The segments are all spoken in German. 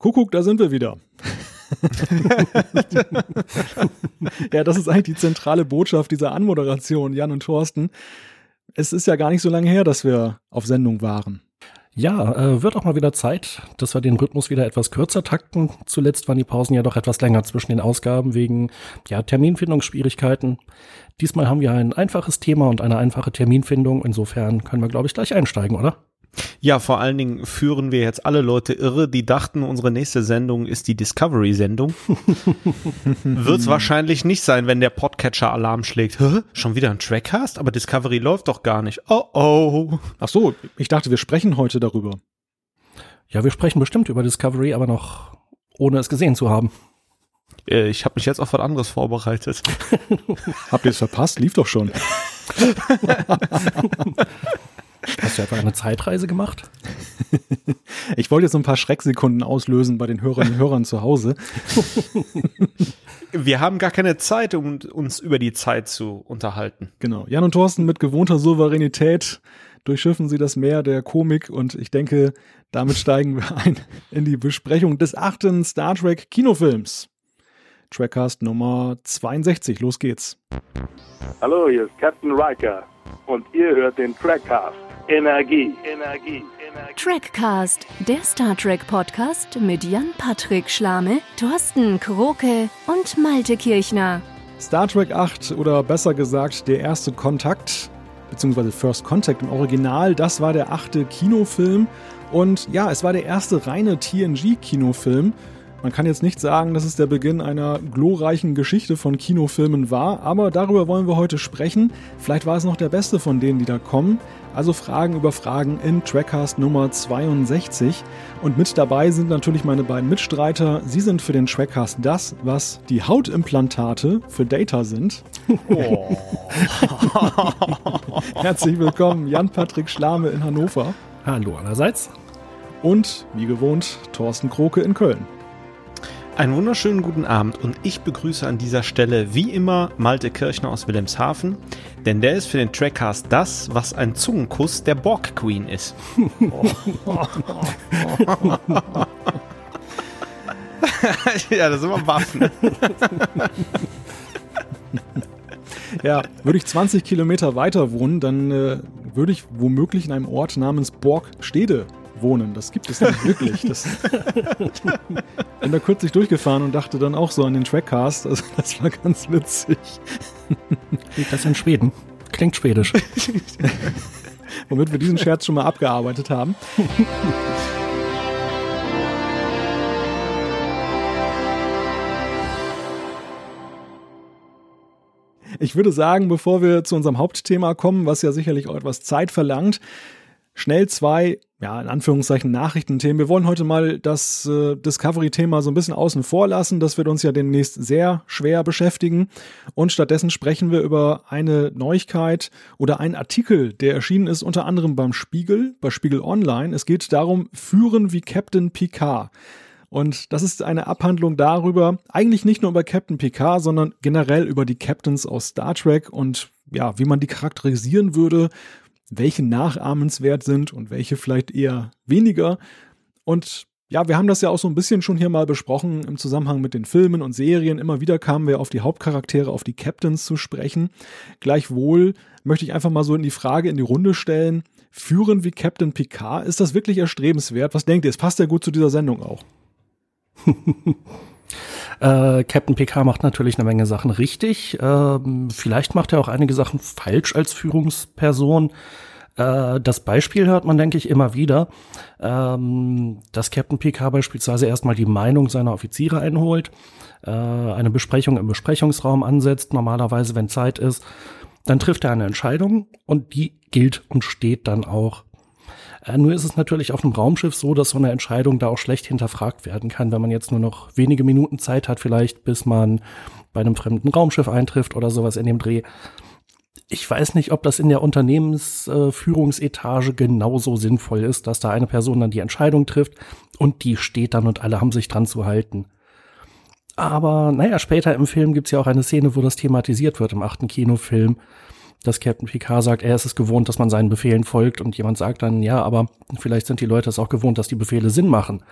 Kuckuck, da sind wir wieder. ja, das ist eigentlich die zentrale Botschaft dieser Anmoderation, Jan und Thorsten. Es ist ja gar nicht so lange her, dass wir auf Sendung waren. Ja, äh, wird auch mal wieder Zeit, dass wir den Rhythmus wieder etwas kürzer takten. Zuletzt waren die Pausen ja doch etwas länger zwischen den Ausgaben wegen ja, Terminfindungsschwierigkeiten. Diesmal haben wir ein einfaches Thema und eine einfache Terminfindung. Insofern können wir, glaube ich, gleich einsteigen, oder? Ja, vor allen Dingen führen wir jetzt alle Leute irre, die dachten, unsere nächste Sendung ist die Discovery-Sendung. Wird es wahrscheinlich nicht sein, wenn der Podcatcher Alarm schlägt. Hä? Schon wieder ein Trackcast? Aber Discovery läuft doch gar nicht. Oh oh. Ach so, ich dachte, wir sprechen heute darüber. Ja, wir sprechen bestimmt über Discovery, aber noch ohne es gesehen zu haben. Äh, ich habe mich jetzt auf was anderes vorbereitet. Habt ihr es verpasst? Lief doch schon. Hast du einfach eine Zeitreise gemacht? ich wollte jetzt ein paar Schrecksekunden auslösen bei den Hörerinnen und Hörern zu Hause. Wir haben gar keine Zeit, um uns über die Zeit zu unterhalten. Genau. Jan und Thorsten mit gewohnter Souveränität durchschiffen sie das Meer der Komik und ich denke, damit steigen wir ein in die Besprechung des achten Star Trek Kinofilms. Trackcast Nummer 62. Los geht's. Hallo, hier ist Captain Riker und ihr hört den Trackcast. Energie, Energie, Energie. Trackcast, der Star Trek Podcast mit Jan-Patrick Schlame, Thorsten Kroke und Malte Kirchner. Star Trek 8 oder besser gesagt der erste Kontakt, beziehungsweise First Contact im Original, das war der achte Kinofilm. Und ja, es war der erste reine TNG-Kinofilm. Man kann jetzt nicht sagen, dass es der Beginn einer glorreichen Geschichte von Kinofilmen war, aber darüber wollen wir heute sprechen. Vielleicht war es noch der beste von denen, die da kommen. Also Fragen über Fragen in Trackcast Nummer 62. Und mit dabei sind natürlich meine beiden Mitstreiter. Sie sind für den Trackcast das, was die Hautimplantate für Data sind. Oh. Herzlich willkommen, Jan-Patrick Schlame in Hannover. Hallo allerseits. Und wie gewohnt, Thorsten Kroke in Köln. Einen wunderschönen guten Abend und ich begrüße an dieser Stelle wie immer Malte Kirchner aus Wilhelmshaven, denn der ist für den Trackcast das, was ein Zungenkuss der Borg Queen ist. ja, das sind wir Waffen. ja, würde ich 20 Kilometer weiter wohnen, dann äh, würde ich womöglich in einem Ort namens Borgstede wohnen. Das gibt es nicht wirklich. Das bin da kürzlich durchgefahren und dachte dann auch so an den Trackcast. Also das war ganz witzig. Liegt das in Schweden? Klingt schwedisch. Womit wir diesen Scherz schon mal abgearbeitet haben. Ich würde sagen, bevor wir zu unserem Hauptthema kommen, was ja sicherlich auch etwas Zeit verlangt, schnell zwei, ja, in Anführungszeichen Nachrichtenthemen. Wir wollen heute mal das äh, Discovery-Thema so ein bisschen außen vor lassen. Das wird uns ja demnächst sehr schwer beschäftigen. Und stattdessen sprechen wir über eine Neuigkeit oder einen Artikel, der erschienen ist, unter anderem beim Spiegel, bei Spiegel Online. Es geht darum, führen wie Captain Picard. Und das ist eine Abhandlung darüber, eigentlich nicht nur über Captain Picard, sondern generell über die Captains aus Star Trek und ja, wie man die charakterisieren würde, welche nachahmenswert sind und welche vielleicht eher weniger. Und ja, wir haben das ja auch so ein bisschen schon hier mal besprochen im Zusammenhang mit den Filmen und Serien. Immer wieder kamen wir auf die Hauptcharaktere, auf die Captains zu sprechen. Gleichwohl möchte ich einfach mal so in die Frage in die Runde stellen, führen wie Captain Picard, ist das wirklich erstrebenswert? Was denkt ihr? Es passt ja gut zu dieser Sendung auch. Äh, Captain PK macht natürlich eine Menge Sachen richtig. Ähm, vielleicht macht er auch einige Sachen falsch als Führungsperson. Äh, das Beispiel hört man, denke ich, immer wieder, ähm, dass Captain PK beispielsweise erstmal die Meinung seiner Offiziere einholt, äh, eine Besprechung im Besprechungsraum ansetzt, normalerweise, wenn Zeit ist. Dann trifft er eine Entscheidung und die gilt und steht dann auch äh, nur ist es natürlich auf einem Raumschiff so, dass so eine Entscheidung da auch schlecht hinterfragt werden kann, wenn man jetzt nur noch wenige Minuten Zeit hat, vielleicht bis man bei einem fremden Raumschiff eintrifft oder sowas in dem Dreh. Ich weiß nicht, ob das in der Unternehmensführungsetage äh, genauso sinnvoll ist, dass da eine Person dann die Entscheidung trifft und die steht dann und alle haben sich dran zu halten. Aber naja, später im Film gibt's ja auch eine Szene, wo das thematisiert wird im achten Kinofilm dass Captain Picard sagt, er ist es gewohnt, dass man seinen Befehlen folgt und jemand sagt dann, ja, aber vielleicht sind die Leute es auch gewohnt, dass die Befehle Sinn machen.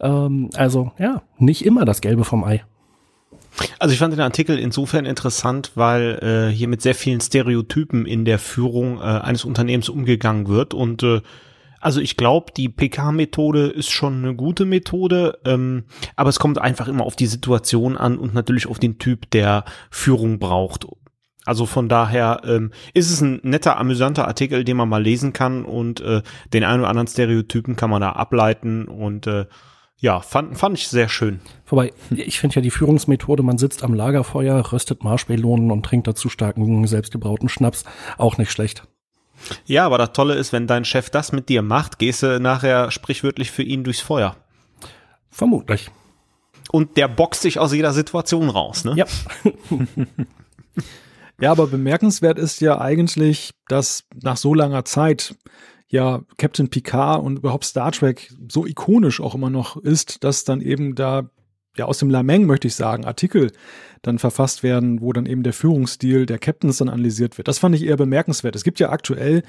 Ähm, also ja, nicht immer das Gelbe vom Ei. Also ich fand den Artikel insofern interessant, weil äh, hier mit sehr vielen Stereotypen in der Führung äh, eines Unternehmens umgegangen wird und äh, also ich glaube, die PK-Methode ist schon eine gute Methode, ähm, aber es kommt einfach immer auf die Situation an und natürlich auf den Typ, der Führung braucht. Also von daher ähm, ist es ein netter, amüsanter Artikel, den man mal lesen kann und äh, den einen oder anderen Stereotypen kann man da ableiten und äh, ja, fand, fand ich sehr schön. Wobei, ich finde ja die Führungsmethode, man sitzt am Lagerfeuer, röstet Marshmelonen und trinkt dazu starken, selbstgebrauten Schnaps, auch nicht schlecht. Ja, aber das Tolle ist, wenn dein Chef das mit dir macht, gehst du nachher sprichwörtlich für ihn durchs Feuer. Vermutlich. Und der boxt sich aus jeder Situation raus, ne? Ja. ja, aber bemerkenswert ist ja eigentlich, dass nach so langer Zeit ja Captain Picard und überhaupt Star Trek so ikonisch auch immer noch ist, dass dann eben da ja aus dem Lameng möchte ich sagen Artikel dann verfasst werden, wo dann eben der Führungsstil der Captains dann analysiert wird. Das fand ich eher bemerkenswert. Es gibt ja aktuell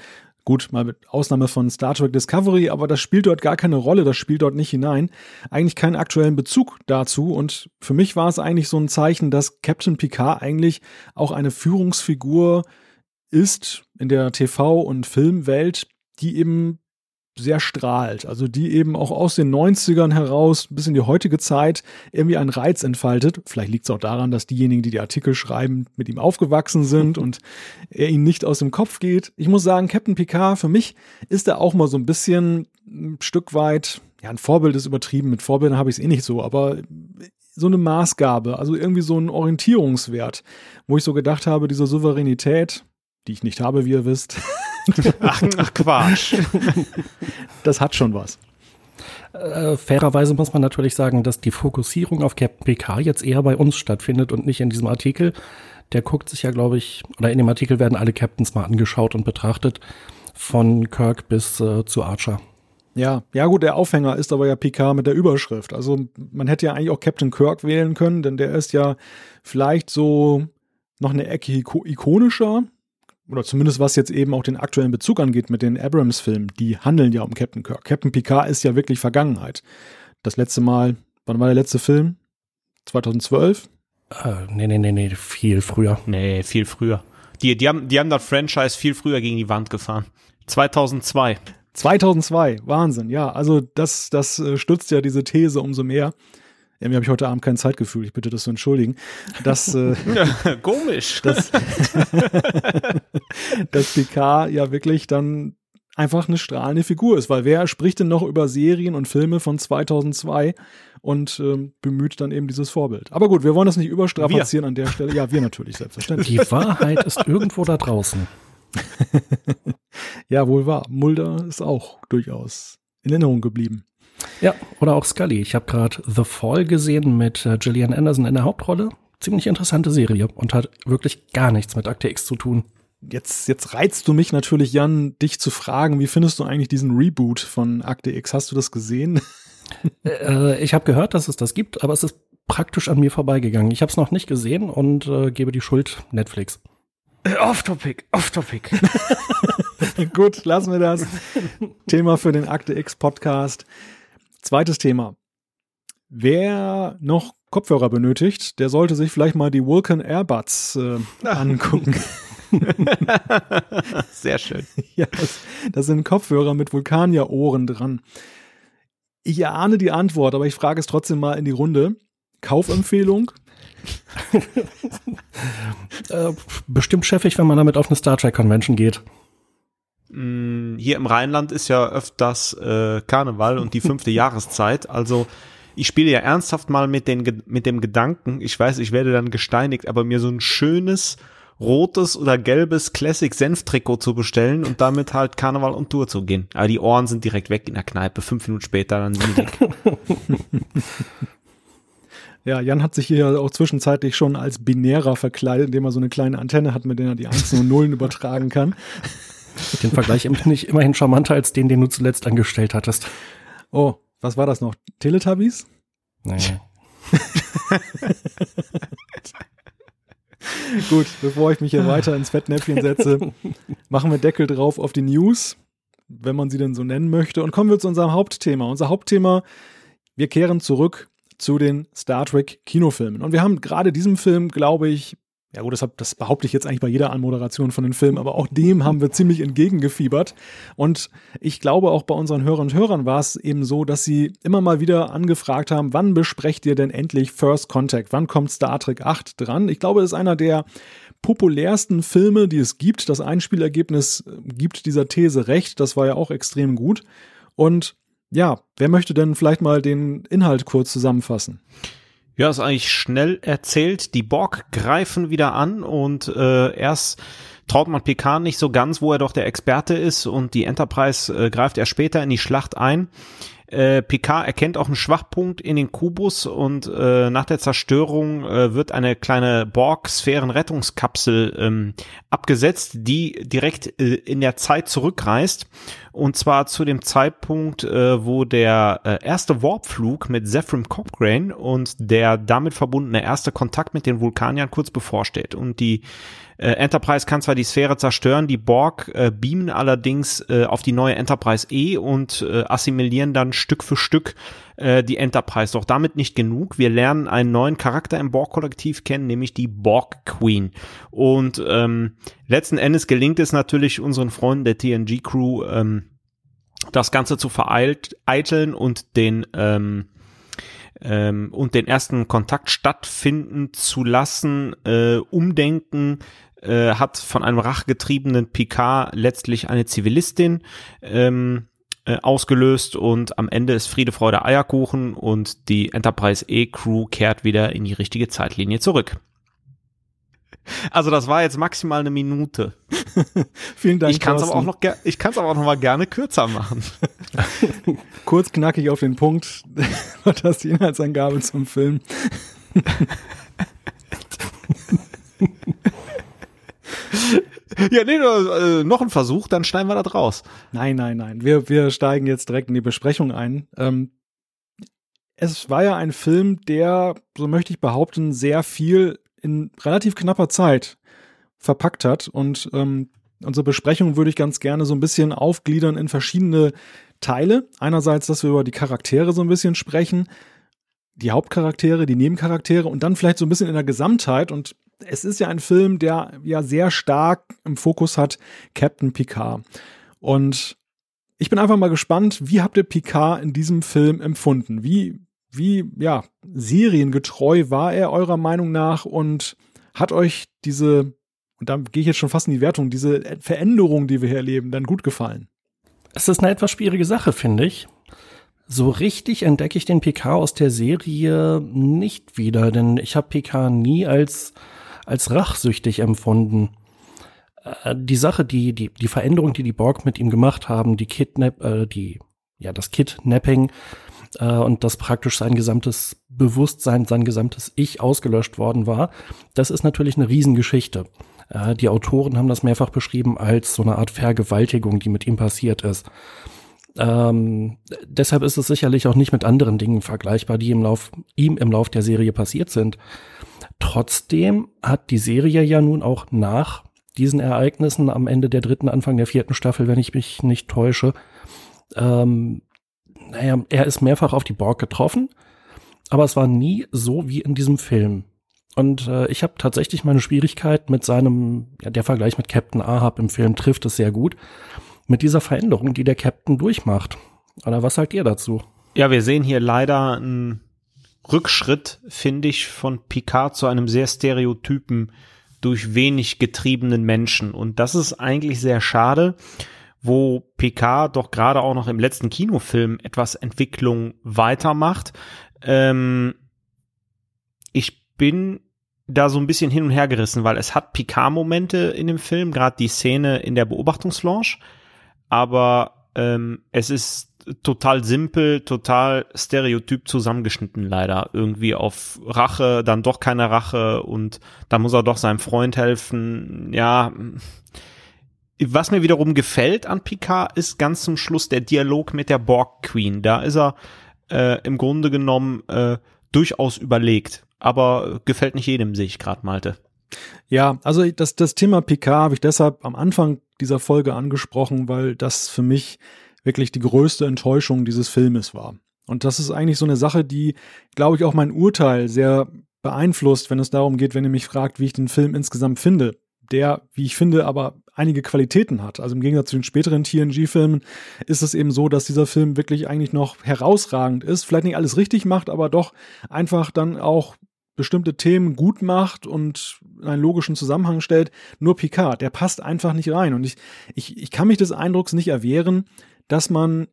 Gut, mal mit Ausnahme von Star Trek Discovery, aber das spielt dort gar keine Rolle, das spielt dort nicht hinein. Eigentlich keinen aktuellen Bezug dazu und für mich war es eigentlich so ein Zeichen, dass Captain Picard eigentlich auch eine Führungsfigur ist in der TV- und Filmwelt, die eben sehr strahlt. Also die eben auch aus den 90ern heraus bis in die heutige Zeit irgendwie einen Reiz entfaltet. Vielleicht liegt es auch daran, dass diejenigen, die die Artikel schreiben, mit ihm aufgewachsen sind und er ihnen nicht aus dem Kopf geht. Ich muss sagen, Captain Picard, für mich ist er auch mal so ein bisschen ein Stück weit, ja, ein Vorbild ist übertrieben. Mit Vorbildern habe ich es eh nicht so, aber so eine Maßgabe, also irgendwie so ein Orientierungswert, wo ich so gedacht habe, diese Souveränität, die ich nicht habe, wie ihr wisst, ach, ach Quatsch. das hat schon was. Äh, fairerweise muss man natürlich sagen, dass die Fokussierung auf Captain PK jetzt eher bei uns stattfindet und nicht in diesem Artikel. Der guckt sich ja, glaube ich, oder in dem Artikel werden alle Captains mal angeschaut und betrachtet, von Kirk bis äh, zu Archer. Ja, ja gut, der Aufhänger ist aber ja Picard mit der Überschrift. Also man hätte ja eigentlich auch Captain Kirk wählen können, denn der ist ja vielleicht so noch eine Ecke ikonischer, oder zumindest was jetzt eben auch den aktuellen Bezug angeht mit den Abrams-Filmen, die handeln ja um Captain Kirk. Captain Picard ist ja wirklich Vergangenheit. Das letzte Mal, wann war der letzte Film? 2012? Äh, nee, nee, nee, nee, viel früher. Nee, viel früher. Die, die, haben, die haben das Franchise viel früher gegen die Wand gefahren. 2002. 2002, Wahnsinn, ja. Also das, das äh, stützt ja diese These umso mehr. Irgendwie habe ich heute Abend kein Zeitgefühl, ich bitte das zu entschuldigen. Dass, äh, Komisch. Dass, dass Picard ja wirklich dann einfach eine strahlende Figur ist, weil wer spricht denn noch über Serien und Filme von 2002 und ähm, bemüht dann eben dieses Vorbild. Aber gut, wir wollen das nicht überstrapazieren wir. an der Stelle. Ja, wir natürlich, selbstverständlich. Die Wahrheit ist irgendwo da draußen. ja, wohl wahr. Mulder ist auch durchaus in Erinnerung geblieben. Ja, oder auch Scully. Ich habe gerade The Fall gesehen mit äh, Gillian Anderson in der Hauptrolle. Ziemlich interessante Serie und hat wirklich gar nichts mit Akte X zu tun. Jetzt, jetzt reizt du mich natürlich, Jan, dich zu fragen, wie findest du eigentlich diesen Reboot von Akte X? Hast du das gesehen? Äh, ich habe gehört, dass es das gibt, aber es ist praktisch an mir vorbeigegangen. Ich habe es noch nicht gesehen und äh, gebe die Schuld Netflix. Äh, off-Topic, off-Topic. Gut, lassen wir das. Thema für den Akte X Podcast. Zweites Thema. Wer noch Kopfhörer benötigt, der sollte sich vielleicht mal die Vulcan Airbuds äh, angucken. Sehr schön. Ja, das, das sind Kopfhörer mit Vulkanier-Ohren dran. Ich erahne die Antwort, aber ich frage es trotzdem mal in die Runde. Kaufempfehlung? äh, bestimmt chefig, wenn man damit auf eine Star Trek Convention geht. Mm, hier im Rheinland ist ja öfters äh, Karneval und die fünfte Jahreszeit. Also ich spiele ja ernsthaft mal mit, den, mit dem Gedanken, ich weiß, ich werde dann gesteinigt, aber mir so ein schönes rotes oder gelbes Classic Senf Trikot zu bestellen und damit halt Karneval und Tour zu gehen. Aber die Ohren sind direkt weg in der Kneipe. Fünf Minuten später dann sind die weg. Ja, Jan hat sich hier auch zwischenzeitlich schon als Binärer verkleidet, indem er so eine kleine Antenne hat, mit der er die Einsen und Nullen übertragen kann. Den Vergleich empfinde ich immerhin charmanter als den, den du zuletzt angestellt hattest. Oh, was war das noch? Teletubbies? Nee. Gut, bevor ich mich hier weiter ins Fettnäpfchen setze, machen wir Deckel drauf auf die News, wenn man sie denn so nennen möchte, und kommen wir zu unserem Hauptthema. Unser Hauptthema wir kehren zurück zu den Star Trek Kinofilmen. Und wir haben gerade diesem Film, glaube ich, ja gut, das, das behaupte ich jetzt eigentlich bei jeder Anmoderation von den Filmen, aber auch dem haben wir ziemlich entgegengefiebert. Und ich glaube, auch bei unseren Hörern und Hörern war es eben so, dass sie immer mal wieder angefragt haben, wann besprecht ihr denn endlich First Contact? Wann kommt Star Trek 8 dran? Ich glaube, das ist einer der populärsten Filme, die es gibt. Das Einspielergebnis gibt dieser These recht. Das war ja auch extrem gut. Und ja, wer möchte denn vielleicht mal den Inhalt kurz zusammenfassen? Ja, ist eigentlich schnell erzählt. Die Borg greifen wieder an und äh, erst traut man Picard nicht so ganz, wo er doch der Experte ist und die Enterprise äh, greift er später in die Schlacht ein. Äh, Picard erkennt auch einen Schwachpunkt in den Kubus und äh, nach der Zerstörung äh, wird eine kleine Borg-Sphären-Rettungskapsel ähm, abgesetzt, die direkt äh, in der Zeit zurückreist. Und zwar zu dem Zeitpunkt, äh, wo der äh, erste Warpflug mit Zephram Cochrane und der damit verbundene erste Kontakt mit den Vulkaniern kurz bevorsteht. Und die äh, Enterprise kann zwar die Sphäre zerstören, die Borg äh, beamen allerdings äh, auf die neue Enterprise E und äh, assimilieren dann Stück für Stück äh, die Enterprise. Doch damit nicht genug. Wir lernen einen neuen Charakter im Borg-Kollektiv kennen, nämlich die Borg Queen. Und ähm, letzten Endes gelingt es natürlich unseren Freunden der TNG-Crew, ähm, das Ganze zu vereiteln und den ähm, ähm, und den ersten Kontakt stattfinden zu lassen, äh, umdenken, äh, hat von einem rachgetriebenen Picard letztlich eine Zivilistin ähm, äh, ausgelöst und am Ende ist Friede, Freude, Eierkuchen und die Enterprise E-Crew kehrt wieder in die richtige Zeitlinie zurück. Also das war jetzt maximal eine Minute. Vielen Dank. Ich kann es aber auch noch, ich kann es aber auch noch mal gerne kürzer machen. Kurz knackig auf den Punkt. das ist die Inhaltsangabe zum Film. ja, nee, äh, noch ein Versuch, dann schneiden wir das raus. Nein, nein, nein. Wir, wir steigen jetzt direkt in die Besprechung ein. Ähm, es war ja ein Film, der, so möchte ich behaupten, sehr viel in relativ knapper Zeit verpackt hat. Und ähm, unsere Besprechung würde ich ganz gerne so ein bisschen aufgliedern in verschiedene Teile. Einerseits, dass wir über die Charaktere so ein bisschen sprechen, die Hauptcharaktere, die Nebencharaktere und dann vielleicht so ein bisschen in der Gesamtheit. Und es ist ja ein Film, der ja sehr stark im Fokus hat Captain Picard. Und ich bin einfach mal gespannt, wie habt ihr Picard in diesem Film empfunden? Wie, wie, ja, seriengetreu war er eurer Meinung nach und hat euch diese, und da gehe ich jetzt schon fast in die Wertung, diese Veränderung, die wir hier erleben, dann gut gefallen? Es ist eine etwas schwierige Sache, finde ich. So richtig entdecke ich den PK aus der Serie nicht wieder, denn ich habe PK nie als als rachsüchtig empfunden. Äh, die Sache, die, die, die Veränderung, die die Borg mit ihm gemacht haben, die Kidnap, äh, die, ja, das Kidnapping, äh, und dass praktisch sein gesamtes Bewusstsein, sein gesamtes Ich ausgelöscht worden war, das ist natürlich eine Riesengeschichte. Äh, die Autoren haben das mehrfach beschrieben als so eine Art Vergewaltigung, die mit ihm passiert ist. Ähm, deshalb ist es sicherlich auch nicht mit anderen Dingen vergleichbar, die im Lauf, ihm im Lauf der Serie passiert sind. Trotzdem hat die Serie ja nun auch nach diesen Ereignissen am Ende der dritten, Anfang der vierten Staffel, wenn ich mich nicht täusche, ähm, naja, er ist mehrfach auf die Borg getroffen, aber es war nie so wie in diesem Film. Und äh, ich habe tatsächlich meine Schwierigkeit mit seinem, ja, der Vergleich mit Captain Ahab im Film trifft es sehr gut, mit dieser Veränderung, die der Captain durchmacht. Oder was sagt ihr dazu? Ja, wir sehen hier leider ein Rückschritt, finde ich, von Picard zu einem sehr stereotypen, durch wenig getriebenen Menschen. Und das ist eigentlich sehr schade, wo Picard doch gerade auch noch im letzten Kinofilm etwas Entwicklung weitermacht. Ähm, ich bin da so ein bisschen hin und her gerissen, weil es hat Picard-Momente in dem Film, gerade die Szene in der Beobachtungslounge, aber ähm, es ist total simpel, total stereotyp zusammengeschnitten leider. Irgendwie auf Rache, dann doch keine Rache und dann muss er doch seinem Freund helfen. Ja, was mir wiederum gefällt an Picard ist ganz zum Schluss der Dialog mit der Borg Queen. Da ist er äh, im Grunde genommen äh, durchaus überlegt, aber gefällt nicht jedem, sehe ich gerade, Malte. Ja, also das, das Thema Picard habe ich deshalb am Anfang dieser Folge angesprochen, weil das für mich wirklich die größte Enttäuschung dieses Filmes war. Und das ist eigentlich so eine Sache, die, glaube ich, auch mein Urteil sehr beeinflusst, wenn es darum geht, wenn ihr mich fragt, wie ich den Film insgesamt finde. Der, wie ich finde, aber einige Qualitäten hat. Also im Gegensatz zu den späteren TNG-Filmen ist es eben so, dass dieser Film wirklich eigentlich noch herausragend ist. Vielleicht nicht alles richtig macht, aber doch einfach dann auch bestimmte Themen gut macht und in einen logischen Zusammenhang stellt. Nur Picard, der passt einfach nicht rein. Und ich, ich, ich kann mich des Eindrucks nicht erwehren, dass man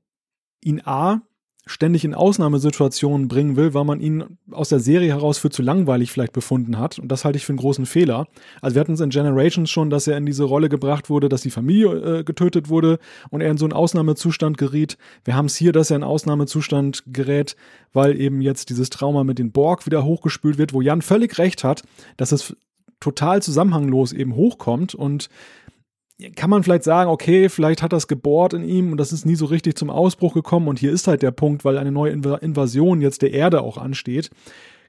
ihn A ständig in Ausnahmesituationen bringen will, weil man ihn aus der Serie heraus für zu langweilig vielleicht befunden hat. Und das halte ich für einen großen Fehler. Also wir hatten es in Generations schon, dass er in diese Rolle gebracht wurde, dass die Familie äh, getötet wurde und er in so einen Ausnahmezustand geriet. Wir haben es hier, dass er in Ausnahmezustand gerät, weil eben jetzt dieses Trauma mit den Borg wieder hochgespült wird, wo Jan völlig recht hat, dass es total zusammenhanglos eben hochkommt und kann man vielleicht sagen, okay, vielleicht hat das gebohrt in ihm und das ist nie so richtig zum Ausbruch gekommen und hier ist halt der Punkt, weil eine neue Invasion jetzt der Erde auch ansteht.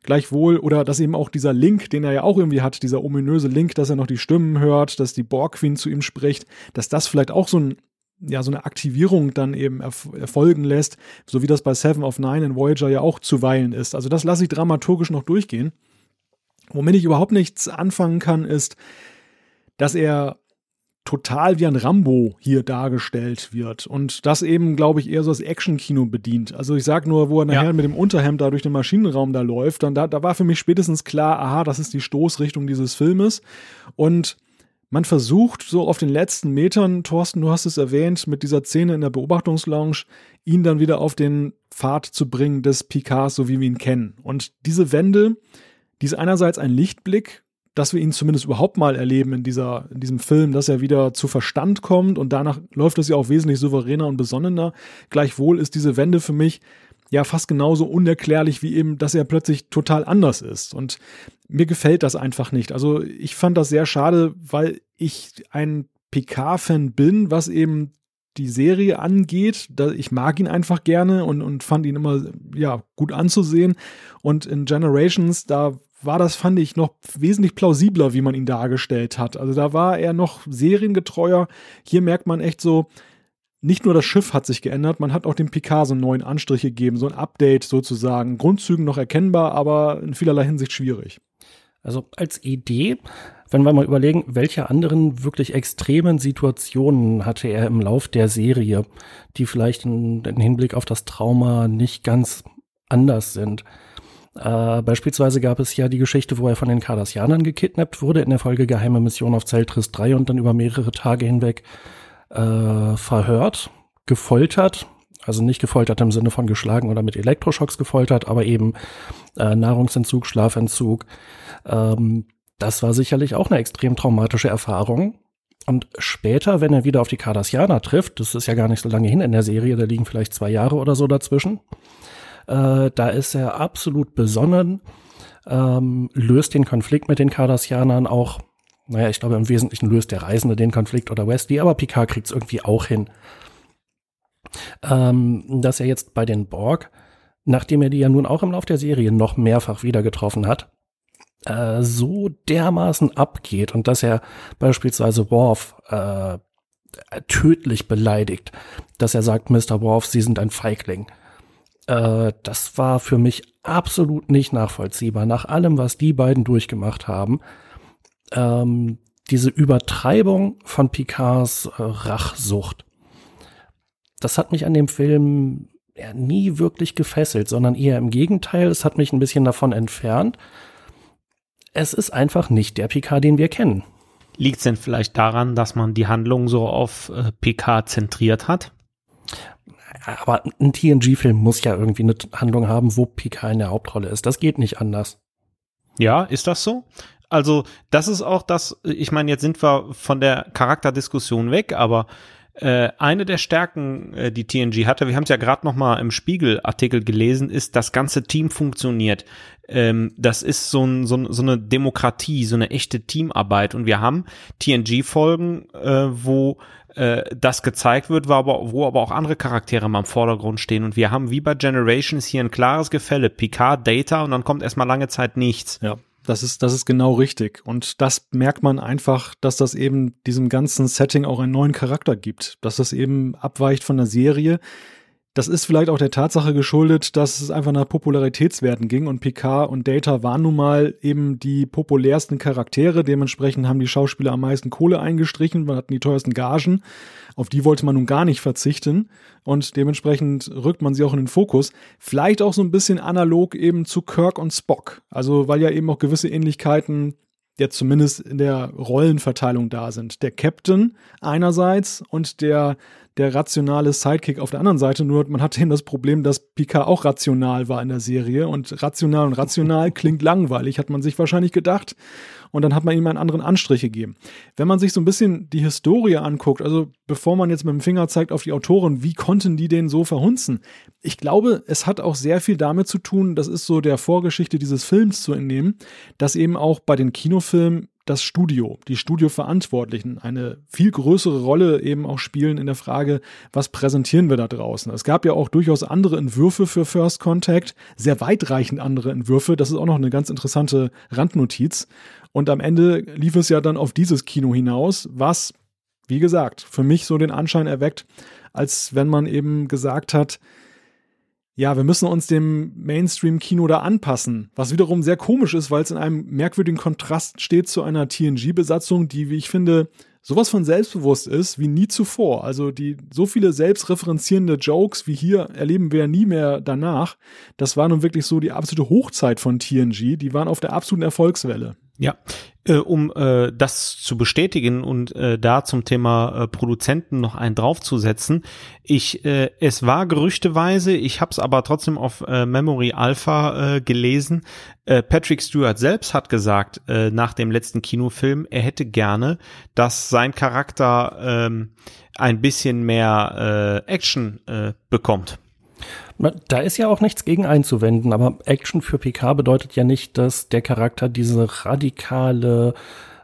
Gleichwohl, oder dass eben auch dieser Link, den er ja auch irgendwie hat, dieser ominöse Link, dass er noch die Stimmen hört, dass die Borg Queen zu ihm spricht, dass das vielleicht auch so ein ja, so eine Aktivierung dann eben erf erfolgen lässt, so wie das bei Seven of Nine in Voyager ja auch zuweilen ist. Also das lasse ich dramaturgisch noch durchgehen. Womit ich überhaupt nichts anfangen kann, ist, dass er total wie ein Rambo hier dargestellt wird. Und das eben, glaube ich, eher so das Action-Kino bedient. Also ich sag nur, wo er nachher ja. mit dem Unterhemd da durch den Maschinenraum da läuft, dann da, da war für mich spätestens klar, aha, das ist die Stoßrichtung dieses Filmes. Und man versucht so auf den letzten Metern, Thorsten, du hast es erwähnt, mit dieser Szene in der Beobachtungslounge, ihn dann wieder auf den Pfad zu bringen des Picards, so wie wir ihn kennen. Und diese Wende, die ist einerseits ein Lichtblick, dass wir ihn zumindest überhaupt mal erleben in, dieser, in diesem Film, dass er wieder zu Verstand kommt und danach läuft es ja auch wesentlich souveräner und besonnener. Gleichwohl ist diese Wende für mich ja fast genauso unerklärlich wie eben, dass er plötzlich total anders ist. Und mir gefällt das einfach nicht. Also ich fand das sehr schade, weil ich ein PK-Fan bin, was eben die Serie angeht. ich mag ihn einfach gerne und, und fand ihn immer ja, gut anzusehen. Und in Generations, da war das, fand ich, noch wesentlich plausibler, wie man ihn dargestellt hat. Also da war er noch seriengetreuer. Hier merkt man echt so, nicht nur das Schiff hat sich geändert, man hat auch dem Picard so einen neuen Anstrich gegeben, so ein Update sozusagen. Grundzügen noch erkennbar, aber in vielerlei Hinsicht schwierig. Also als Idee, wenn wir mal überlegen, welche anderen wirklich extremen Situationen hatte er im Lauf der Serie, die vielleicht im Hinblick auf das Trauma nicht ganz anders sind. Äh, beispielsweise gab es ja die Geschichte, wo er von den Cardassianern gekidnappt wurde, in der Folge Geheime Mission auf Zeltris 3 und dann über mehrere Tage hinweg äh, verhört, gefoltert, also nicht gefoltert im Sinne von geschlagen oder mit Elektroschocks gefoltert, aber eben äh, Nahrungsentzug, Schlafentzug. Ähm, das war sicherlich auch eine extrem traumatische Erfahrung. Und später, wenn er wieder auf die Cardassianer trifft, das ist ja gar nicht so lange hin in der Serie, da liegen vielleicht zwei Jahre oder so dazwischen, äh, da ist er absolut besonnen, ähm, löst den Konflikt mit den Cardassianern auch. Naja, ich glaube, im Wesentlichen löst der Reisende den Konflikt oder Wesley, aber Picard kriegt es irgendwie auch hin. Ähm, dass er jetzt bei den Borg, nachdem er die ja nun auch im Lauf der Serie noch mehrfach wieder getroffen hat, äh, so dermaßen abgeht und dass er beispielsweise Worf äh, tödlich beleidigt, dass er sagt, Mr. Worf, Sie sind ein Feigling. Äh, das war für mich absolut nicht nachvollziehbar. Nach allem, was die beiden durchgemacht haben, ähm, diese Übertreibung von Picards äh, Rachsucht, das hat mich an dem Film ja, nie wirklich gefesselt, sondern eher im Gegenteil, es hat mich ein bisschen davon entfernt. Es ist einfach nicht der Picard, den wir kennen. Liegt es denn vielleicht daran, dass man die Handlung so auf äh, Picard zentriert hat? Aber ein TNG-Film muss ja irgendwie eine Handlung haben, wo Picard in der Hauptrolle ist. Das geht nicht anders. Ja, ist das so? Also, das ist auch das, ich meine, jetzt sind wir von der Charakterdiskussion weg, aber äh, eine der Stärken, äh, die TNG hatte, wir haben es ja gerade noch mal im Spiegel-Artikel gelesen, ist, das ganze Team funktioniert. Ähm, das ist so, ein, so, so, eine Demokratie, so eine echte Teamarbeit. Und wir haben TNG-Folgen, äh, wo äh, das gezeigt wird, wo aber, wo aber auch andere Charaktere mal im Vordergrund stehen. Und wir haben wie bei Generations hier ein klares Gefälle. Picard, Data und dann kommt erstmal lange Zeit nichts. Ja. Das ist, das ist genau richtig. Und das merkt man einfach, dass das eben diesem ganzen Setting auch einen neuen Charakter gibt. Dass das eben abweicht von der Serie, Das ist vielleicht auch der Tatsache geschuldet, dass es einfach nach Popularitätswerten ging und Picard und Data waren nun mal eben die populärsten Charaktere. Dementsprechend haben die Schauspieler am meisten Kohle eingestrichen, man hatten die teuersten Gagen. Auf die wollte man nun gar nicht verzichten und dementsprechend rückt man sie auch in den Fokus. Vielleicht auch so ein bisschen analog eben zu Kirk und Spock. Also weil ja eben auch gewisse Ähnlichkeiten jetzt zumindest in der Rollenverteilung da sind. Der Captain einerseits und der der rationale Sidekick auf der anderen Seite. Nur man hatte eben das Problem, dass Picard auch rational war in der Serie. Und rational und rational klingt langweilig, hat man sich wahrscheinlich gedacht. Und dann hat man ihm einen anderen Anstrich gegeben. Wenn man sich so ein bisschen die Historie anguckt, also bevor man jetzt mit dem Finger zeigt auf die Autoren, wie konnten die den so verhunzen? Ich glaube, es hat auch sehr viel damit zu tun, das ist so der Vorgeschichte dieses Films zu entnehmen, dass eben auch bei den Kinofilmen das Studio, die Studioverantwortlichen eine viel größere Rolle eben auch spielen in der Frage, was präsentieren wir da draußen. Es gab ja auch durchaus andere Entwürfe für First Contact, sehr weitreichend andere Entwürfe. Das ist auch noch eine ganz interessante Randnotiz. Und am Ende lief es ja dann auf dieses Kino hinaus, was, wie gesagt, für mich so den Anschein erweckt, als wenn man eben gesagt hat, ja, wir müssen uns dem Mainstream-Kino da anpassen. Was wiederum sehr komisch ist, weil es in einem merkwürdigen Kontrast steht zu einer TNG-Besatzung, die, wie ich finde, sowas von selbstbewusst ist wie nie zuvor. Also die so viele selbstreferenzierende Jokes wie hier erleben wir nie mehr danach. Das war nun wirklich so die absolute Hochzeit von TNG. Die waren auf der absoluten Erfolgswelle. Ja, äh, um äh, das zu bestätigen und äh, da zum Thema äh, Produzenten noch einen draufzusetzen. Ich, äh, es war gerüchteweise, ich habe es aber trotzdem auf äh, Memory Alpha äh, gelesen. Äh, Patrick Stewart selbst hat gesagt äh, nach dem letzten Kinofilm, er hätte gerne, dass sein Charakter ähm, ein bisschen mehr äh, Action äh, bekommt. Da ist ja auch nichts gegen einzuwenden, aber Action für PK bedeutet ja nicht, dass der Charakter diese radikale,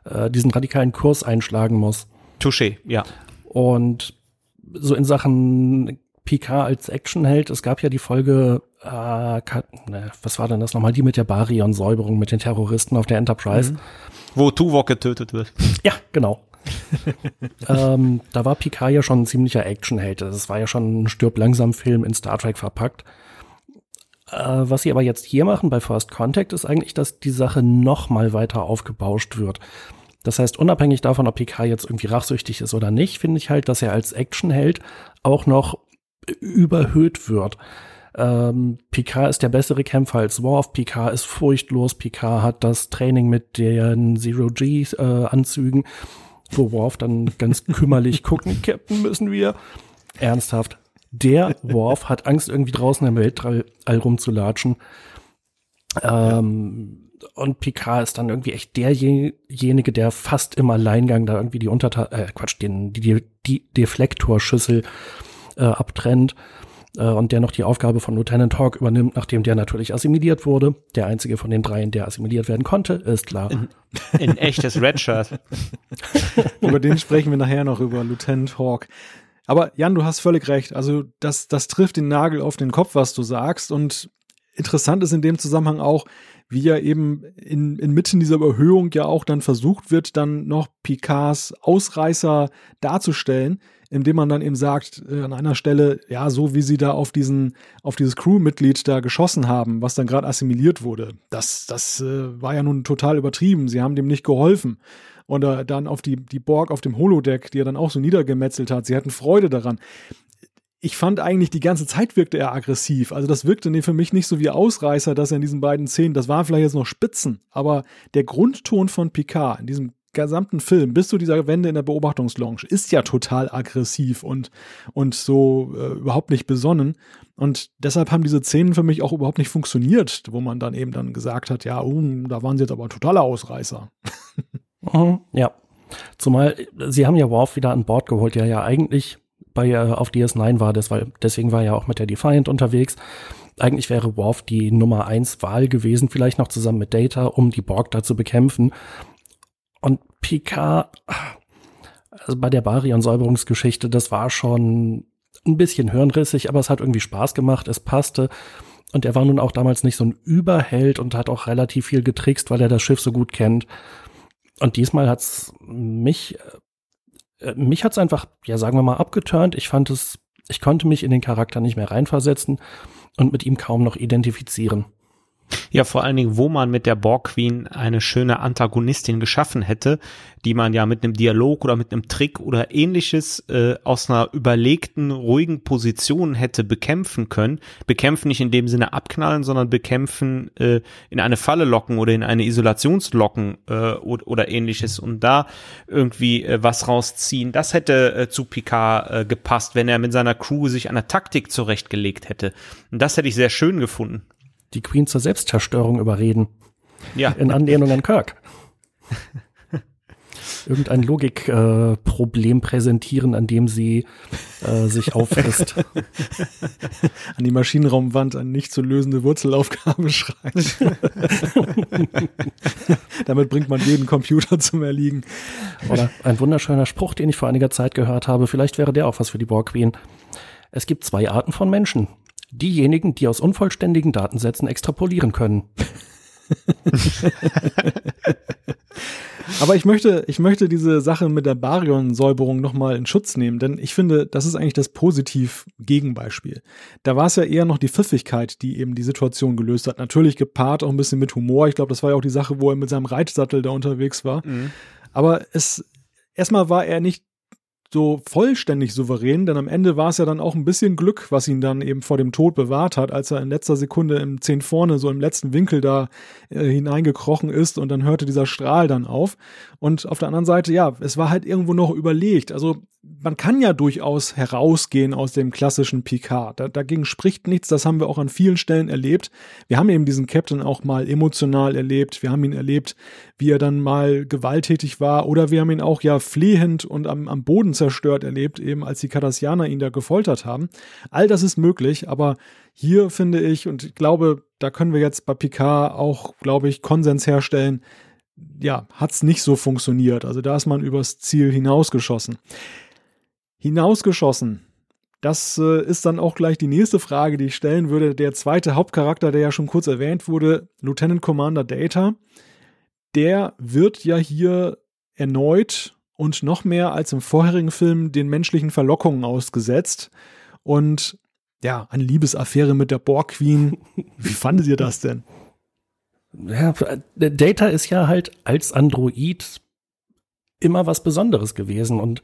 äh, diesen radikalen Kurs einschlagen muss. Touché, ja. Und so in Sachen PK als Actionheld, es gab ja die Folge, äh, ne, was war denn das nochmal, die mit der Barion-Säuberung mit den Terroristen auf der Enterprise. Mhm. Wo Tuvok getötet wird. Ja, genau. ähm, da war Picard ja schon ein ziemlicher Actionheld. Das war ja schon ein stirb langsam Film in Star Trek verpackt. Äh, was sie aber jetzt hier machen bei First Contact ist eigentlich, dass die Sache noch mal weiter aufgebauscht wird. Das heißt, unabhängig davon, ob Picard jetzt irgendwie rachsüchtig ist oder nicht, finde ich halt, dass er als Actionheld auch noch überhöht wird. Ähm, Picard ist der bessere Kämpfer als Worf. Picard ist furchtlos. Picard hat das Training mit den Zero-G-Anzügen. Äh, wo Worf dann ganz kümmerlich gucken, Captain, müssen wir. Ernsthaft. Der Worf hat Angst, irgendwie draußen im Weltall rumzulatschen. Ähm, und Picard ist dann irgendwie echt derjenige, der fast im Alleingang da irgendwie die Unterta äh, Quatsch, den, die, die Deflektorschüssel äh, abtrennt äh, und der noch die Aufgabe von Lieutenant Hawk übernimmt, nachdem der natürlich assimiliert wurde. Der einzige von den dreien, der assimiliert werden konnte, ist klar. In, in echtes Redshirt. über den sprechen wir nachher noch, über Lieutenant Hawk. Aber Jan, du hast völlig recht. Also das, das trifft den Nagel auf den Kopf, was du sagst. Und interessant ist in dem Zusammenhang auch, wie ja eben in, inmitten dieser Überhöhung ja auch dann versucht wird, dann noch Picards Ausreißer darzustellen indem man dann eben sagt, äh, an einer Stelle, ja, so wie sie da auf diesen, auf dieses Crewmitglied da geschossen haben, was dann gerade assimiliert wurde, das, das äh, war ja nun total übertrieben. Sie haben dem nicht geholfen. Und äh, dann auf die, die Borg auf dem Holodeck, die er dann auch so niedergemetzelt hat, sie hatten Freude daran ich fand eigentlich die ganze Zeit wirkte er aggressiv. Also das wirkte für mich nicht so wie Ausreißer, dass er in diesen beiden Szenen, das waren vielleicht jetzt noch Spitzen, aber der Grundton von Picard in diesem gesamten Film bis zu dieser Wende in der Beobachtungslounge ist ja total aggressiv und, und so äh, überhaupt nicht besonnen. Und deshalb haben diese Szenen für mich auch überhaupt nicht funktioniert, wo man dann eben dann gesagt hat, ja, oh, da waren sie jetzt aber totaler Ausreißer. Mhm, ja. Zumal sie haben ja Worf wieder an Bord geholt, der ja eigentlich bei äh, auf DS9 war, das war, deswegen war er ja auch mit der Defiant unterwegs. Eigentlich wäre Worf die Nummer 1 Wahl gewesen, vielleicht noch zusammen mit Data, um die Borg da zu bekämpfen. Und Picard, also bei der Barion-Säuberungsgeschichte, das war schon ein bisschen hirnrissig, aber es hat irgendwie Spaß gemacht, es passte. Und er war nun auch damals nicht so ein Überheld und hat auch relativ viel getrickst, weil er das Schiff so gut kennt. Und diesmal hat's mich, äh, mich hat's einfach, ja, sagen wir mal, abgeturnt. Ich fand es Ich konnte mich in den Charakter nicht mehr reinversetzen und mit ihm kaum noch identifizieren. Ja, vor allen Dingen, wo man mit der Borg Queen eine schöne Antagonistin geschaffen hätte, die man ja mit einem Dialog oder mit einem Trick oder ähnliches äh, aus einer überlegten, ruhigen Position hätte bekämpfen können. Bekämpfen nicht in dem Sinne abknallen, sondern bekämpfen äh, in eine Falle locken oder in eine Isolationslocken äh, oder, oder ähnliches und da irgendwie äh, was rausziehen. Das hätte äh, zu Picard äh, gepasst, wenn er mit seiner Crew sich eine Taktik zurechtgelegt hätte. Und das hätte ich sehr schön gefunden die Queen zur Selbstzerstörung überreden. Ja. In Anlehnung an Kirk. Irgendein Logikproblem äh, präsentieren, an dem sie äh, sich auffrisst. an die Maschinenraumwand eine nicht zu lösende Wurzelaufgabe schreibt. Damit bringt man jeden Computer zum Erliegen. Oder ein wunderschöner Spruch, den ich vor einiger Zeit gehört habe. Vielleicht wäre der auch was für die Borg Queen. Es gibt zwei Arten von Menschen diejenigen, die aus unvollständigen Datensätzen extrapolieren können. Aber ich möchte, ich möchte diese Sache mit der Baryon-Säuberung nochmal in Schutz nehmen, denn ich finde, das ist eigentlich das Positiv-Gegenbeispiel. Da war es ja eher noch die Pfiffigkeit, die eben die Situation gelöst hat. Natürlich gepaart auch ein bisschen mit Humor. Ich glaube, das war ja auch die Sache, wo er mit seinem Reitsattel da unterwegs war. Mhm. Aber es, erstmal war er nicht so vollständig souverän, denn am Ende war es ja dann auch ein bisschen Glück, was ihn dann eben vor dem Tod bewahrt hat, als er in letzter Sekunde im 10 vorne, so im letzten Winkel da äh, hineingekrochen ist und dann hörte dieser Strahl dann auf. Und auf der anderen Seite, ja, es war halt irgendwo noch überlegt. Also man kann ja durchaus herausgehen aus dem klassischen Picard. Da, dagegen spricht nichts, das haben wir auch an vielen Stellen erlebt. Wir haben eben diesen Captain auch mal emotional erlebt. Wir haben ihn erlebt, wie er dann mal gewalttätig war oder wir haben ihn auch ja flehend und am, am Boden zerstört erlebt, eben als die Cardassianer ihn da gefoltert haben. All das ist möglich, aber hier finde ich, und ich glaube, da können wir jetzt bei Picard auch, glaube ich, Konsens herstellen, ja, hat es nicht so funktioniert. Also da ist man übers Ziel hinausgeschossen hinausgeschossen. Das äh, ist dann auch gleich die nächste Frage, die ich stellen würde. Der zweite Hauptcharakter, der ja schon kurz erwähnt wurde, Lieutenant Commander Data, der wird ja hier erneut und noch mehr als im vorherigen Film den menschlichen Verlockungen ausgesetzt. Und ja, eine Liebesaffäre mit der Borg Queen. Wie fandet ihr das denn? Ja, Data ist ja halt als Android immer was Besonderes gewesen und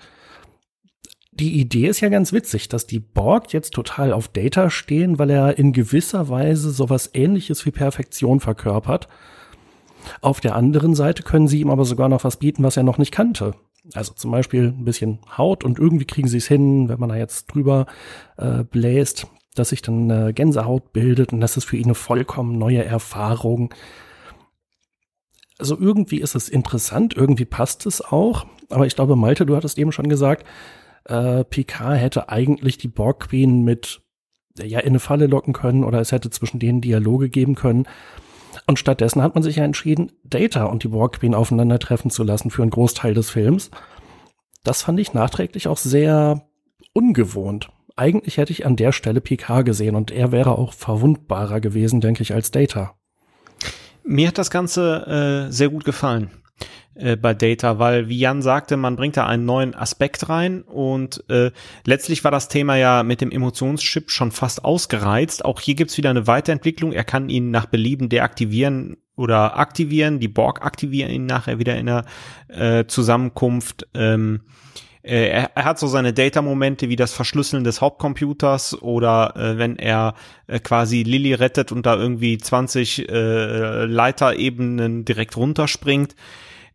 die Idee ist ja ganz witzig, dass die Borg jetzt total auf Data stehen, weil er in gewisser Weise sowas ähnliches wie Perfektion verkörpert. Auf der anderen Seite können sie ihm aber sogar noch was bieten, was er noch nicht kannte. Also zum Beispiel ein bisschen Haut und irgendwie kriegen sie es hin, wenn man da jetzt drüber äh, bläst, dass sich dann äh, Gänsehaut bildet und das ist für ihn eine vollkommen neue Erfahrung. Also irgendwie ist es interessant, irgendwie passt es auch, aber ich glaube, Malte, du hattest eben schon gesagt, äh, Picard hätte eigentlich die Borg Queen mit ja in eine Falle locken können oder es hätte zwischen denen Dialoge geben können. Und stattdessen hat man sich ja entschieden, Data und die Borg Queen aufeinandertreffen zu lassen für einen Großteil des Films. Das fand ich nachträglich auch sehr ungewohnt. Eigentlich hätte ich an der Stelle Picard gesehen und er wäre auch verwundbarer gewesen, denke ich, als Data. Mir hat das Ganze äh, sehr gut gefallen. Äh, bei Data, weil wie Jan sagte, man bringt da einen neuen Aspekt rein und äh, letztlich war das Thema ja mit dem Emotionschip schon fast ausgereizt. Auch hier gibt's wieder eine Weiterentwicklung. Er kann ihn nach Belieben deaktivieren oder aktivieren. Die Borg aktivieren ihn nachher wieder in der äh, Zusammenkunft. Ähm, äh, er, er, hat so seine Data-Momente wie das Verschlüsseln des Hauptcomputers oder äh, wenn er äh, quasi Lilly rettet und da irgendwie 20 äh, Leiterebenen direkt runterspringt.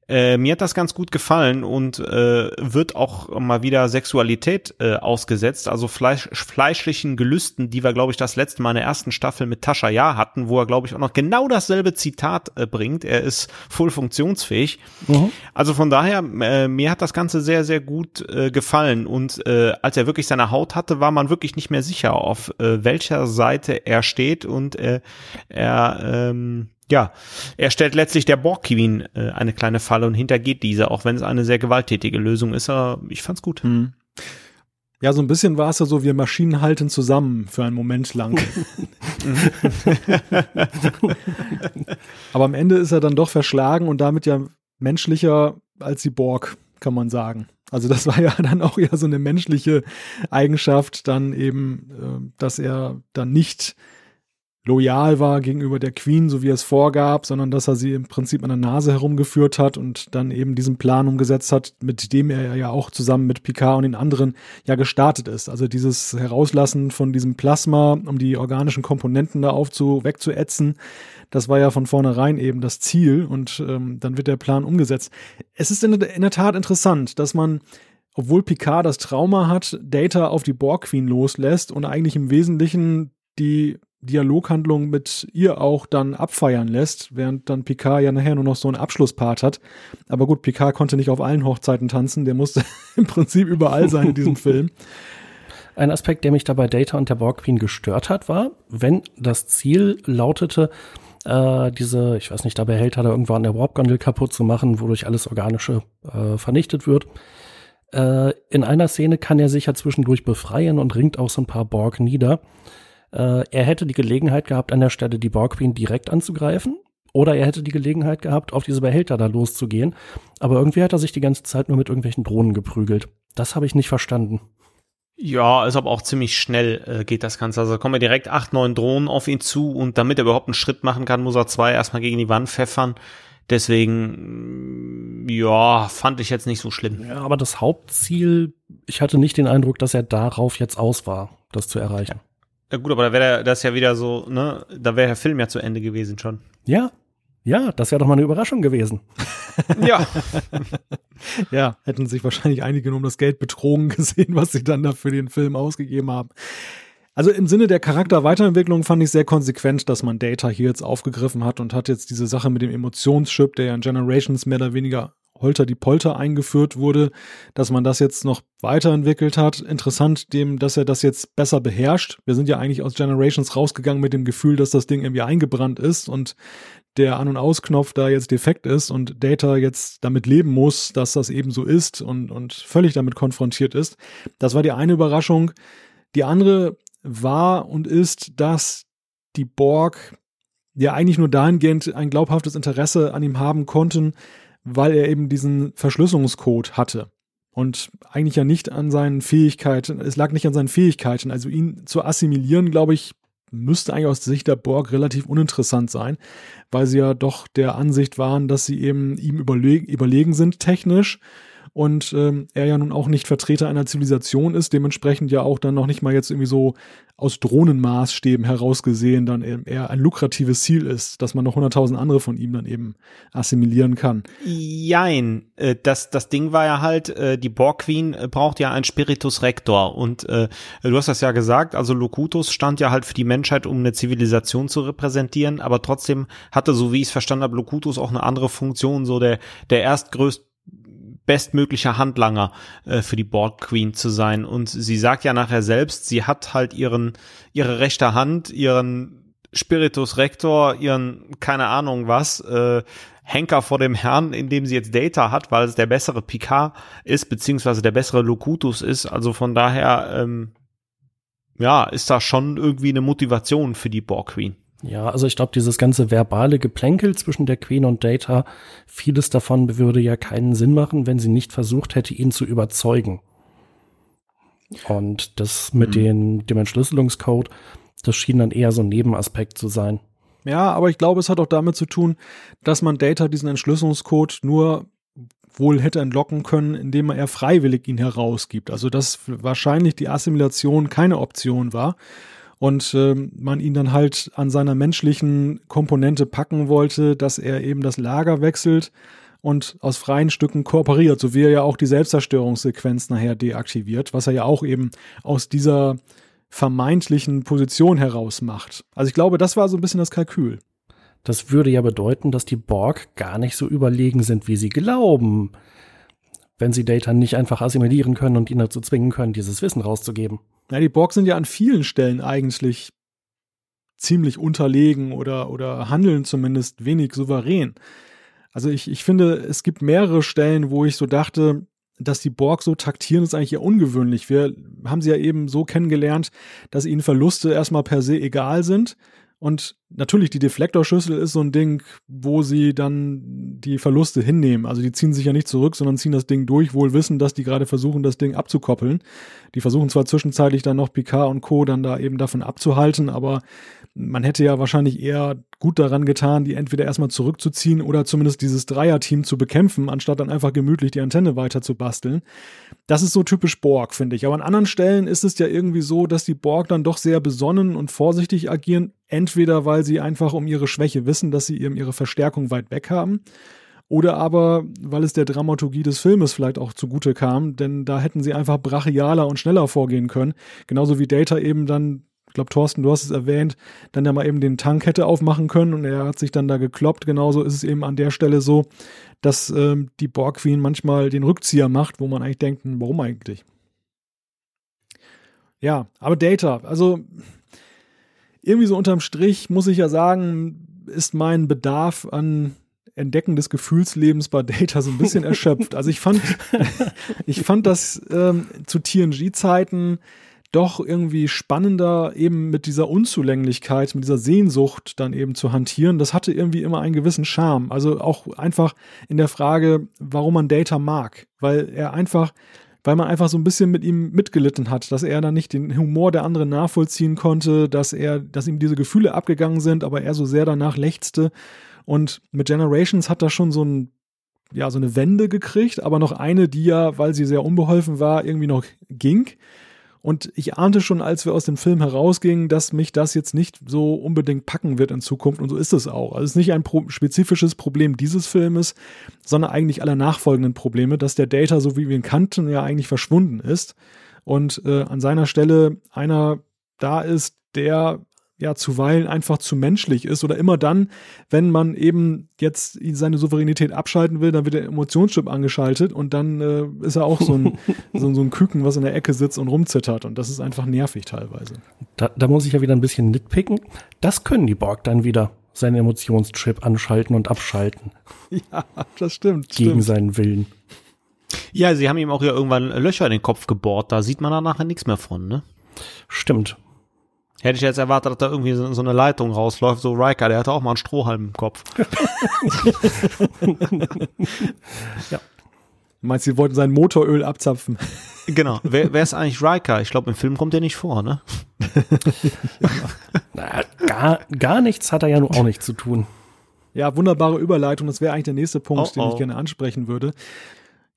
Äh, mir hat das ganz gut gefallen und äh, wird auch mal wieder Sexualität äh, ausgesetzt, also Fleisch, fleischlichen Gelüsten, die wir, glaube ich, das letzte Mal in der ersten Staffel mit Tascha Ja hatten, wo er, glaube ich, auch noch genau dasselbe Zitat äh, bringt. Er ist voll funktionsfähig. Mhm. Also von daher, äh, mir hat das Ganze sehr, sehr gut äh, gefallen und äh, als er wirklich seine Haut hatte, war man wirklich nicht mehr sicher, auf äh, welcher Seite er steht und äh, er ähm, ja, er stellt letztlich der Borg Queen äh, eine kleine Falle und hintergeht diese, auch wenn es eine sehr gewalttätige Lösung ist. Aber ich fand's gut. Hm. Ja, so ein bisschen war es ja so, wir Maschinen halten zusammen für einen Moment lang. Aber am Ende ist er dann doch verschlagen und damit ja menschlicher als die Borg, kann man sagen. Also das war ja dann auch eher so eine menschliche Eigenschaft, dann eben, äh, dass er dann nicht loyal war gegenüber der Queen, so wie er es vorgab, sondern dass er sie im Prinzip an der Nase herumgeführt hat und dann eben diesen Plan umgesetzt hat, mit dem er ja auch zusammen mit Picard und den anderen ja gestartet ist. Also dieses Herauslassen von diesem Plasma, um die organischen Komponenten da aufzu wegzuätzen, das war ja von vornherein eben das Ziel und ähm, dann wird der Plan umgesetzt. Es ist in, in der Tat interessant, dass man obwohl Picard das Trauma hat, Data auf die Borg Queen loslässt und eigentlich im Wesentlichen die Dialoghandlung mit ihr auch dann abfeiern lässt, während dann Picard ja nachher nur noch so einen Abschlusspart hat. Aber gut, Picard konnte nicht auf allen Hochzeiten tanzen, der musste im Prinzip überall sein in diesem Film. Ein Aspekt, der mich dabei Data und der Borg Queen gestört hat, war, wenn das Ziel lautete, äh, diese, ich weiß nicht, dabei hält er da irgendwann der Warp-Gondel kaputt zu machen, wodurch alles Organische äh, vernichtet wird. Äh, in einer Szene kann er sich ja zwischendurch befreien und ringt auch so ein paar Borg nieder. Äh, er hätte die Gelegenheit gehabt, an der Stelle die Borg Queen direkt anzugreifen. Oder er hätte die Gelegenheit gehabt, auf diese Behälter da loszugehen. Aber irgendwie hat er sich die ganze Zeit nur mit irgendwelchen Drohnen geprügelt. Das habe ich nicht verstanden. Ja, ist aber auch ziemlich schnell äh, geht das Ganze. Also kommen ja direkt acht, neun Drohnen auf ihn zu und damit er überhaupt einen Schritt machen kann, muss er zwei erstmal gegen die Wand pfeffern. Deswegen, mm, ja, fand ich jetzt nicht so schlimm. Ja, aber das Hauptziel, ich hatte nicht den Eindruck, dass er darauf jetzt aus war, das zu erreichen. Ja gut, aber da wäre das ja wieder so, ne, da wäre der Film ja zu Ende gewesen schon. Ja, ja, das wäre doch mal eine Überraschung gewesen. ja. ja, hätten sich wahrscheinlich einige nur um das Geld betrogen gesehen, was sie dann da für den Film ausgegeben haben. Also im Sinne der Charakterweiterentwicklung fand ich sehr konsequent, dass man Data hier jetzt aufgegriffen hat und hat jetzt diese Sache mit dem Emotionschip, der ja in Generations mehr oder weniger Holter die Polter eingeführt wurde, dass man das jetzt noch weiterentwickelt hat. Interessant dem, dass er das jetzt besser beherrscht. Wir sind ja eigentlich aus Generations rausgegangen mit dem Gefühl, dass das Ding irgendwie eingebrannt ist und der An- und Ausknopf da jetzt defekt ist und Data jetzt damit leben muss, dass das eben so ist und, und völlig damit konfrontiert ist. Das war die eine Überraschung. Die andere war und ist, dass die Borg ja eigentlich nur dahingehend ein glaubhaftes Interesse an ihm haben konnten, weil er eben diesen Verschlüsselungscode hatte. Und eigentlich ja nicht an seinen Fähigkeiten, es lag nicht an seinen Fähigkeiten. Also ihn zu assimilieren, glaube ich, müsste eigentlich aus Sicht der Borg relativ uninteressant sein, weil sie ja doch der Ansicht waren, dass sie eben ihm überleg überlegen sind technisch und ähm, er ja nun auch nicht Vertreter einer Zivilisation ist, dementsprechend ja auch dann noch nicht mal jetzt irgendwie so aus Drohnenmaßstäben herausgesehen dann eben eher ein lukratives Ziel ist, dass man noch 100.000 andere von ihm dann eben assimilieren kann. Jein, äh, das, das Ding war ja halt, äh, die Borg Queen äh, braucht ja einen Spiritus Rector. Und äh, du hast das ja gesagt, also Locutus stand ja halt für die Menschheit, um eine Zivilisation zu repräsentieren, aber trotzdem hatte, so wie ich es verstanden habe, Locutus auch eine andere Funktion, so der, der erstgrößte bestmöglicher Handlanger äh, für die Borg Queen zu sein. Und sie sagt ja nachher selbst, sie hat halt ihren, ihre rechte Hand, ihren Spiritus Rector, ihren, keine Ahnung was, äh, Henker vor dem Herrn, in dem sie jetzt Data hat, weil es der bessere Picard ist, beziehungsweise der bessere Locutus ist. Also von daher, ähm, ja, ist da schon irgendwie eine Motivation für die Borg Queen. Ja, also ich glaube, dieses ganze verbale Geplänkel zwischen der Queen und Data, vieles davon würde ja keinen Sinn machen, wenn sie nicht versucht hätte, ihn zu überzeugen. Und das mit mhm. den, dem Entschlüsselungscode, das schien dann eher so ein Nebenaspekt zu sein. Ja, aber ich glaube, es hat auch damit zu tun, dass man Data diesen Entschlüsselungscode nur wohl hätte entlocken können, indem er freiwillig ihn herausgibt. Also dass wahrscheinlich die Assimilation keine Option war und äh, man ihn dann halt an seiner menschlichen Komponente packen wollte, dass er eben das Lager wechselt und aus freien Stücken kooperiert, so wie er ja auch die Selbstzerstörungssequenz nachher deaktiviert, was er ja auch eben aus dieser vermeintlichen Position heraus macht. Also ich glaube, das war so ein bisschen das Kalkül. Das würde ja bedeuten, dass die Borg gar nicht so überlegen sind, wie sie glauben, wenn sie Data nicht einfach assimilieren können und ihn dazu zwingen können, dieses Wissen rauszugeben. Ja, die Borg sind ja an vielen Stellen eigentlich ziemlich unterlegen oder, oder handeln zumindest wenig souverän. Also ich, ich finde, es gibt mehrere Stellen, wo ich so dachte, dass die Borg so taktieren, ist eigentlich ja ungewöhnlich. Wir haben sie ja eben so kennengelernt, dass ihnen Verluste erstmal per se egal sind Und natürlich, die Deflektorschüssel ist so ein Ding, wo sie dann die Verluste hinnehmen. Also die ziehen sich ja nicht zurück, sondern ziehen das Ding durch, wohl wissen, dass die gerade versuchen, das Ding abzukoppeln. Die versuchen zwar zwischenzeitlich dann noch Picard und Co. dann da eben davon abzuhalten, aber man hätte ja wahrscheinlich eher gut daran getan, die entweder erstmal zurückzuziehen oder zumindest dieses Dreierteam zu bekämpfen, anstatt dann einfach gemütlich die Antenne weiter zu basteln. Das ist so typisch Borg, finde ich. Aber an anderen Stellen ist es ja irgendwie so, dass die Borg dann doch sehr besonnen und vorsichtig agieren. Entweder weil sie einfach um ihre Schwäche wissen, dass sie eben ihre Verstärkung weit weg haben. Oder aber, weil es der Dramaturgie des Filmes vielleicht auch zugute kam, denn da hätten sie einfach brachialer und schneller vorgehen können. Genauso wie Data eben dann glaube, Thorsten, du hast es erwähnt, dann ja mal eben den Tank hätte aufmachen können und er hat sich dann da gekloppt. Genauso ist es eben an der Stelle so, dass ähm, die Borg Queen manchmal den Rückzieher macht, wo man eigentlich denkt, hm, warum eigentlich? Ja, aber Data, also irgendwie so unterm Strich muss ich ja sagen, ist mein Bedarf an Entdecken des Gefühlslebens bei Data so ein bisschen erschöpft. Also ich fand, ich fand das ähm, zu TNG-Zeiten doch irgendwie spannender, eben mit dieser Unzulänglichkeit, mit dieser Sehnsucht dann eben zu hantieren. Das hatte irgendwie immer einen gewissen Charme. Also auch einfach in der Frage, warum man Data mag. Weil er einfach, weil man einfach so ein bisschen mit ihm mitgelitten hat, dass er dann nicht den Humor der anderen nachvollziehen konnte, dass er, dass ihm diese Gefühle abgegangen sind, aber er so sehr danach lechzte. Und mit Generations hat er schon so ein ja, so eine Wende gekriegt, aber noch eine, die ja, weil sie sehr unbeholfen war, irgendwie noch ging. Und ich ahnte schon, als wir aus dem Film herausgingen, dass mich das jetzt nicht so unbedingt packen wird in Zukunft. Und so ist es auch. Also es ist nicht ein pro spezifisches Problem dieses Filmes, sondern eigentlich aller nachfolgenden Probleme, dass der Data, so wie wir ihn kannten, ja eigentlich verschwunden ist. Und äh, an seiner Stelle einer da ist, der ja zuweilen einfach zu menschlich ist oder immer dann, wenn man eben jetzt seine Souveränität abschalten will, dann wird der Emotionschip angeschaltet und dann äh, ist er auch so ein, so, so, ein Küken, was in der Ecke sitzt und rumzittert und das ist einfach nervig teilweise. Da, da muss ich ja wieder ein bisschen nitpicken. Das können die Borg dann wieder, seinen Emotionschip anschalten und abschalten. Ja, das stimmt. Gegen stimmt. seinen Willen. Ja, sie haben ihm auch ja irgendwann Löcher in den Kopf gebohrt, da sieht man dann nachher nichts mehr von, ne? Stimmt. Hätte ich jetzt erwartet, dass da irgendwie so, so eine Leitung rausläuft, so Riker, der hatte auch mal einen Strohhalm im Kopf. ja. Du meinst, sie wollten sein Motoröl abzapfen? Genau. Wer, wer ist eigentlich Riker? Ich glaube, im Film kommt der nicht vor, ne? Na, gar, gar nichts hat er ja nun auch nicht zu tun. Ja, wunderbare Überleitung. Das wäre eigentlich der nächste Punkt, oh, oh. den ich gerne ansprechen würde.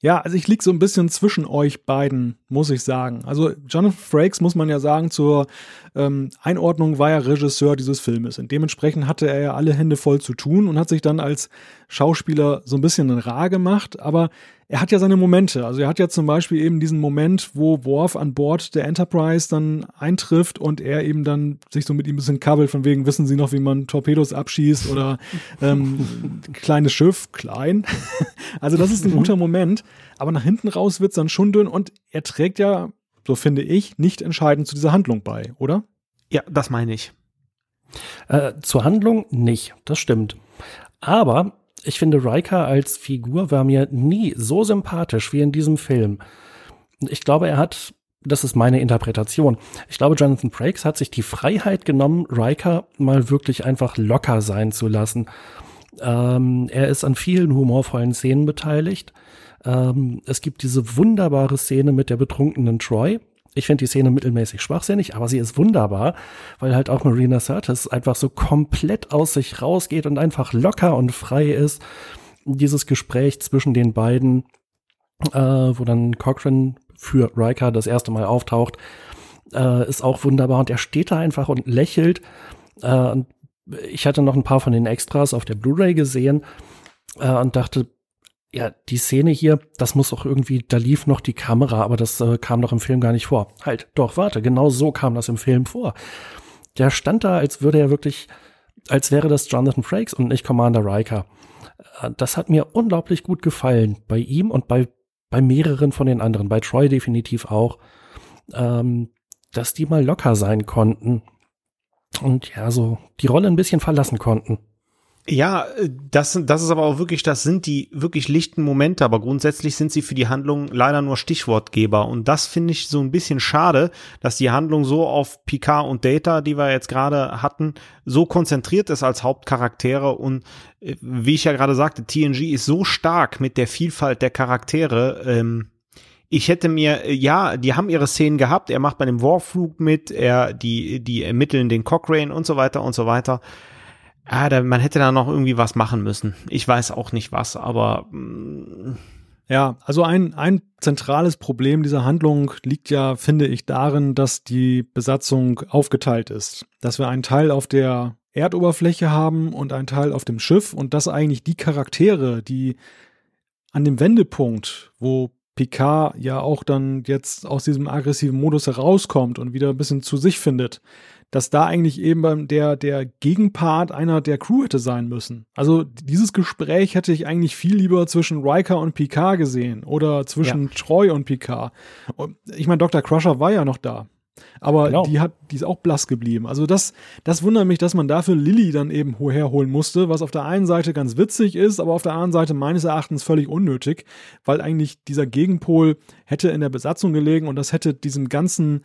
Ja, also ich liege so ein bisschen zwischen euch beiden, muss ich sagen. Also Jonathan Frakes, muss man ja sagen, zur ähm, Einordnung war ja Regisseur dieses Filmes. Und dementsprechend hatte er ja alle Hände voll zu tun und hat sich dann als Schauspieler so ein bisschen rar gemacht. Aber er hat ja seine Momente. Also er hat ja zum Beispiel eben diesen Moment, wo Worf an Bord der Enterprise dann eintrifft und er eben dann sich so mit ihm ein bisschen kabbelt, von wegen, wissen Sie noch, wie man Torpedos abschießt oder ähm, kleines Schiff, klein. also das ist ein guter Moment. Aber nach hinten raus wird's dann schon dünn und er trägt ja, so finde ich, nicht entscheidend zu dieser Handlung bei, oder? Ja, das meine ich. Äh, zur Handlung nicht, das stimmt. Aber ich finde, Riker als Figur war mir nie so sympathisch wie in diesem Film. Ich glaube, er hat, das ist meine Interpretation, ich glaube, Jonathan Frakes hat sich die Freiheit genommen, Riker mal wirklich einfach locker sein zu lassen. Ähm, er ist an vielen humorvollen Szenen beteiligt. Ähm, es gibt diese wunderbare Szene mit der betrunkenen Troy, ich finde die Szene mittelmäßig schwachsinnig, aber sie ist wunderbar, weil halt auch Marina Sirtis einfach so komplett aus sich rausgeht und einfach locker und frei ist. Dieses Gespräch zwischen den beiden, äh, wo dann Cochrane für Riker das erste Mal auftaucht, äh, ist auch wunderbar und er steht da einfach und lächelt. Äh, ich hatte noch ein paar von den Extras auf der Blu-ray gesehen äh, und dachte, ja, die Szene hier, das muss auch irgendwie, da lief noch die Kamera, aber das äh, kam doch im Film gar nicht vor. Halt, doch, warte, genau so kam das im Film vor. Der stand da, als würde er wirklich, als wäre das Jonathan Frakes und nicht Commander Riker. Äh, das hat mir unglaublich gut gefallen. Bei ihm und bei, bei mehreren von den anderen, bei Troy definitiv auch, ähm, dass die mal locker sein konnten und ja, so die Rolle ein bisschen verlassen konnten. Ja, das, das ist aber auch wirklich, das sind die wirklich lichten Momente, aber grundsätzlich sind sie für die Handlung leider nur Stichwortgeber. Und das finde ich so ein bisschen schade, dass die Handlung so auf Picard und Data, die wir jetzt gerade hatten, so konzentriert ist als Hauptcharaktere. Und äh, wie ich ja gerade sagte, TNG ist so stark mit der Vielfalt der Charaktere. Ähm, ich hätte mir, äh, ja, die haben ihre Szenen gehabt, er macht bei dem Warflug mit, er, die, die ermitteln den Cochrane und so weiter und so weiter ah, da, man hätte da noch irgendwie was machen müssen. Ich weiß auch nicht was, aber. Mm. ja, also ein, ein zentrales Problem dieser Handlung liegt ja, finde ich, darin, dass die Besatzung aufgeteilt ist. Dass wir einen Teil auf der Erdoberfläche haben und einen Teil auf dem Schiff und dass eigentlich die Charaktere, die an dem Wendepunkt, wo Picard ja auch dann jetzt aus diesem aggressiven Modus herauskommt und wieder ein bisschen zu sich findet, dass da eigentlich eben der, der Gegenpart einer der Crew hätte sein müssen. Also dieses Gespräch hätte ich eigentlich viel lieber zwischen Riker und Picard gesehen oder zwischen ja. Troy und Picard. Ich meine, Dr. Crusher war ja noch da. Aber genau. die hat, die ist auch blass geblieben. Also das, das wundert mich, dass man dafür Lilly dann eben herholen musste, was auf der einen Seite ganz witzig ist, aber auf der anderen Seite meines Erachtens völlig unnötig, weil eigentlich dieser Gegenpol hätte in der Besatzung gelegen und das hätte diesem ganzen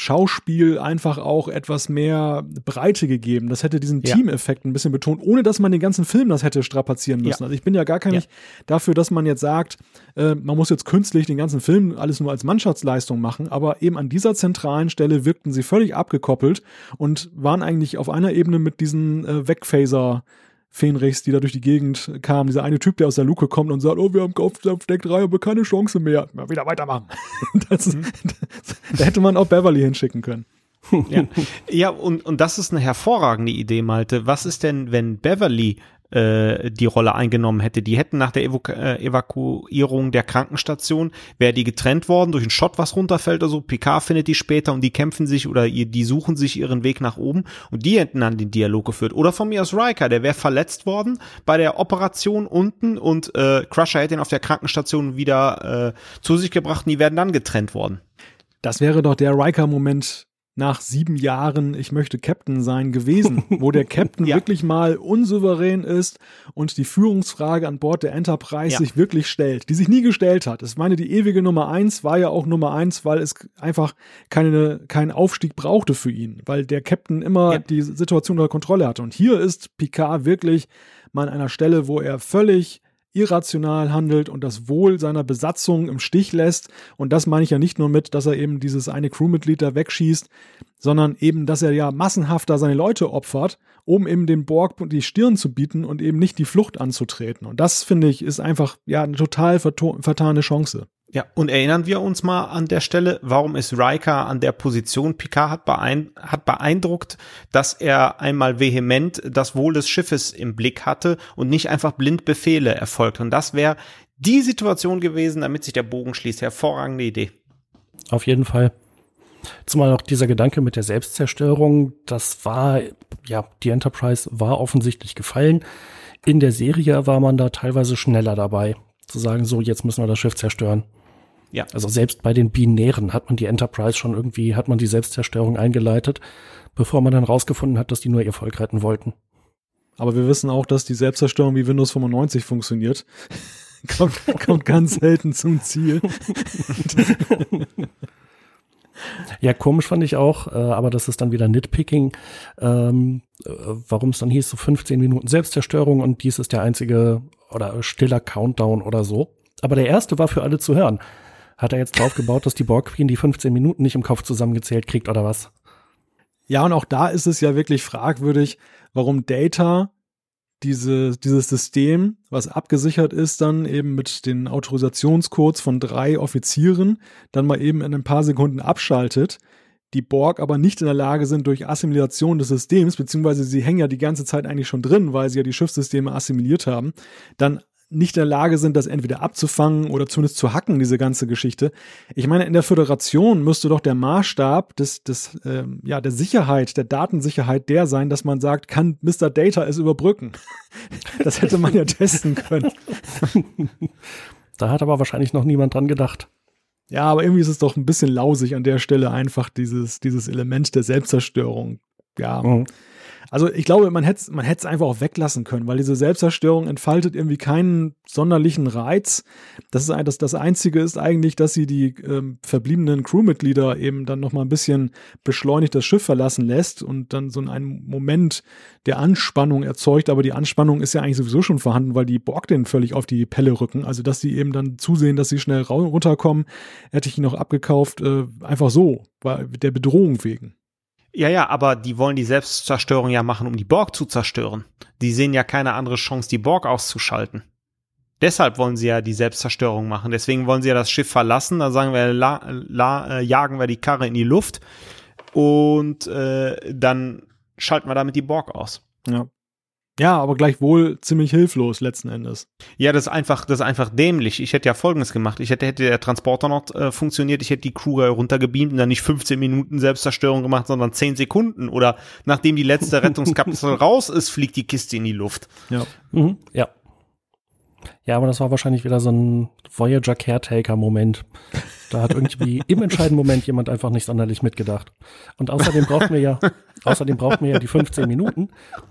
Schauspiel einfach auch etwas mehr Breite gegeben. Das hätte diesen ja. Team-Effekt ein bisschen betont, ohne dass man den ganzen Film das hätte strapazieren müssen. Ja. Also ich bin ja gar kein ja. dafür, dass man jetzt sagt, äh, man muss jetzt künstlich den ganzen Film alles nur als Mannschaftsleistung machen, aber eben an dieser zentralen Stelle wirkten sie völlig abgekoppelt und waren eigentlich auf einer Ebene mit diesen äh, Wegphaser- Fenrichs, die da durch die Gegend kamen. Dieser eine Typ, der aus der Luke kommt und sagt, oh, wir haben auf Deck 3, aber keine Chance mehr. Mal wieder weitermachen. Das, mhm. das, da hätte man auch Beverly hinschicken können. Ja, ja und, und das ist eine hervorragende Idee, Malte. Was ist denn, wenn Beverly äh, die Rolle eingenommen hätte. Die hätten nach der Evaku äh, Evakuierung der Krankenstation, wäre die getrennt worden durch einen Shot, was runterfällt oder so. Picard findet die später und die kämpfen sich oder die suchen sich ihren Weg nach oben und die hätten dann den Dialog geführt. Oder von mir aus Riker, der wäre verletzt worden bei der Operation unten und äh, Crusher hätte ihn auf der Krankenstation wieder äh, zu sich gebracht und die werden dann getrennt worden. Das wäre doch der Riker-Moment nach sieben Jahren Ich möchte Captain sein gewesen, wo der Captain ja. wirklich mal unsouverän ist und die Führungsfrage an Bord der Enterprise ja. sich wirklich stellt, die sich nie gestellt hat. Ich meine, die ewige Nummer eins war ja auch Nummer eins, weil es einfach keine, keinen Aufstieg brauchte für ihn, weil der Captain immer ja. die Situation unter Kontrolle hatte. Und hier ist Picard wirklich mal an einer Stelle, wo er völlig irrational handelt und das Wohl seiner Besatzung im Stich lässt. Und das meine ich ja nicht nur mit, dass er eben dieses eine Crewmitglied da wegschießt, sondern eben, dass er ja massenhafter seine Leute opfert, um eben den Borg die Stirn zu bieten und eben nicht die Flucht anzutreten. Und das, finde ich, ist einfach ja eine total vertane Chance. Ja, und erinnern wir uns mal an der Stelle, warum ist Riker an der Position? Picard hat, beein hat beeindruckt, dass er einmal vehement das Wohl des Schiffes im Blick hatte und nicht einfach blind Befehle erfolgt. Und das wäre die Situation gewesen, damit sich der Bogen schließt. Hervorragende Idee. Auf jeden Fall. Zumal auch dieser Gedanke mit der Selbstzerstörung, das war, ja, die Enterprise war offensichtlich gefallen. In der Serie war man da teilweise schneller dabei, zu sagen, so, jetzt müssen wir das Schiff zerstören. Ja. Also selbst bei den Binären hat man die Enterprise schon irgendwie, hat man die Selbstzerstörung eingeleitet, bevor man dann rausgefunden hat, dass die nur ihr Volk retten wollten. Aber wir wissen auch, dass die Selbstzerstörung wie Windows 95 funktioniert. kommt, kommt ganz selten zum Ziel. Ja, komisch fand ich auch, äh, aber das ist dann wieder Nitpicking, ähm, äh, warum es dann hieß, so 15 Minuten Selbstzerstörung und dies ist der einzige oder stiller Countdown oder so. Aber der erste war für alle zu hören. Hat er jetzt drauf gebaut, dass die Borg Queen die 15 Minuten nicht im Kopf zusammengezählt kriegt oder was? Ja, und auch da ist es ja wirklich fragwürdig, warum Data diese, dieses System, was abgesichert ist, dann eben mit den Autorisationscodes von drei Offizieren, dann mal eben in ein paar Sekunden abschaltet, die Borg aber nicht in der Lage sind, durch Assimilation des Systems, beziehungsweise sie hängen ja die ganze Zeit eigentlich schon drin, weil sie ja die Schiffssysteme assimiliert haben, dann nicht in der Lage sind, das entweder abzufangen oder zumindest zu hacken, diese ganze Geschichte. Ich meine, in der Föderation müsste doch der Maßstab des, des, äh, ja, der Sicherheit, der Datensicherheit der sein, dass man sagt, kann Mr. Data es überbrücken? Das hätte man ja testen können. Da hat aber wahrscheinlich noch niemand dran gedacht. Ja, aber irgendwie ist es doch ein bisschen lausig an der Stelle einfach dieses, dieses Element der Selbstzerstörung. Ja. Mhm. Also ich glaube, man hätte man es einfach auch weglassen können, weil diese Selbstzerstörung entfaltet irgendwie keinen sonderlichen Reiz. Das ist das, das Einzige ist eigentlich, dass sie die ähm, verbliebenen Crewmitglieder eben dann noch mal ein bisschen beschleunigt das Schiff verlassen lässt und dann so einen Moment der Anspannung erzeugt. Aber die Anspannung ist ja eigentlich sowieso schon vorhanden, weil die Borg den völlig auf die Pelle rücken. Also dass sie eben dann zusehen, dass sie schnell runterkommen, hätte ich ihn noch abgekauft, äh, einfach so, weil der Bedrohung wegen. Ja, ja, aber die wollen die Selbstzerstörung ja machen, um die Borg zu zerstören. Die sehen ja keine andere Chance, die Borg auszuschalten. Deshalb wollen sie ja die Selbstzerstörung machen. Deswegen wollen sie ja das Schiff verlassen. Da sagen wir, la, la, äh, jagen wir die Karre in die Luft und äh, dann schalten wir damit die Borg aus. Ja. Ja, aber gleichwohl ziemlich hilflos letzten Endes. Ja, das ist einfach, das ist einfach dämlich. Ich hätte ja Folgendes gemacht. Ich hätte, hätte der Transporter noch äh, funktioniert, ich hätte die Crew runtergebeamt und dann nicht 15 Minuten Selbstzerstörung gemacht, sondern 10 Sekunden. Oder nachdem die letzte Rettungskapsel raus ist, fliegt die Kiste in die Luft. Ja. Mhm, ja. Ja, aber das war wahrscheinlich wieder so ein Voyager Caretaker-Moment. Da hat irgendwie im entscheidenden Moment jemand einfach nicht sonderlich mitgedacht. Und außerdem brauchten wir ja, außerdem brauchten wir ja die 15 Minuten,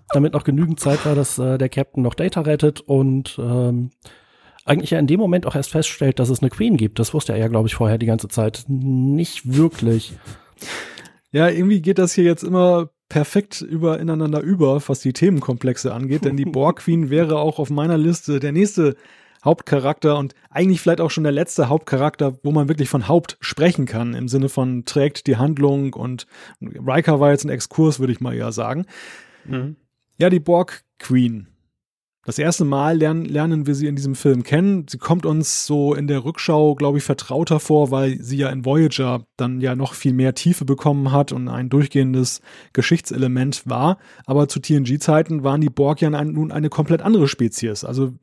damit noch genügend Zeit war, dass äh, der Captain noch Data rettet und ähm, eigentlich ja in dem Moment auch erst feststellt, dass es eine Queen gibt. Das wusste er ja, glaube ich, vorher die ganze Zeit nicht wirklich. Ja, irgendwie geht das hier jetzt immer perfekt über ineinander über, was die Themenkomplexe angeht, denn die Borg Queen wäre auch auf meiner Liste der nächste Hauptcharakter und eigentlich vielleicht auch schon der letzte Hauptcharakter, wo man wirklich von Haupt sprechen kann, im Sinne von trägt die Handlung und Riker war jetzt ein Exkurs, würde ich mal eher sagen. Mhm. Ja, die Borg Queen. Das erste Mal lernen, lernen wir sie in diesem Film kennen. Sie kommt uns so in der Rückschau, glaube ich, vertrauter vor, weil sie ja in Voyager dann ja noch viel mehr Tiefe bekommen hat und ein durchgehendes Geschichtselement war. Aber zu TNG-Zeiten waren die Borg ja nun eine komplett andere Spezies. Also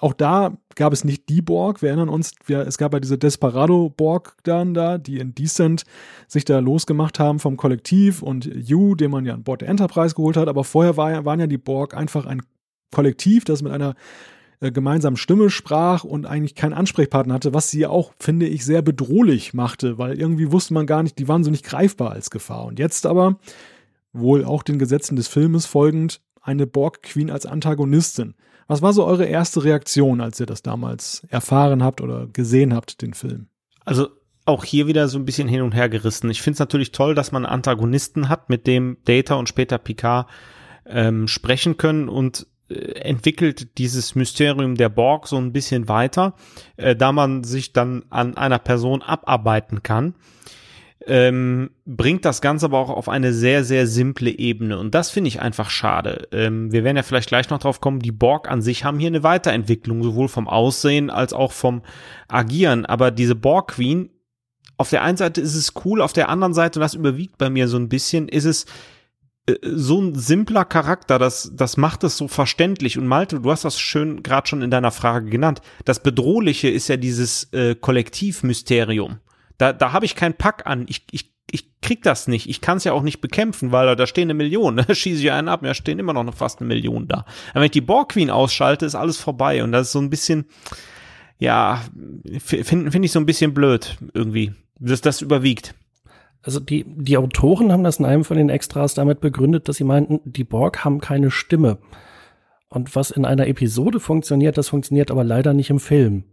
auch da gab es nicht die Borg. Wir erinnern uns, wir, es gab ja diese Desperado-Borg dann da, die in Decent sich da losgemacht haben vom Kollektiv und You, den man ja an Bord der Enterprise geholt hat. Aber vorher war, waren ja die Borg einfach ein Kollektiv, das mit einer äh, gemeinsamen Stimme sprach und eigentlich keinen Ansprechpartner hatte, was sie auch, finde ich, sehr bedrohlich machte, weil irgendwie wusste man gar nicht, die waren so nicht greifbar als Gefahr. Und jetzt aber, wohl auch den Gesetzen des Filmes folgend, eine Borg-Queen als Antagonistin. Was war so eure erste Reaktion, als ihr das damals erfahren habt oder gesehen habt, den Film? Also auch hier wieder so ein bisschen hin und her gerissen. Ich finde es natürlich toll, dass man Antagonisten hat, mit dem Data und später Picard ähm, sprechen können und entwickelt dieses Mysterium der Borg so ein bisschen weiter, äh, da man sich dann an einer Person abarbeiten kann. Ähm, bringt das Ganze aber auch auf eine sehr, sehr simple Ebene. Und das finde ich einfach schade. Ähm, wir werden ja vielleicht gleich noch drauf kommen, die Borg an sich haben hier eine Weiterentwicklung, sowohl vom Aussehen als auch vom Agieren. Aber diese Borg Queen, auf der einen Seite ist es cool, auf der anderen Seite, und das überwiegt bei mir so ein bisschen, ist es, äh, so ein simpler Charakter, das, das macht es so verständlich. Und Malte, du hast das schön gerade schon in deiner Frage genannt. Das Bedrohliche ist ja dieses äh, Kollektivmysterium. Da, da habe ich keinen Pack an. Ich, ich, ich krieg das nicht. Ich kann es ja auch nicht bekämpfen, weil da, da stehen eine Million. Da schieße ich einen ab, ja, stehen immer noch fast eine Million da. Aber wenn ich die Borg Queen ausschalte, ist alles vorbei. Und das ist so ein bisschen, ja, finde find ich so ein bisschen blöd irgendwie, dass das überwiegt. Also die, die Autoren haben das in einem von den Extras damit begründet, dass sie meinten, die Borg haben keine Stimme. Und was in einer Episode funktioniert, das funktioniert aber leider nicht im Film.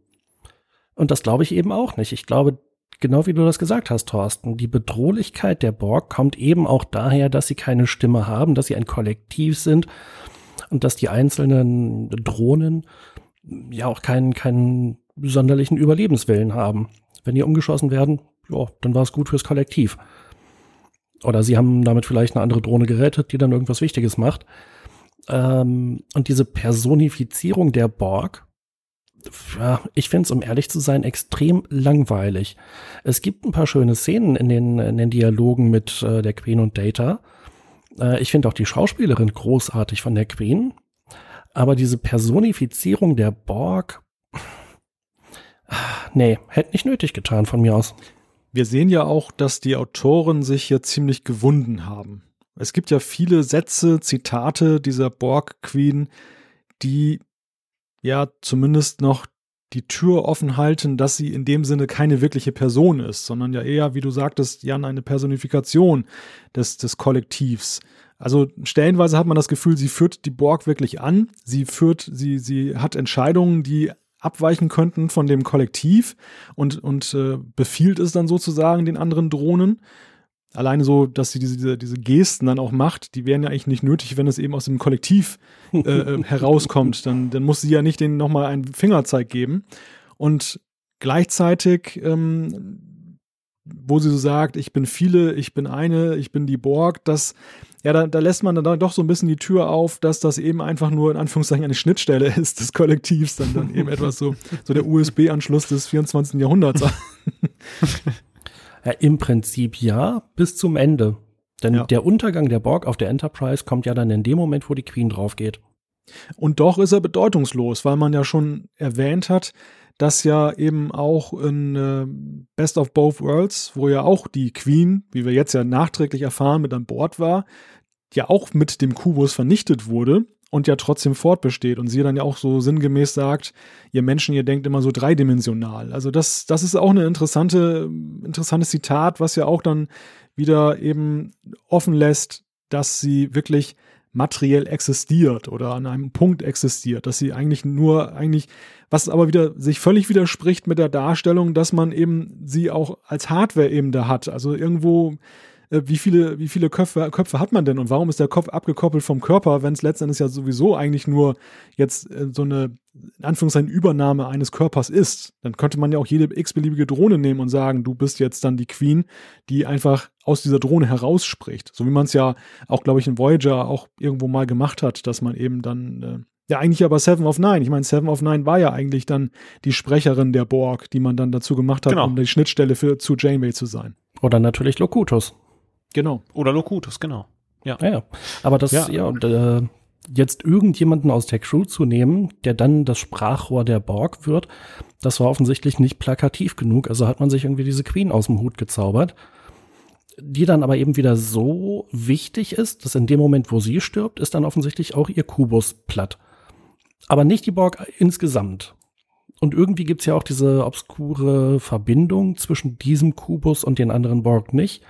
Und das glaube ich eben auch nicht. Ich glaube, genau wie du das gesagt hast, Thorsten, die Bedrohlichkeit der Borg kommt eben auch daher, dass sie keine Stimme haben, dass sie ein Kollektiv sind und dass die einzelnen Drohnen ja auch keinen, keinen sonderlichen Überlebenswillen haben. Wenn die umgeschossen werden, ja, dann war es gut fürs Kollektiv. Oder sie haben damit vielleicht eine andere Drohne gerettet, die dann irgendwas Wichtiges macht. Ähm, und diese Personifizierung der Borg, ja, ich finde es, um ehrlich zu sein, extrem langweilig. Es gibt ein paar schöne Szenen in den, in den Dialogen mit äh, der Queen und Data. Äh, ich finde auch die Schauspielerin großartig von der Queen. Aber diese Personifizierung der Borg, nee, hätte nicht nötig getan von mir aus. Wir sehen ja auch, dass die Autoren sich hier ziemlich gewunden haben. Es gibt ja viele Sätze, Zitate dieser Borg Queen, die ja zumindest noch die Tür offen halten, dass sie in dem Sinne keine wirkliche Person ist, sondern ja eher, wie du sagtest, Jan, eine Personifikation des, des Kollektivs. Also stellenweise hat man das Gefühl, sie führt die Borg wirklich an. Sie führt, sie, sie hat Entscheidungen, die abweichen könnten von dem Kollektiv und, und äh, befiehlt es dann sozusagen den anderen Drohnen. Alleine so, dass sie diese, diese, diese Gesten dann auch macht, die wären ja eigentlich nicht nötig, wenn es eben aus dem Kollektiv äh, äh herauskommt. Dann, dann muss sie ja nicht denen nochmal einen Fingerzeig geben. Und gleichzeitig ähm, wo sie so sagt, ich bin viele, ich bin eine, ich bin die Borg, das, ja, da, da lässt man dann doch so ein bisschen die Tür auf, dass das eben einfach nur in Anführungszeichen eine Schnittstelle ist des Kollektivs, dann, dann eben etwas so, so der USB-Anschluss des 24. Jahrhunderts. ja, Im Prinzip ja, bis zum Ende. Denn ja. der Untergang der Borg auf der Enterprise kommt ja dann in dem Moment, wo die Queen drauf geht. Und doch ist er bedeutungslos, weil man ja schon erwähnt hat, dass ja eben auch in äh, Best of Both Worlds, wo ja auch die Queen, wie wir jetzt ja nachträglich erfahren, mit an Bord war, ja auch mit dem Kubus vernichtet wurde und ja trotzdem fortbesteht und sie dann ja auch so sinngemäß sagt, ihr Menschen, ihr denkt immer so dreidimensional. Also das, das ist auch eine interessante, interessantes Zitat, was ja auch dann wieder eben offen lässt, dass sie wirklich materiell existiert oder an einem Punkt existiert, dass sie eigentlich nur eigentlich, was aber wieder sich völlig widerspricht mit der Darstellung, dass man eben sie auch als Hardware eben da hat. Also irgendwo äh, wie viele, wie viele Köpfe, Köpfe hat man denn und warum ist der Kopf abgekoppelt vom Körper, wenn es letztendlich ja sowieso eigentlich nur jetzt äh, so eine, in Anführungszeichen, Übernahme eines Körpers ist? Dann könnte man ja auch jede x-beliebige Drohne nehmen und sagen, du bist jetzt dann die Queen, die einfach aus dieser Drohne herausspricht. So wie man es ja auch, glaube ich, in Voyager auch irgendwo mal gemacht hat, dass man eben dann äh, ja, eigentlich aber Seven of Nine. Ich meine, Seven of Nine war ja eigentlich dann die Sprecherin der Borg, die man dann dazu gemacht hat, genau. um die Schnittstelle für, zu Janeway zu sein. Oder natürlich Locutus. Genau. Oder Locutus, genau. Ja. ja, ja. Aber das, ja, ja und, äh, jetzt irgendjemanden aus der Crew zu nehmen, der dann das Sprachrohr der Borg wird, das war offensichtlich nicht plakativ genug. Also hat man sich irgendwie diese Queen aus dem Hut gezaubert, die dann aber eben wieder so wichtig ist, dass in dem Moment, wo sie stirbt, ist dann offensichtlich auch ihr Kubus platt. Aber nicht die Borg insgesamt. Und irgendwie gibt's ja auch diese obskure Verbindung zwischen diesem Kubus und den anderen Borg nicht.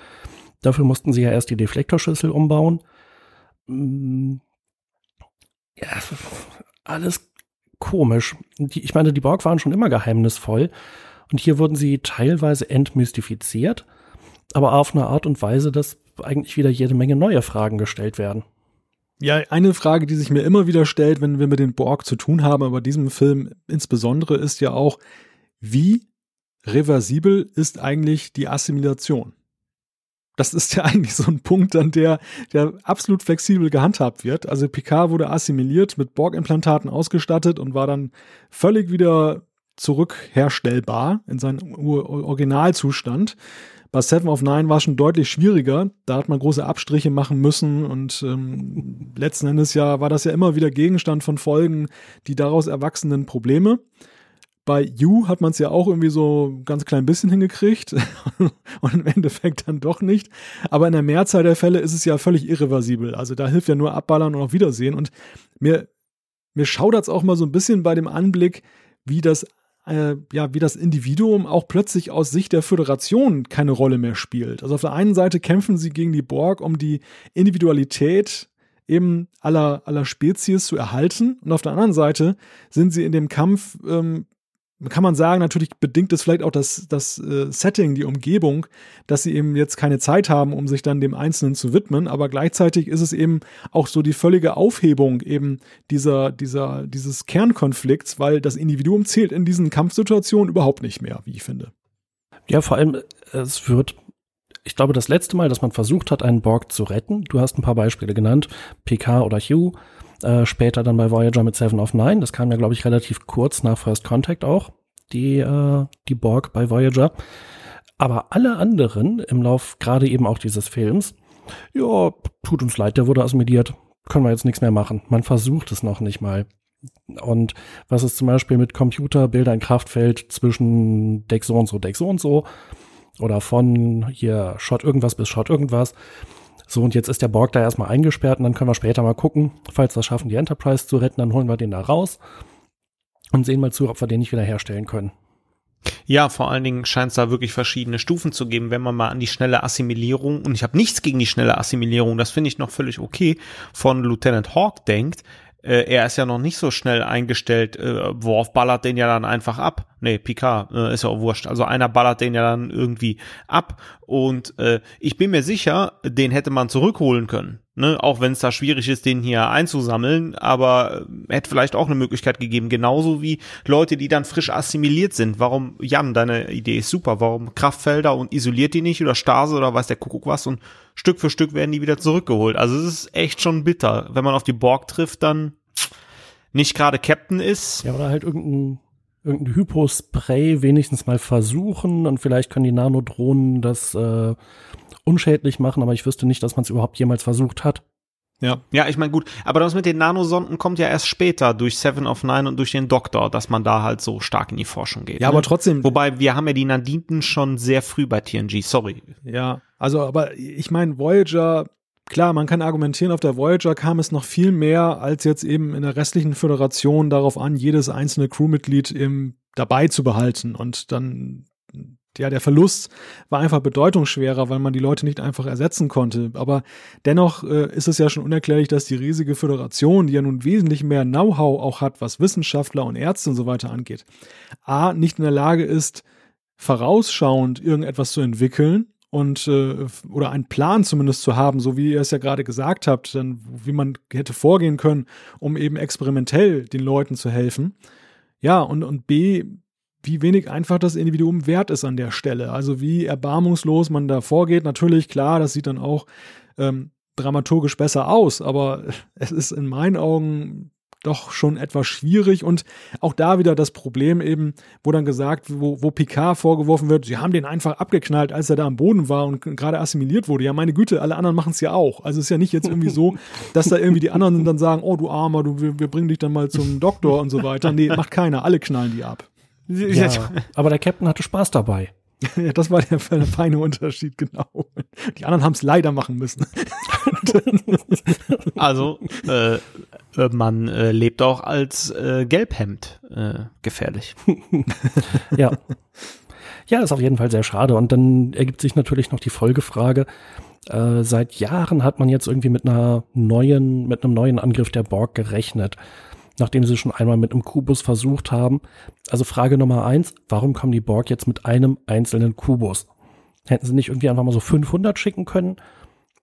Dafür mussten sie ja erst die Deflektorschüssel umbauen. Mm, ja, alles komisch. Die, ich meine, die Borg waren schon immer geheimnisvoll. Und hier wurden sie teilweise entmystifiziert, aber auf eine Art und Weise, dass eigentlich wieder jede Menge neue Fragen gestellt werden. Ja, eine Frage, die sich mir immer wieder stellt, wenn wir mit den Borg zu tun haben, aber diesem Film insbesondere, ist ja auch, wie reversibel ist eigentlich die Assimilation? Das ist ja eigentlich so ein Punkt, an der, der absolut flexibel gehandhabt wird. Also Picard wurde assimiliert, mit Borg-Implantaten ausgestattet und war dann völlig wieder zurückherstellbar in seinen Originalzustand. Bei Seven of Nine war es schon deutlich schwieriger. Da hat man große Abstriche machen müssen und ähm, letzten Endes ja war das ja immer wieder Gegenstand von Folgen, die daraus erwachsenen Probleme. Bei You hat man es ja auch irgendwie so ganz klein bisschen hingekriegt und im Endeffekt dann doch nicht. Aber in der Mehrzahl der Fälle ist es ja völlig irreversibel. Also da hilft ja nur Abballern und auch Wiedersehen. Und mir, mir schaudert es auch mal so ein bisschen bei dem Anblick, wie das, äh, ja, wie das Individuum auch plötzlich aus Sicht der Föderation keine Rolle mehr spielt. Also auf der einen Seite kämpfen sie gegen die Borg um die Individualität eben aller, aller Spezies zu erhalten. Und auf der anderen Seite sind sie in dem Kampf ähm, kann man sagen, natürlich bedingt es vielleicht auch das, das äh, Setting, die Umgebung, dass sie eben jetzt keine Zeit haben, um sich dann dem Einzelnen zu widmen, aber gleichzeitig ist es eben auch so die völlige Aufhebung eben dieser, dieser, dieses Kernkonflikts, weil das Individuum zählt in diesen Kampfsituationen überhaupt nicht mehr, wie ich finde. Ja, vor allem, es wird, ich glaube, das letzte Mal, dass man versucht hat, einen Borg zu retten, du hast ein paar Beispiele genannt, PK oder Hugh, äh, später dann bei Voyager mit Seven of Nine. Das kam ja, glaube ich, relativ kurz nach First Contact auch, die, äh, die Borg bei Voyager. Aber alle anderen im Lauf gerade eben auch dieses Films, ja, tut uns leid, der wurde assimiliert. Können wir jetzt nichts mehr machen. Man versucht es noch nicht mal. Und was ist zum Beispiel mit Computerbilder ein Kraftfeld zwischen Deck so und so, Deck so und so? Oder von hier Shot irgendwas bis Shot irgendwas. So, und jetzt ist der Borg da erstmal eingesperrt und dann können wir später mal gucken, falls wir es schaffen, die Enterprise zu retten, dann holen wir den da raus und sehen mal zu, ob wir den nicht wieder herstellen können. Ja, vor allen Dingen scheint es da wirklich verschiedene Stufen zu geben, wenn man mal an die schnelle Assimilierung, und ich habe nichts gegen die schnelle Assimilierung, das finde ich noch völlig okay, von Lieutenant Hawk denkt, äh, er ist ja noch nicht so schnell eingestellt. Äh, Worf ballert den ja dann einfach ab. Nee, Picard äh, ist ja auch wurscht. Also einer ballert den ja dann irgendwie ab. Und äh, ich bin mir sicher, den hätte man zurückholen können. Ne? Auch wenn es da schwierig ist, den hier einzusammeln. Aber äh, hätte vielleicht auch eine Möglichkeit gegeben. Genauso wie Leute, die dann frisch assimiliert sind. Warum, Jan, deine Idee ist super. Warum Kraftfelder und isoliert die nicht oder Stase oder weiß der Kuckuck was und Stück für Stück werden die wieder zurückgeholt. Also es ist echt schon bitter. Wenn man auf die Borg trifft, dann nicht gerade Captain ist. Ja, oder halt irgendein, irgendein Hypospray wenigstens mal versuchen und vielleicht können die Nanodrohnen das äh, unschädlich machen, aber ich wüsste nicht, dass man es überhaupt jemals versucht hat. Ja. Ja, ich meine, gut, aber das mit den Nanosonden kommt ja erst später durch Seven of Nine und durch den Doktor, dass man da halt so stark in die Forschung geht. Ja, ne? aber trotzdem. Wobei, wir haben ja die Nadinten schon sehr früh bei TNG, sorry. Ja, also, aber ich meine, Voyager, klar, man kann argumentieren, auf der Voyager kam es noch viel mehr als jetzt eben in der restlichen Föderation darauf an, jedes einzelne Crewmitglied eben dabei zu behalten und dann ja, der Verlust war einfach bedeutungsschwerer, weil man die Leute nicht einfach ersetzen konnte. Aber dennoch äh, ist es ja schon unerklärlich, dass die riesige Föderation, die ja nun wesentlich mehr Know-how auch hat, was Wissenschaftler und Ärzte und so weiter angeht, a, nicht in der Lage ist, vorausschauend irgendetwas zu entwickeln und äh, oder einen Plan zumindest zu haben, so wie ihr es ja gerade gesagt habt, dann wie man hätte vorgehen können, um eben experimentell den Leuten zu helfen. Ja, und, und B, wie wenig einfach das Individuum wert ist an der Stelle. Also wie erbarmungslos man da vorgeht. Natürlich, klar, das sieht dann auch ähm, dramaturgisch besser aus, aber es ist in meinen Augen doch schon etwas schwierig und auch da wieder das Problem eben, wo dann gesagt, wo, wo Picard vorgeworfen wird, sie haben den einfach abgeknallt, als er da am Boden war und gerade assimiliert wurde. Ja, meine Güte, alle anderen machen es ja auch. Also es ist ja nicht jetzt irgendwie so, dass da irgendwie die anderen dann sagen, oh du Armer, du, wir, wir bringen dich dann mal zum Doktor und so weiter. Nee, macht keiner, alle knallen die ab. Ja, aber der Captain hatte Spaß dabei. Ja, das war der, der feine Unterschied, genau. Die anderen haben es leider machen müssen. Also, äh, man äh, lebt auch als äh, Gelbhemd äh, gefährlich. ja. Ja, ist auf jeden Fall sehr schade. Und dann ergibt sich natürlich noch die Folgefrage. Äh, seit Jahren hat man jetzt irgendwie mit einer neuen, mit einem neuen Angriff der Borg gerechnet nachdem sie schon einmal mit einem Kubus versucht haben. Also Frage Nummer eins, warum kommen die Borg jetzt mit einem einzelnen Kubus? Hätten sie nicht irgendwie einfach mal so 500 schicken können?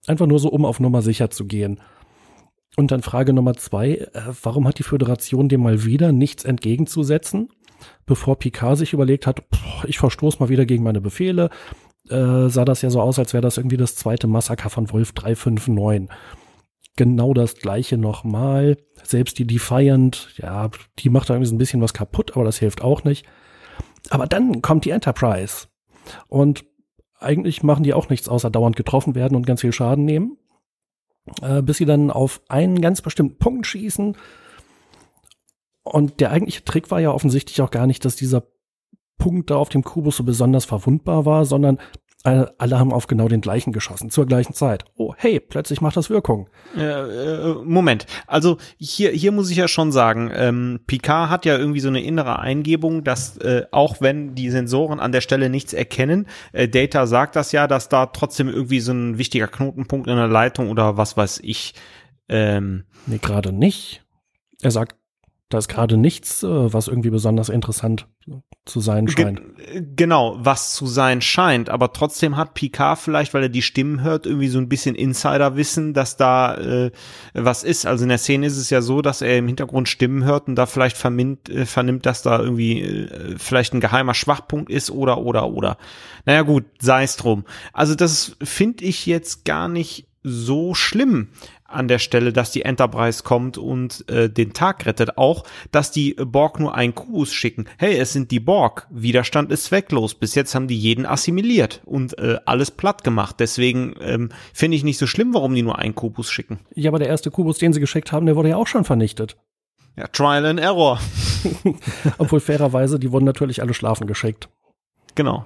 Einfach nur so, um auf Nummer sicher zu gehen. Und dann Frage Nummer zwei, äh, warum hat die Föderation dem mal wieder nichts entgegenzusetzen? Bevor Picard sich überlegt hat, ich verstoße mal wieder gegen meine Befehle, äh, sah das ja so aus, als wäre das irgendwie das zweite Massaker von Wolf 359 genau das gleiche nochmal. Selbst die Defiant, ja, die macht da irgendwie so ein bisschen was kaputt, aber das hilft auch nicht. Aber dann kommt die Enterprise. Und eigentlich machen die auch nichts außer dauernd getroffen werden und ganz viel Schaden nehmen. Äh, bis sie dann auf einen ganz bestimmten Punkt schießen. Und der eigentliche Trick war ja offensichtlich auch gar nicht, dass dieser Punkt da auf dem Kubus so besonders verwundbar war, sondern alle haben auf genau den gleichen geschossen, zur gleichen Zeit. Oh, hey, plötzlich macht das Wirkung. Äh, äh, Moment, also hier, hier muss ich ja schon sagen, ähm, Picard hat ja irgendwie so eine innere Eingebung, dass äh, auch wenn die Sensoren an der Stelle nichts erkennen, äh, Data sagt das ja, dass da trotzdem irgendwie so ein wichtiger Knotenpunkt in der Leitung oder was weiß ich. Ähm, nee, gerade nicht. Er sagt da ist gerade nichts, äh, was irgendwie besonders interessant zu sein scheint. Ge genau, was zu sein scheint, aber trotzdem hat Picard vielleicht, weil er die Stimmen hört, irgendwie so ein bisschen Insiderwissen, dass da äh, was ist. Also in der Szene ist es ja so, dass er im Hintergrund Stimmen hört und da vielleicht vermint, äh, vernimmt, dass da irgendwie äh, vielleicht ein geheimer Schwachpunkt ist oder oder oder. Naja gut, sei es drum. Also das finde ich jetzt gar nicht so schlimm an der Stelle, dass die Enterprise kommt und äh, den Tag rettet. Auch, dass die Borg nur einen Kubus schicken. Hey, es sind die Borg. Widerstand ist zwecklos. Bis jetzt haben die jeden assimiliert und äh, alles platt gemacht. Deswegen ähm, finde ich nicht so schlimm, warum die nur einen Kubus schicken. Ja, aber der erste Kubus, den sie geschickt haben, der wurde ja auch schon vernichtet. Ja, Trial and Error. Obwohl fairerweise, die wurden natürlich alle schlafen geschickt. Genau.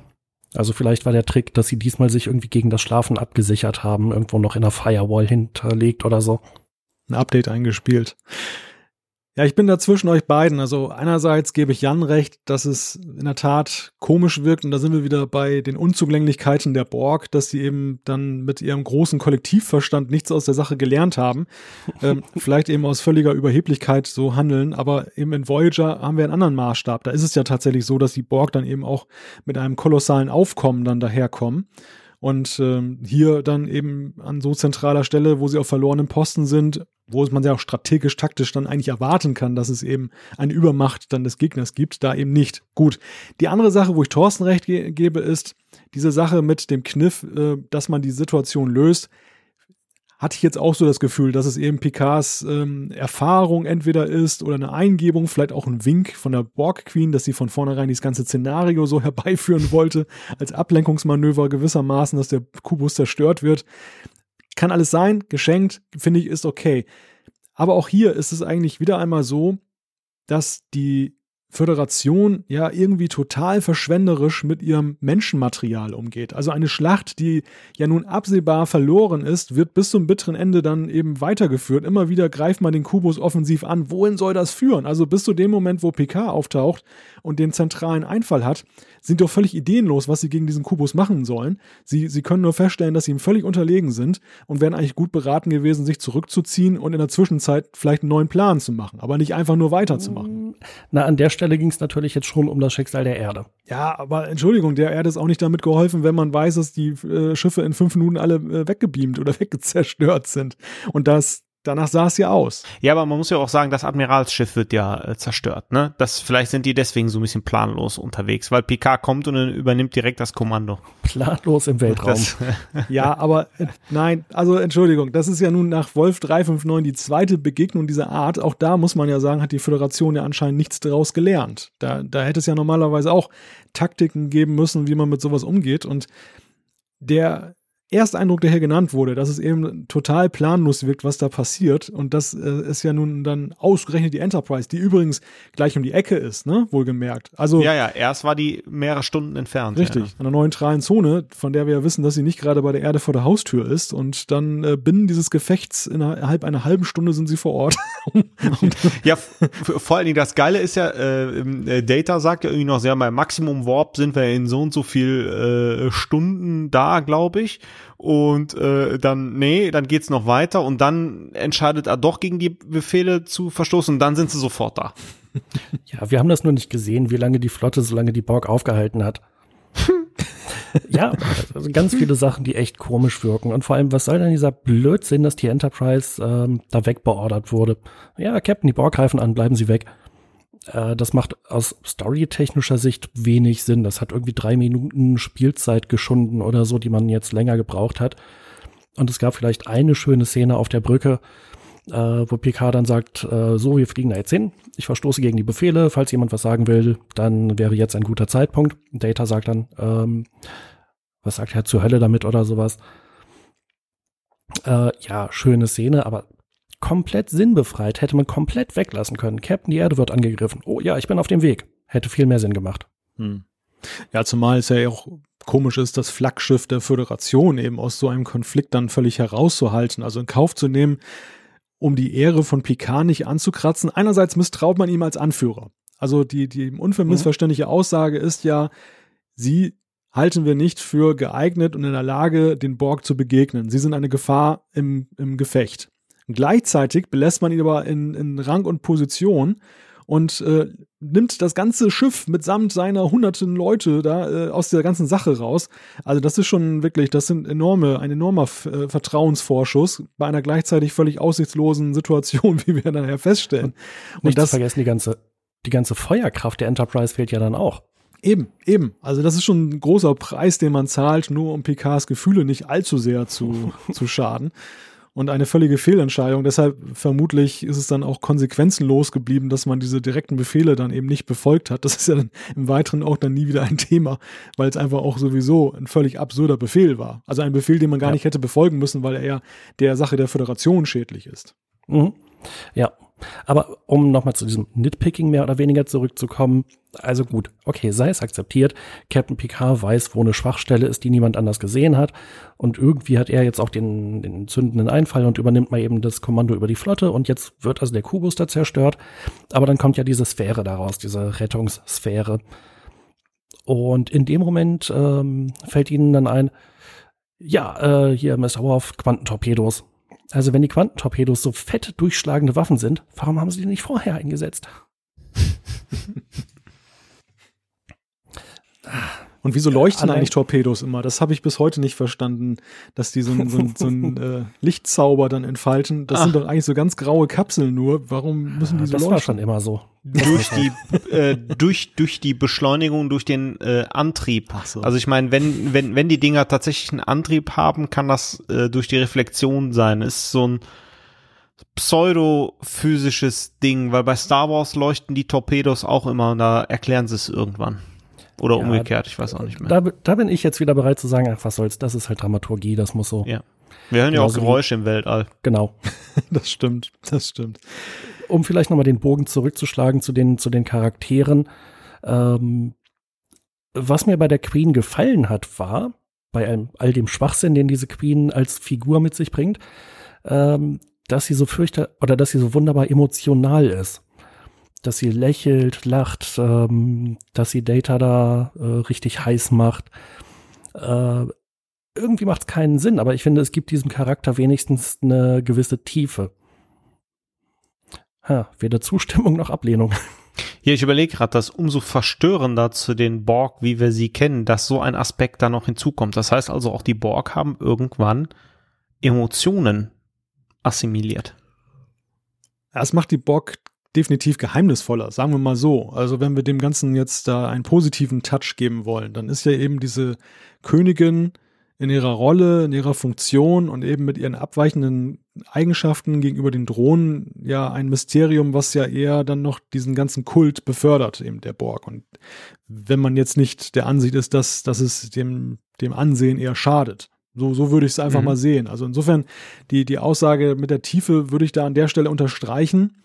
Also vielleicht war der Trick, dass sie diesmal sich irgendwie gegen das Schlafen abgesichert haben, irgendwo noch in der Firewall hinterlegt oder so. Ein Update eingespielt. Ja, ich bin da zwischen euch beiden. Also einerseits gebe ich Jan recht, dass es in der Tat komisch wirkt und da sind wir wieder bei den Unzugänglichkeiten der Borg, dass sie eben dann mit ihrem großen Kollektivverstand nichts aus der Sache gelernt haben. ähm, vielleicht eben aus völliger Überheblichkeit so handeln, aber eben in Voyager haben wir einen anderen Maßstab. Da ist es ja tatsächlich so, dass die Borg dann eben auch mit einem kolossalen Aufkommen dann daherkommen. Und ähm, hier dann eben an so zentraler Stelle, wo sie auf verlorenen Posten sind, wo man ja auch strategisch, taktisch dann eigentlich erwarten kann, dass es eben eine Übermacht dann des Gegners gibt, da eben nicht. Gut. Die andere Sache, wo ich Thorsten recht ge gebe, ist diese Sache mit dem Kniff, äh, dass man die Situation löst hatte ich jetzt auch so das Gefühl, dass es eben Picards ähm, Erfahrung entweder ist oder eine Eingebung, vielleicht auch ein Wink von der Borg Queen, dass sie von vornherein dieses ganze Szenario so herbeiführen wollte, als Ablenkungsmanöver gewissermaßen, dass der Kubus zerstört wird. Kann alles sein, geschenkt, finde ich, ist okay. Aber auch hier ist es eigentlich wieder einmal so, dass die Föderation ja irgendwie total verschwenderisch mit ihrem Menschenmaterial umgeht. Also eine Schlacht, die ja nun absehbar verloren ist, wird bis zum bitteren Ende dann eben weitergeführt. Immer wieder greift man den Kubus offensiv an. Wohin soll das führen? Also bis zu dem Moment, wo PK auftaucht und den zentralen Einfall hat, sind doch völlig ideenlos, was sie gegen diesen Kubus machen sollen. Sie, sie können nur feststellen, dass sie ihm völlig unterlegen sind und wären eigentlich gut beraten gewesen, sich zurückzuziehen und in der Zwischenzeit vielleicht einen neuen Plan zu machen, aber nicht einfach nur weiterzumachen. Na, an der Stelle ging es natürlich jetzt schon um das Schicksal der Erde. Ja, aber Entschuldigung, der Erde ist auch nicht damit geholfen, wenn man weiß, dass die äh, Schiffe in fünf Minuten alle äh, weggebeamt oder weggezerstört sind. Und das Danach sah es ja aus. Ja, aber man muss ja auch sagen, das Admiralsschiff wird ja äh, zerstört, ne? Das, vielleicht sind die deswegen so ein bisschen planlos unterwegs, weil Picard kommt und übernimmt direkt das Kommando. Planlos im Weltraum. Das, ja, aber äh, nein, also Entschuldigung, das ist ja nun nach Wolf 359 die zweite Begegnung dieser Art. Auch da muss man ja sagen, hat die Föderation ja anscheinend nichts daraus gelernt. Da, da hätte es ja normalerweise auch Taktiken geben müssen, wie man mit sowas umgeht. Und der Ersteindruck, der hier genannt wurde, dass es eben total planlos wirkt, was da passiert. Und das äh, ist ja nun dann ausgerechnet die Enterprise, die übrigens gleich um die Ecke ist, ne? Wohlgemerkt. Also. Ja, ja, erst war die mehrere Stunden entfernt. Richtig, ja. an einer neutralen Zone, von der wir ja wissen, dass sie nicht gerade bei der Erde vor der Haustür ist. Und dann äh, binnen dieses Gefechts innerhalb einer halben Stunde sind sie vor Ort. ja, vor allen Dingen das Geile ist ja, äh, äh, Data sagt ja irgendwie noch sehr, beim Maximum Warp sind wir in so und so viel äh, Stunden da, glaube ich und äh, dann, nee, dann geht's noch weiter und dann entscheidet er doch gegen die Befehle zu verstoßen und dann sind sie sofort da. Ja, wir haben das nur nicht gesehen, wie lange die Flotte so lange die Borg aufgehalten hat. ja, also ganz viele Sachen, die echt komisch wirken. Und vor allem, was soll denn dieser Blödsinn, dass die Enterprise ähm, da wegbeordert wurde? Ja, Captain, die Borg greifen an, bleiben Sie weg. Äh, das macht aus storytechnischer Sicht wenig Sinn. Das hat irgendwie drei Minuten Spielzeit geschunden oder so, die man jetzt länger gebraucht hat. Und es gab vielleicht eine schöne Szene auf der Brücke, äh, wo Picard dann sagt, äh, so, wir fliegen da jetzt hin. Ich verstoße gegen die Befehle. Falls jemand was sagen will, dann wäre jetzt ein guter Zeitpunkt. Data sagt dann, ähm, was sagt er zur Hölle damit oder sowas. Äh, ja, schöne Szene, aber komplett sinnbefreit, hätte man komplett weglassen können. Captain, die Erde wird angegriffen. Oh ja, ich bin auf dem Weg. Hätte viel mehr Sinn gemacht. Hm. Ja, zumal es ja auch komisch ist, das Flaggschiff der Föderation eben aus so einem Konflikt dann völlig herauszuhalten, also in Kauf zu nehmen, um die Ehre von Picard nicht anzukratzen. Einerseits misstraut man ihm als Anführer. Also die, die unvermissverständliche Aussage ist ja, sie halten wir nicht für geeignet und in der Lage, den Borg zu begegnen. Sie sind eine Gefahr im, im Gefecht. Gleichzeitig belässt man ihn aber in, in Rang und Position und äh, nimmt das ganze Schiff mitsamt seiner hunderten Leute da äh, aus der ganzen Sache raus. Also das ist schon wirklich, das sind enorme, ein enormer äh, Vertrauensvorschuss bei einer gleichzeitig völlig aussichtslosen Situation, wie wir nachher feststellen. Und, nicht das, zu vergessen, die ganze, die ganze Feuerkraft der Enterprise fehlt ja dann auch. Eben, eben. Also das ist schon ein großer Preis, den man zahlt, nur um Picards Gefühle nicht allzu sehr zu, zu schaden und eine völlige Fehlentscheidung. Deshalb vermutlich ist es dann auch konsequenzenlos geblieben, dass man diese direkten Befehle dann eben nicht befolgt hat. Das ist ja dann im Weiteren auch dann nie wieder ein Thema, weil es einfach auch sowieso ein völlig absurder Befehl war. Also ein Befehl, den man gar ja. nicht hätte befolgen müssen, weil er ja der Sache der Föderation schädlich ist. Mhm. Ja. Aber um nochmal zu diesem Nitpicking mehr oder weniger zurückzukommen, also gut, okay, sei es akzeptiert. Captain Picard weiß, wo eine Schwachstelle ist, die niemand anders gesehen hat. Und irgendwie hat er jetzt auch den, den zündenden Einfall und übernimmt mal eben das Kommando über die Flotte. Und jetzt wird also der Kubus da zerstört. Aber dann kommt ja diese Sphäre daraus, diese Rettungssphäre. Und in dem Moment ähm, fällt ihnen dann ein, ja, äh, hier, Mr. Worf, Quantentorpedos. Also wenn die Quantentorpedos so fett durchschlagende Waffen sind, warum haben sie die nicht vorher eingesetzt? Und wieso leuchten Allein eigentlich Torpedos immer? Das habe ich bis heute nicht verstanden, dass die so, so, so einen äh, Lichtzauber dann entfalten. Das Ach. sind doch eigentlich so ganz graue Kapseln nur. Warum müssen die so das leuchten? Das war schon immer so. durch die äh, durch durch die Beschleunigung durch den äh, Antrieb. So. Also ich meine, wenn wenn wenn die Dinger tatsächlich einen Antrieb haben, kann das äh, durch die Reflexion sein. Ist so ein pseudophysisches Ding, weil bei Star Wars leuchten die Torpedos auch immer und da erklären sie es irgendwann. Oder ja, umgekehrt, ich weiß auch nicht mehr. Da, da, bin ich jetzt wieder bereit zu sagen, ach, was soll's, das ist halt Dramaturgie, das muss so. Ja. Wir hören ja auch Geräusche im Weltall. Genau. das stimmt, das stimmt. Um vielleicht nochmal den Bogen zurückzuschlagen zu den, zu den Charakteren. Ähm, was mir bei der Queen gefallen hat, war, bei all, all dem Schwachsinn, den diese Queen als Figur mit sich bringt, ähm, dass sie so fürchte oder dass sie so wunderbar emotional ist dass sie lächelt, lacht, ähm, dass sie Data da äh, richtig heiß macht. Äh, irgendwie macht es keinen Sinn, aber ich finde, es gibt diesem Charakter wenigstens eine gewisse Tiefe. Ha, weder Zustimmung noch Ablehnung. Hier, ich überlege gerade, dass umso verstörender zu den Borg, wie wir sie kennen, dass so ein Aspekt da noch hinzukommt. Das heißt also, auch die Borg haben irgendwann Emotionen assimiliert. Das macht die Borg definitiv geheimnisvoller, sagen wir mal so. Also wenn wir dem Ganzen jetzt da einen positiven Touch geben wollen, dann ist ja eben diese Königin in ihrer Rolle, in ihrer Funktion und eben mit ihren abweichenden Eigenschaften gegenüber den Drohnen ja ein Mysterium, was ja eher dann noch diesen ganzen Kult befördert, eben der Borg. Und wenn man jetzt nicht der Ansicht ist, dass, dass es dem, dem Ansehen eher schadet. So, so würde ich es einfach mhm. mal sehen. Also insofern, die, die Aussage mit der Tiefe würde ich da an der Stelle unterstreichen.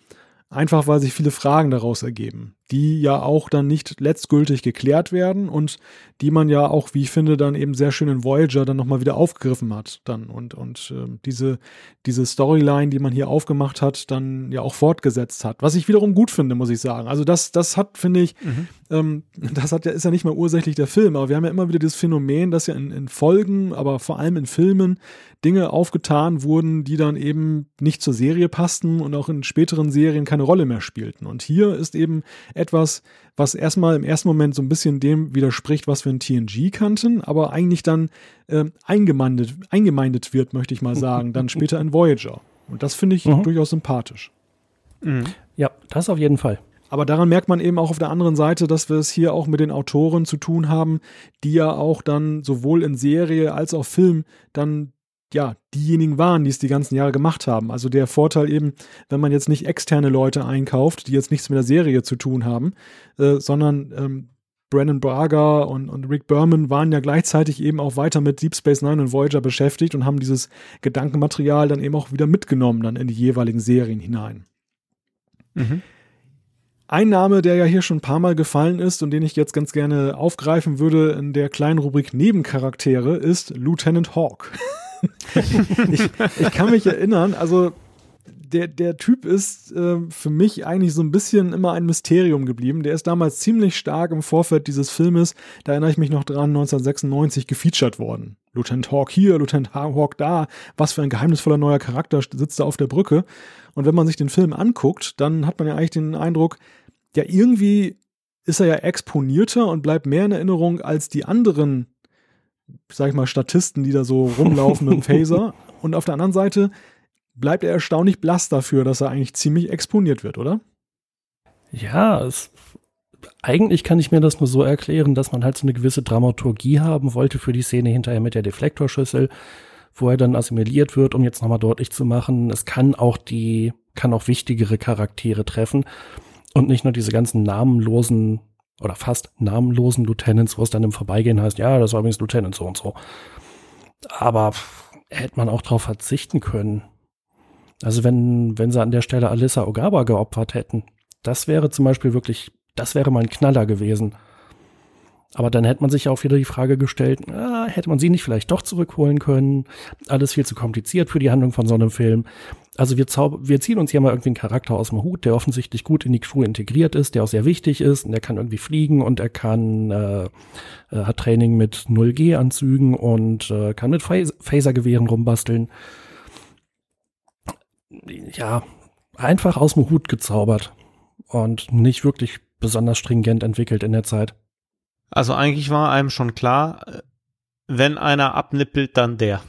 Einfach weil sich viele Fragen daraus ergeben, die ja auch dann nicht letztgültig geklärt werden und die man ja auch, wie ich finde, dann eben sehr schön in Voyager dann nochmal wieder aufgegriffen hat. Dann und, und äh, diese, diese Storyline, die man hier aufgemacht hat, dann ja auch fortgesetzt hat. Was ich wiederum gut finde, muss ich sagen. Also das, das hat, finde ich, mhm. ähm, das hat ja, ist ja nicht mal ursächlich der Film, aber wir haben ja immer wieder dieses Phänomen, dass ja in, in Folgen, aber vor allem in Filmen, Dinge aufgetan wurden, die dann eben nicht zur Serie passten und auch in späteren Serien keine Rolle mehr spielten. Und hier ist eben etwas, was erstmal im ersten Moment so ein bisschen dem widerspricht, was wir in TNG kannten, aber eigentlich dann äh, eingemeindet, eingemeindet wird, möchte ich mal sagen, dann später in Voyager. Und das finde ich mhm. durchaus sympathisch. Mhm. Ja, das auf jeden Fall. Aber daran merkt man eben auch auf der anderen Seite, dass wir es hier auch mit den Autoren zu tun haben, die ja auch dann sowohl in Serie als auch Film dann ja, diejenigen waren, die es die ganzen Jahre gemacht haben. Also der Vorteil eben, wenn man jetzt nicht externe Leute einkauft, die jetzt nichts mit der Serie zu tun haben, äh, sondern ähm, Brandon Braga und, und Rick Berman waren ja gleichzeitig eben auch weiter mit Deep Space Nine und Voyager beschäftigt und haben dieses Gedankenmaterial dann eben auch wieder mitgenommen dann in die jeweiligen Serien hinein. Mhm. Ein Name, der ja hier schon ein paar Mal gefallen ist und den ich jetzt ganz gerne aufgreifen würde in der kleinen Rubrik Nebencharaktere, ist Lieutenant Hawk. ich, ich kann mich erinnern, also der, der Typ ist äh, für mich eigentlich so ein bisschen immer ein Mysterium geblieben. Der ist damals ziemlich stark im Vorfeld dieses Filmes, da erinnere ich mich noch dran, 1996 gefeatured worden. Lieutenant Hawk hier, Lieutenant Hawk da, was für ein geheimnisvoller neuer Charakter sitzt da auf der Brücke. Und wenn man sich den Film anguckt, dann hat man ja eigentlich den Eindruck, ja, irgendwie ist er ja exponierter und bleibt mehr in Erinnerung als die anderen sag ich mal, Statisten, die da so rumlaufen mit dem Phaser. Und auf der anderen Seite bleibt er erstaunlich blass dafür, dass er eigentlich ziemlich exponiert wird, oder? Ja, es, eigentlich kann ich mir das nur so erklären, dass man halt so eine gewisse Dramaturgie haben wollte für die Szene hinterher mit der Deflektorschüssel, wo er dann assimiliert wird, um jetzt nochmal deutlich zu machen, es kann auch die, kann auch wichtigere Charaktere treffen und nicht nur diese ganzen namenlosen oder fast namenlosen Lieutenants, wo es dann im Vorbeigehen heißt, ja, das war übrigens Lieutenant so und so. Aber hätte man auch darauf verzichten können. Also wenn, wenn sie an der Stelle Alyssa Ogawa geopfert hätten, das wäre zum Beispiel wirklich, das wäre mal ein Knaller gewesen. Aber dann hätte man sich auch wieder die Frage gestellt, ah, hätte man sie nicht vielleicht doch zurückholen können? Alles viel zu kompliziert für die Handlung von so einem Film. Also wir, wir ziehen uns hier mal irgendwie einen Charakter aus dem Hut, der offensichtlich gut in die Crew integriert ist, der auch sehr wichtig ist und der kann irgendwie fliegen und er kann äh, äh, hat Training mit 0G-Anzügen und äh, kann mit Phasergewehren rumbasteln. Ja, einfach aus dem Hut gezaubert und nicht wirklich besonders stringent entwickelt in der Zeit. Also eigentlich war einem schon klar, wenn einer abnippelt, dann der.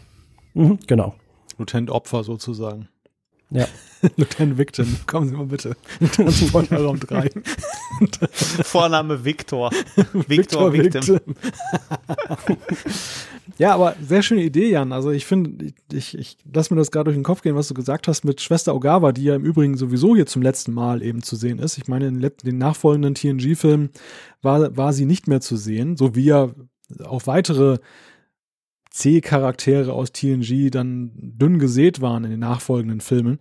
Mhm, genau. Lieutenant Opfer sozusagen. Ja. Lieutenant Victim, kommen Sie mal bitte. Transporterraum 3. Vorname Victor. Victor, Victor Victim. Victim. ja, aber sehr schöne Idee, Jan. Also ich finde, ich, ich lass mir das gerade durch den Kopf gehen, was du gesagt hast mit Schwester Ogawa, die ja im Übrigen sowieso hier zum letzten Mal eben zu sehen ist. Ich meine, in den nachfolgenden TNG-Filmen war, war sie nicht mehr zu sehen, so wie ja auch weitere C-Charaktere aus TNG dann dünn gesät waren in den nachfolgenden Filmen.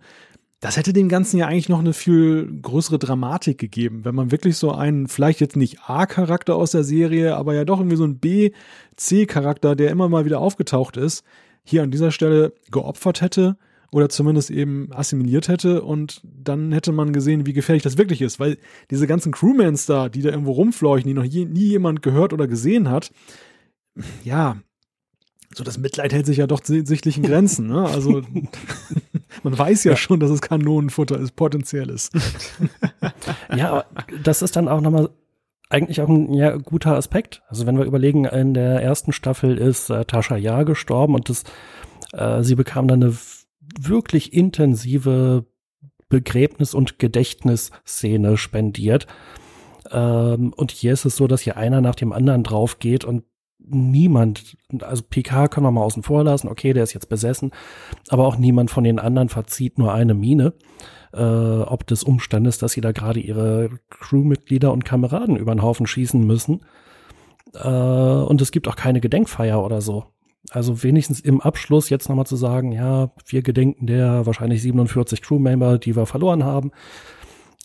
Das hätte dem Ganzen ja eigentlich noch eine viel größere Dramatik gegeben, wenn man wirklich so einen, vielleicht jetzt nicht A-Charakter aus der Serie, aber ja doch irgendwie so einen B-C-Charakter, der immer mal wieder aufgetaucht ist, hier an dieser Stelle geopfert hätte oder zumindest eben assimiliert hätte und dann hätte man gesehen, wie gefährlich das wirklich ist, weil diese ganzen Crewmans da, die da irgendwo rumfleuchen, die noch je, nie jemand gehört oder gesehen hat, ja, so das Mitleid hält sich ja doch sichtlichen Grenzen. Ne? Also man weiß ja, ja, schon, dass es Kanonenfutter ist, potenzielles. ja, aber das ist dann auch nochmal eigentlich auch ein ja, guter Aspekt. Also wenn wir überlegen, in der ersten Staffel ist äh, Tascha Ja gestorben und das, äh, sie bekam dann eine wirklich intensive Begräbnis- und Gedächtnisszene spendiert. Ähm, und hier ist es so, dass hier einer nach dem anderen drauf geht und niemand, also PK können wir mal außen vor lassen, okay, der ist jetzt besessen, aber auch niemand von den anderen verzieht nur eine Mine, äh, ob des Umstandes, dass sie da gerade ihre Crewmitglieder und Kameraden über den Haufen schießen müssen. Äh, und es gibt auch keine Gedenkfeier oder so. Also wenigstens im Abschluss jetzt nochmal zu sagen, ja, wir gedenken der wahrscheinlich 47 Crewmember, die wir verloren haben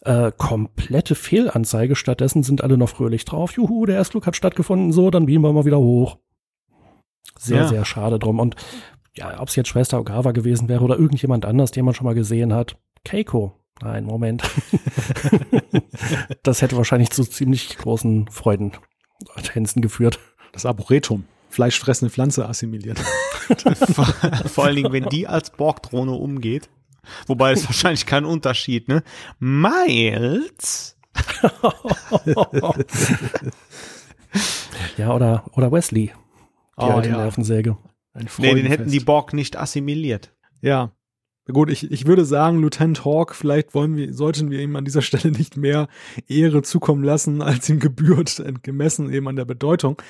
äh, komplette Fehlanzeige. Stattdessen sind alle noch fröhlich drauf. Juhu, der Erstflug hat stattgefunden. So, dann beamen wir mal wieder hoch. Sehr, ja. sehr schade drum. Und ja, ob es jetzt Schwester Ogawa gewesen wäre oder irgendjemand anders, den man schon mal gesehen hat. Keiko. Nein, Moment. das hätte wahrscheinlich zu ziemlich großen Freuden Tänzen geführt. Das Arboretum. Fleischfressende Pflanze assimiliert. vor, vor allen Dingen, wenn die als Borgdrohne umgeht. Wobei es wahrscheinlich kein Unterschied, ne? Miles? ja, oder, oder Wesley. Die oh, alte ja. Nervensäge. Nee, den hätten die Borg nicht assimiliert. Ja. Gut, ich, ich würde sagen, Lieutenant Hawk, vielleicht wollen wir, sollten wir ihm an dieser Stelle nicht mehr Ehre zukommen lassen, als ihm gebührt, gemessen eben an der Bedeutung.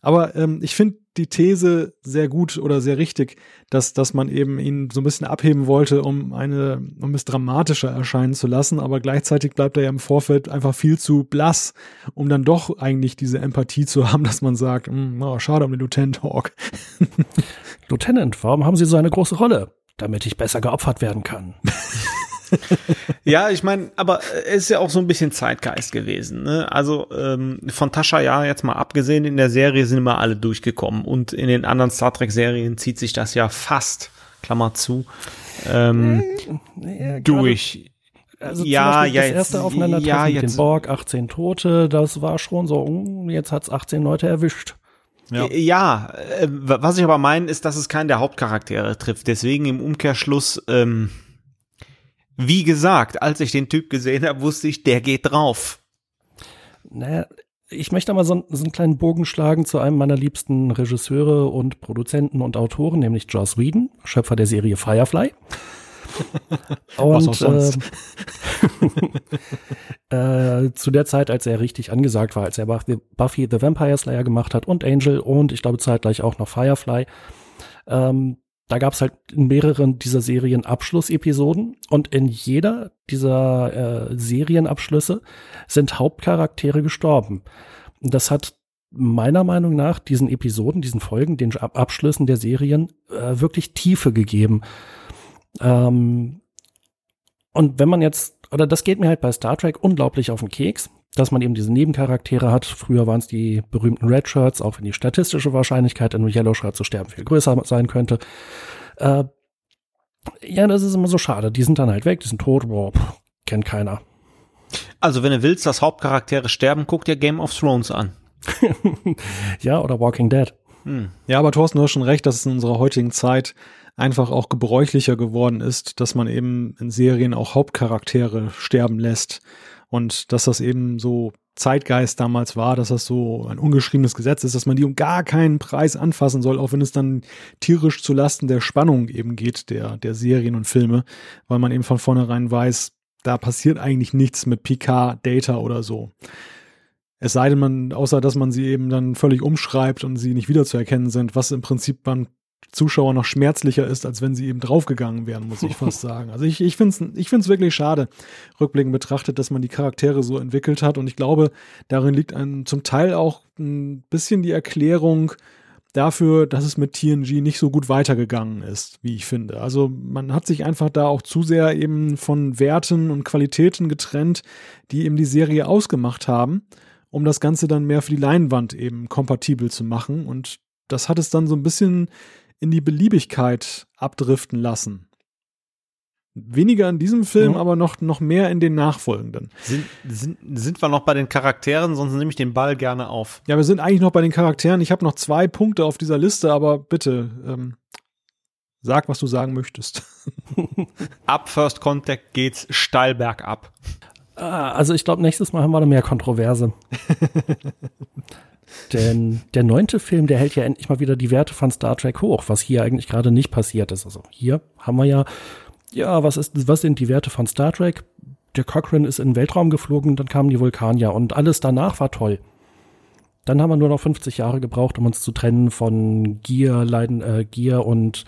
Aber ähm, ich finde die These sehr gut oder sehr richtig, dass, dass man eben ihn so ein bisschen abheben wollte, um eine, um es dramatischer erscheinen zu lassen, aber gleichzeitig bleibt er ja im Vorfeld einfach viel zu blass, um dann doch eigentlich diese Empathie zu haben, dass man sagt, oh, schade um den Lieutenant Hawk. Lieutenant, warum haben Sie so eine große Rolle? Damit ich besser geopfert werden kann. ja, ich meine, aber es ist ja auch so ein bisschen Zeitgeist gewesen. Ne? Also ähm, von Tascha ja jetzt mal abgesehen, in der Serie sind immer alle durchgekommen und in den anderen Star Trek-Serien zieht sich das ja fast, Klammer zu, ähm, ja, durch. Also ja, ja, das erste Aufeinandertreffen ja, mit den Borg, 18 Tote, das war schon so, hm, jetzt hat's 18 Leute erwischt. Ja, ja äh, was ich aber meine, ist, dass es keinen der Hauptcharaktere trifft. Deswegen im Umkehrschluss, ähm, wie gesagt, als ich den Typ gesehen habe, wusste ich, der geht drauf. Naja, ich möchte mal so, so einen kleinen Bogen schlagen zu einem meiner liebsten Regisseure und Produzenten und Autoren, nämlich Joss Whedon, Schöpfer der Serie Firefly. und äh, äh, zu der Zeit, als er richtig angesagt war, als er Buffy the Vampire Slayer gemacht hat und Angel und ich glaube zeitgleich auch noch Firefly, ähm, da gab es halt in mehreren dieser Serien Abschlussepisoden und in jeder dieser äh, Serienabschlüsse sind Hauptcharaktere gestorben. Das hat meiner Meinung nach diesen Episoden, diesen Folgen, den Abschlüssen der Serien äh, wirklich Tiefe gegeben. Ähm, und wenn man jetzt, oder das geht mir halt bei Star Trek unglaublich auf den Keks, dass man eben diese Nebencharaktere hat. Früher waren es die berühmten Red Shirts, auch wenn die statistische Wahrscheinlichkeit, in einem Yellow Shirt zu sterben, viel größer sein könnte. Äh, ja, das ist immer so schade. Die sind dann halt weg, die sind tot, boah, pff, kennt keiner. Also, wenn du willst, dass Hauptcharaktere sterben, guck dir Game of Thrones an. ja, oder Walking Dead. Hm. Ja, aber Thorsten, du hast schon recht, dass es in unserer heutigen Zeit einfach auch gebräuchlicher geworden ist, dass man eben in Serien auch Hauptcharaktere sterben lässt und dass das eben so Zeitgeist damals war, dass das so ein ungeschriebenes Gesetz ist, dass man die um gar keinen Preis anfassen soll, auch wenn es dann tierisch zu Lasten der Spannung eben geht, der, der Serien und Filme, weil man eben von vornherein weiß, da passiert eigentlich nichts mit PK, Data oder so. Es sei denn, man, außer dass man sie eben dann völlig umschreibt und sie nicht wiederzuerkennen sind, was im Prinzip beim Zuschauer noch schmerzlicher ist, als wenn sie eben draufgegangen wären, muss ich fast sagen. Also ich, ich finde es ich find's wirklich schade, rückblickend betrachtet, dass man die Charaktere so entwickelt hat. Und ich glaube, darin liegt ein, zum Teil auch ein bisschen die Erklärung dafür, dass es mit TNG nicht so gut weitergegangen ist, wie ich finde. Also man hat sich einfach da auch zu sehr eben von Werten und Qualitäten getrennt, die eben die Serie ausgemacht haben um das Ganze dann mehr für die Leinwand eben kompatibel zu machen. Und das hat es dann so ein bisschen in die Beliebigkeit abdriften lassen. Weniger in diesem Film, mhm. aber noch, noch mehr in den nachfolgenden. Sind, sind, sind wir noch bei den Charakteren, sonst nehme ich den Ball gerne auf. Ja, wir sind eigentlich noch bei den Charakteren. Ich habe noch zwei Punkte auf dieser Liste, aber bitte, ähm, sag, was du sagen möchtest. Ab First Contact geht's steil bergab. Ah, also ich glaube, nächstes Mal haben wir da mehr Kontroverse. Denn der neunte Film, der hält ja endlich mal wieder die Werte von Star Trek hoch, was hier eigentlich gerade nicht passiert ist. Also hier haben wir ja, ja, was ist, was sind die Werte von Star Trek? Der Cochrane ist in den Weltraum geflogen, dann kamen die Vulkanier und alles danach war toll. Dann haben wir nur noch 50 Jahre gebraucht, um uns zu trennen von Gier, Leiden, äh, Gier und,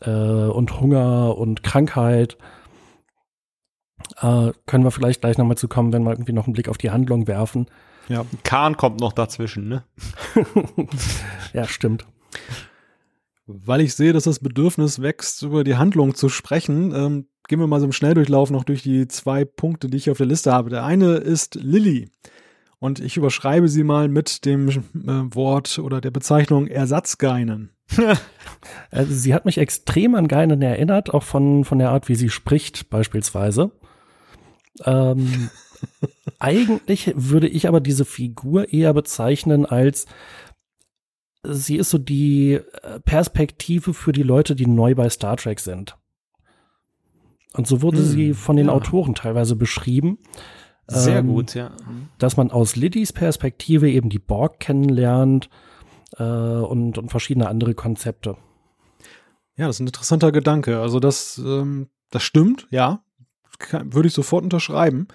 äh, und Hunger und Krankheit. Äh, können wir vielleicht gleich nochmal zu kommen, wenn wir irgendwie noch einen Blick auf die Handlung werfen. Ja, Kahn kommt noch dazwischen, ne? ja, stimmt. Weil ich sehe, dass das Bedürfnis wächst, über die Handlung zu sprechen, ähm, gehen wir mal so im Schnelldurchlauf noch durch die zwei Punkte, die ich auf der Liste habe. Der eine ist Lilly. Und ich überschreibe sie mal mit dem äh, Wort oder der Bezeichnung Ersatzgeinen. also sie hat mich extrem an Geinen erinnert, auch von, von der Art, wie sie spricht, beispielsweise. Ähm, eigentlich würde ich aber diese Figur eher bezeichnen als sie ist so die äh, Perspektive für die Leute, die neu bei Star Trek sind. Und so wurde hm, sie von den ja. Autoren teilweise beschrieben. Sehr ähm, gut, ja. Dass man aus Liddys Perspektive eben die Borg kennenlernt äh, und, und verschiedene andere Konzepte. Ja, das ist ein interessanter Gedanke. Also das, ähm, das stimmt, ja kann, würde ich sofort unterschreiben.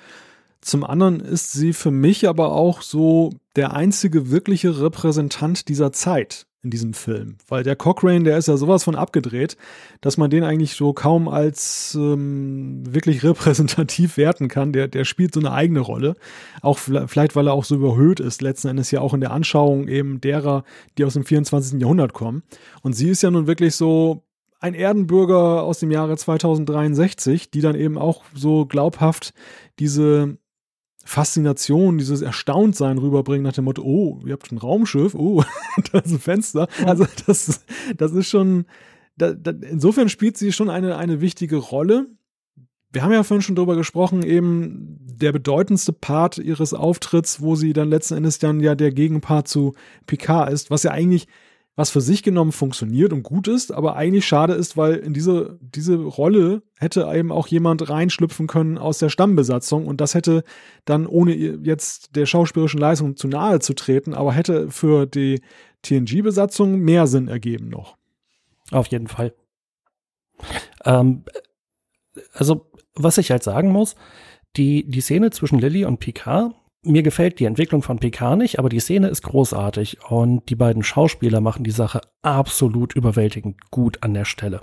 Zum anderen ist sie für mich aber auch so der einzige wirkliche Repräsentant dieser Zeit in diesem Film. Weil der Cochrane, der ist ja sowas von abgedreht, dass man den eigentlich so kaum als ähm, wirklich repräsentativ werten kann. Der, der spielt so eine eigene Rolle. Auch vielleicht, weil er auch so überhöht ist, letzten Endes ja auch in der Anschauung eben derer, die aus dem 24. Jahrhundert kommen. Und sie ist ja nun wirklich so ein Erdenbürger aus dem Jahre 2063, die dann eben auch so glaubhaft diese Faszination, dieses Erstauntsein rüberbringen nach dem Motto, oh, ihr habt ein Raumschiff, oh, da ist ein Fenster. Also das, das ist schon, da, da, insofern spielt sie schon eine, eine wichtige Rolle. Wir haben ja vorhin schon drüber gesprochen, eben der bedeutendste Part ihres Auftritts, wo sie dann letzten Endes dann ja der Gegenpart zu Picard ist, was ja eigentlich was für sich genommen funktioniert und gut ist, aber eigentlich schade ist, weil in diese, diese Rolle hätte eben auch jemand reinschlüpfen können aus der Stammbesatzung und das hätte dann, ohne jetzt der schauspielerischen Leistung zu nahe zu treten, aber hätte für die TNG-Besatzung mehr Sinn ergeben noch. Auf jeden Fall. Ähm, also, was ich halt sagen muss, die, die Szene zwischen Lilly und Picard mir gefällt die Entwicklung von PK nicht, aber die Szene ist großartig und die beiden Schauspieler machen die Sache absolut überwältigend gut an der Stelle.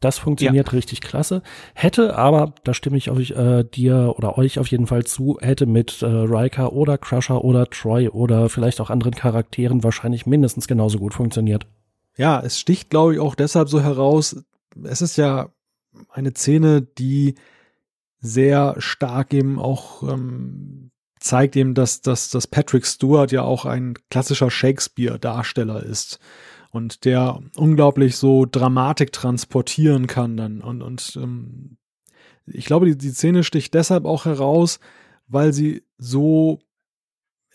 Das funktioniert ja. richtig klasse. Hätte aber, da stimme ich euch, äh, dir oder euch auf jeden Fall zu, hätte mit äh, Riker oder Crusher oder Troy oder vielleicht auch anderen Charakteren wahrscheinlich mindestens genauso gut funktioniert. Ja, es sticht, glaube ich, auch deshalb so heraus. Es ist ja eine Szene, die sehr stark eben auch ähm, zeigt eben, dass, dass, dass Patrick Stewart ja auch ein klassischer Shakespeare-Darsteller ist und der unglaublich so Dramatik transportieren kann dann. Und, und ähm, ich glaube, die, die Szene sticht deshalb auch heraus, weil sie so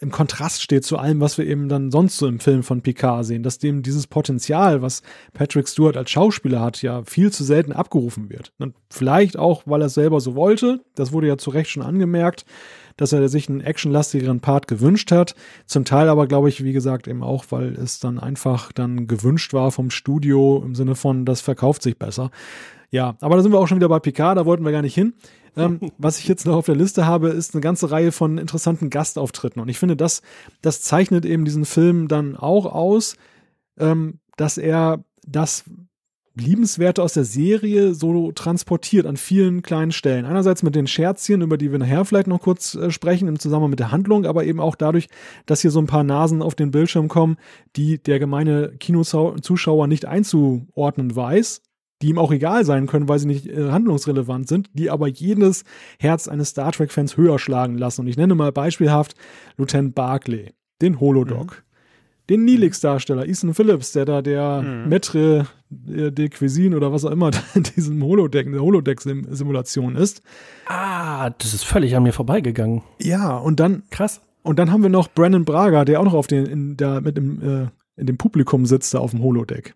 im Kontrast steht zu allem, was wir eben dann sonst so im Film von Picard sehen, dass dem dieses Potenzial, was Patrick Stewart als Schauspieler hat, ja viel zu selten abgerufen wird. Und vielleicht auch, weil er es selber so wollte, das wurde ja zu Recht schon angemerkt, dass er sich einen actionlastigeren Part gewünscht hat. Zum Teil aber, glaube ich, wie gesagt, eben auch, weil es dann einfach dann gewünscht war vom Studio im Sinne von, das verkauft sich besser. Ja, aber da sind wir auch schon wieder bei Picard, da wollten wir gar nicht hin. Ähm, was ich jetzt noch auf der Liste habe, ist eine ganze Reihe von interessanten Gastauftritten. Und ich finde, das, das zeichnet eben diesen Film dann auch aus, ähm, dass er das Liebenswerte aus der Serie so transportiert an vielen kleinen Stellen. Einerseits mit den Scherzchen, über die wir nachher vielleicht noch kurz äh, sprechen, im Zusammenhang mit der Handlung, aber eben auch dadurch, dass hier so ein paar Nasen auf den Bildschirm kommen, die der gemeine Kinozuschauer nicht einzuordnen weiß, die ihm auch egal sein können, weil sie nicht äh, handlungsrelevant sind, die aber jedes Herz eines Star Trek-Fans höher schlagen lassen. Und ich nenne mal beispielhaft Lieutenant Barclay, den Holodoc. Mhm den Neelix-Darsteller, Ethan Phillips, der da der mhm. Maître de Cuisine oder was auch immer in diesem Holodeck, in der Holodeck-Simulation ist. Ah, das ist völlig an mir vorbeigegangen. Ja, und dann. Krass. Und dann haben wir noch Brandon Braga, der auch noch auf den, in, der, mit dem, äh, in dem Publikum sitzt, da auf dem Holodeck.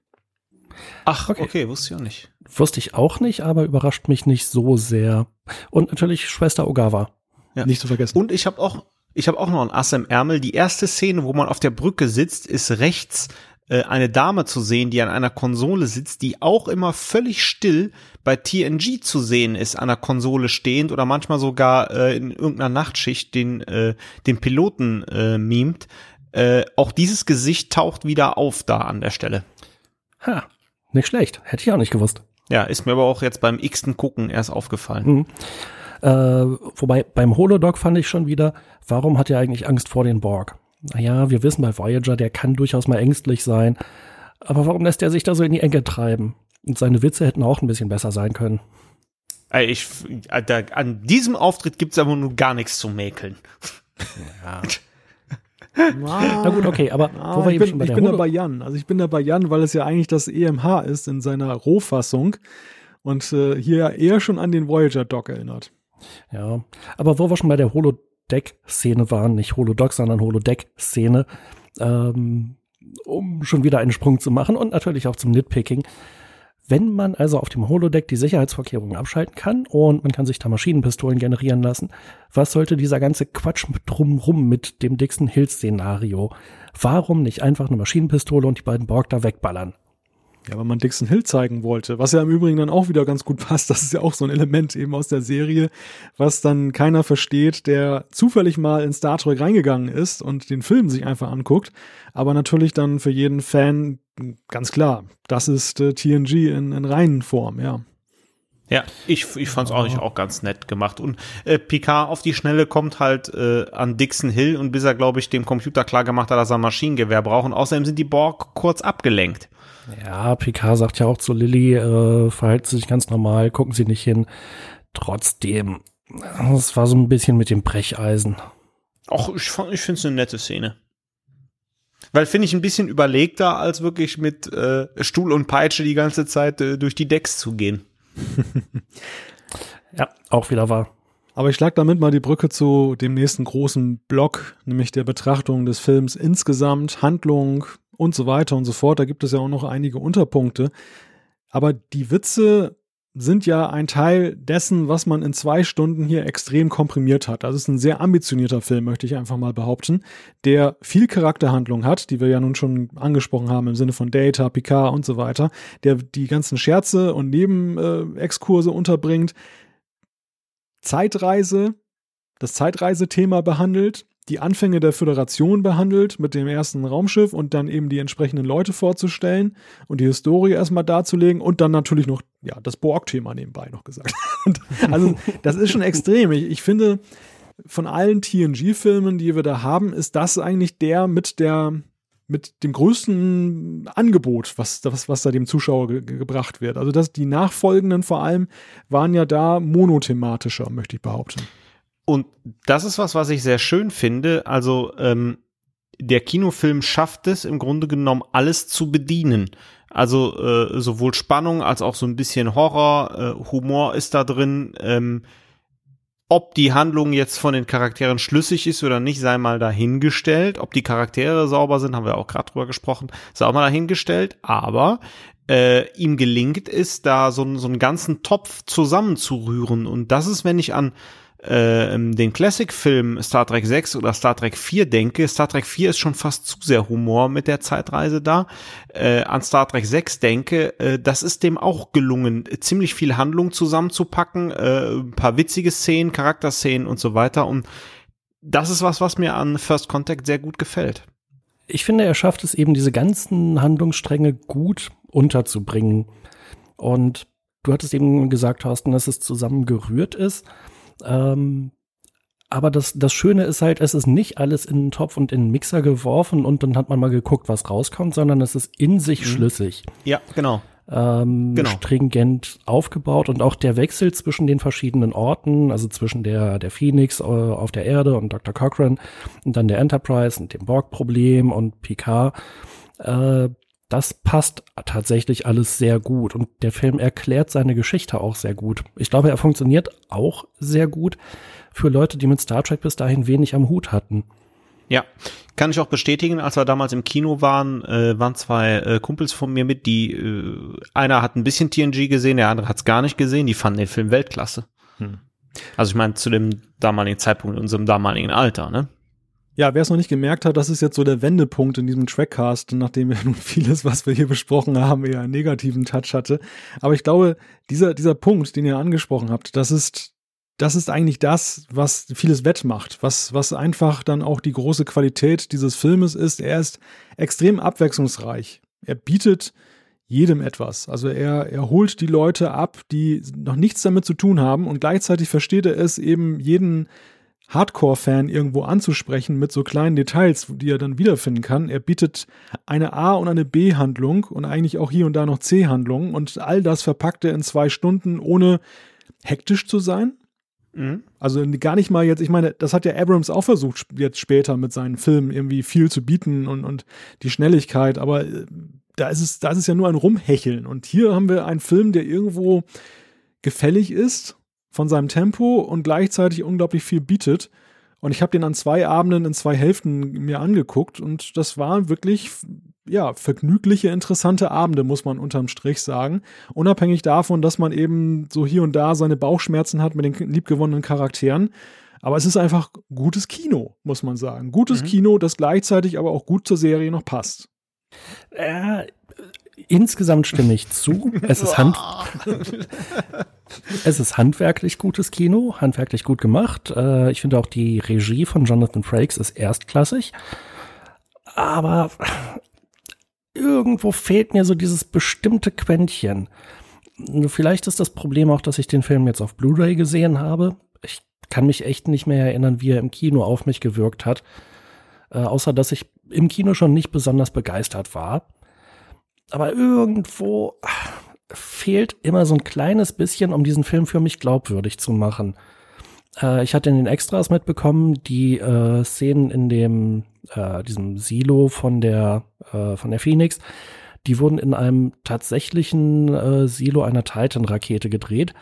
Ach, okay. okay, wusste ich auch nicht. Wusste ich auch nicht, aber überrascht mich nicht so sehr. Und natürlich Schwester Ogawa. Ja. Nicht zu vergessen. Und ich habe auch ich habe auch noch ein Ass im Ärmel. Die erste Szene, wo man auf der Brücke sitzt, ist rechts äh, eine Dame zu sehen, die an einer Konsole sitzt, die auch immer völlig still bei TNG zu sehen ist, an der Konsole stehend oder manchmal sogar äh, in irgendeiner Nachtschicht den, äh, den Piloten äh, mimt. Äh, auch dieses Gesicht taucht wieder auf da an der Stelle. Ha, nicht schlecht. Hätte ich auch nicht gewusst. Ja, ist mir aber auch jetzt beim x-ten Gucken erst aufgefallen. Mhm. Äh, wobei beim Holodog fand ich schon wieder, warum hat er eigentlich Angst vor den Borg? Naja, wir wissen bei Voyager, der kann durchaus mal ängstlich sein. Aber warum lässt er sich da so in die Enge treiben? Und seine Witze hätten auch ein bisschen besser sein können. Ich, da, an diesem Auftritt gibt es aber nur gar nichts zu mäkeln. Ja. Na gut, okay, aber ah, wo wir ich bin, ich bin da bei Jan. Also ich bin da bei Jan, weil es ja eigentlich das EMH ist in seiner Rohfassung und äh, hier eher schon an den Voyager-Dock erinnert. Ja, aber wo wir schon bei der Holodeck-Szene waren, nicht Holodoc, sondern Holodeck-Szene, ähm, um schon wieder einen Sprung zu machen und natürlich auch zum Nitpicking. Wenn man also auf dem Holodeck die Sicherheitsvorkehrungen abschalten kann und man kann sich da Maschinenpistolen generieren lassen, was sollte dieser ganze Quatsch drumrum mit dem Dixon Hills Szenario? Warum nicht einfach eine Maschinenpistole und die beiden Borg da wegballern? Ja, weil man Dixon Hill zeigen wollte, was ja im Übrigen dann auch wieder ganz gut passt. Das ist ja auch so ein Element eben aus der Serie, was dann keiner versteht, der zufällig mal in Star Trek reingegangen ist und den Film sich einfach anguckt. Aber natürlich dann für jeden Fan ganz klar, das ist äh, TNG in, in reinen Form, ja. Ja, ich, ich fand es auch, auch ganz nett gemacht. Und äh, Picard auf die Schnelle kommt halt äh, an Dixon Hill und bis er, glaube ich, dem Computer klar gemacht hat, dass er ein Maschinengewehr braucht. Und außerdem sind die Borg kurz abgelenkt. Ja, Picard sagt ja auch zu Lilly, äh, verhalten Sie sich ganz normal, gucken Sie nicht hin. Trotzdem, es war so ein bisschen mit dem Brecheisen. Auch ich, ich finde es eine nette Szene. Weil finde ich ein bisschen überlegter, als wirklich mit äh, Stuhl und Peitsche die ganze Zeit äh, durch die Decks zu gehen. ja, auch wieder wahr. Aber ich schlag damit mal die Brücke zu dem nächsten großen Block, nämlich der Betrachtung des Films insgesamt, Handlung, und so weiter und so fort. Da gibt es ja auch noch einige Unterpunkte. Aber die Witze sind ja ein Teil dessen, was man in zwei Stunden hier extrem komprimiert hat. Das ist ein sehr ambitionierter Film, möchte ich einfach mal behaupten, der viel Charakterhandlung hat, die wir ja nun schon angesprochen haben im Sinne von Data, Picard und so weiter, der die ganzen Scherze und Nebenexkurse unterbringt, Zeitreise, das Zeitreisethema behandelt, die Anfänge der Föderation behandelt mit dem ersten Raumschiff und dann eben die entsprechenden Leute vorzustellen und die Historie erstmal darzulegen und dann natürlich noch ja, das Borg-Thema nebenbei noch gesagt. also das ist schon extrem. Ich, ich finde, von allen TNG-Filmen, die wir da haben, ist das eigentlich der mit der mit dem größten Angebot, was, was, was da dem Zuschauer ge gebracht wird. Also das, die nachfolgenden vor allem waren ja da monothematischer, möchte ich behaupten. Und das ist was, was ich sehr schön finde. Also ähm, der Kinofilm schafft es im Grunde genommen alles zu bedienen. Also äh, sowohl Spannung als auch so ein bisschen Horror, äh, Humor ist da drin. Ähm, ob die Handlung jetzt von den Charakteren schlüssig ist oder nicht, sei mal dahingestellt. Ob die Charaktere sauber sind, haben wir auch gerade drüber gesprochen, sei auch mal dahingestellt. Aber äh, ihm gelingt es, da so, so einen ganzen Topf zusammenzurühren. Und das ist, wenn ich an äh, den Classic-Film Star Trek 6 oder Star Trek 4 denke, Star Trek 4 ist schon fast zu sehr Humor mit der Zeitreise da, äh, an Star Trek 6 denke, äh, das ist dem auch gelungen, ziemlich viel Handlung zusammenzupacken, äh, ein paar witzige Szenen, Charakterszenen und so weiter und das ist was, was mir an First Contact sehr gut gefällt. Ich finde, er schafft es eben, diese ganzen Handlungsstränge gut unterzubringen. Und du hattest eben gesagt, Thorsten, dass es zusammengerührt ist. Ähm, aber das, das Schöne ist halt, es ist nicht alles in den Topf und in den Mixer geworfen und dann hat man mal geguckt, was rauskommt, sondern es ist in sich mhm. schlüssig. Ja, genau. Ähm, genau. stringent aufgebaut und auch der Wechsel zwischen den verschiedenen Orten, also zwischen der, der Phoenix äh, auf der Erde und Dr. Cochrane und dann der Enterprise und dem Borg-Problem und Picard, äh, das passt tatsächlich alles sehr gut und der Film erklärt seine Geschichte auch sehr gut. Ich glaube, er funktioniert auch sehr gut für Leute, die mit Star Trek bis dahin wenig am Hut hatten. Ja, kann ich auch bestätigen. Als wir damals im Kino waren, äh, waren zwei äh, Kumpels von mir mit, die äh, einer hat ein bisschen TNG gesehen, der andere hat es gar nicht gesehen. Die fanden den Film Weltklasse. Hm. Also ich meine zu dem damaligen Zeitpunkt in unserem damaligen Alter, ne? Ja, wer es noch nicht gemerkt hat, das ist jetzt so der Wendepunkt in diesem Trackcast, nachdem wir nun vieles, was wir hier besprochen haben, eher einen negativen Touch hatte. Aber ich glaube, dieser, dieser Punkt, den ihr angesprochen habt, das ist, das ist eigentlich das, was vieles wettmacht, was, was einfach dann auch die große Qualität dieses Filmes ist. Er ist extrem abwechslungsreich. Er bietet jedem etwas. Also er, er holt die Leute ab, die noch nichts damit zu tun haben und gleichzeitig versteht er es eben jeden Hardcore-Fan irgendwo anzusprechen mit so kleinen Details, die er dann wiederfinden kann. Er bietet eine A- und eine B-Handlung und eigentlich auch hier und da noch C-Handlungen und all das verpackt er in zwei Stunden, ohne hektisch zu sein. Mhm. Also gar nicht mal jetzt, ich meine, das hat ja Abrams auch versucht, jetzt später mit seinen Filmen irgendwie viel zu bieten und, und die Schnelligkeit, aber äh, da ist es, da ist es ja nur ein Rumhecheln. Und hier haben wir einen Film, der irgendwo gefällig ist von seinem Tempo und gleichzeitig unglaublich viel bietet. Und ich habe den an zwei Abenden in zwei Hälften mir angeguckt und das waren wirklich ja, vergnügliche, interessante Abende, muss man unterm Strich sagen. Unabhängig davon, dass man eben so hier und da seine Bauchschmerzen hat mit den liebgewonnenen Charakteren. Aber es ist einfach gutes Kino, muss man sagen. Gutes mhm. Kino, das gleichzeitig aber auch gut zur Serie noch passt. Äh, insgesamt stimme ich zu. Es ist, hand es ist handwerklich gutes Kino, handwerklich gut gemacht. Äh, ich finde auch die Regie von Jonathan Frakes ist erstklassig. Aber irgendwo fehlt mir so dieses bestimmte Quäntchen. Vielleicht ist das Problem auch, dass ich den Film jetzt auf Blu-ray gesehen habe. Ich kann mich echt nicht mehr erinnern, wie er im Kino auf mich gewirkt hat. Äh, außer dass ich im Kino schon nicht besonders begeistert war aber irgendwo fehlt immer so ein kleines bisschen, um diesen Film für mich glaubwürdig zu machen. Äh, ich hatte in den Extras mitbekommen, die äh, Szenen in dem äh, diesem Silo von der äh, von der Phoenix, die wurden in einem tatsächlichen äh, Silo einer Titan-Rakete gedreht.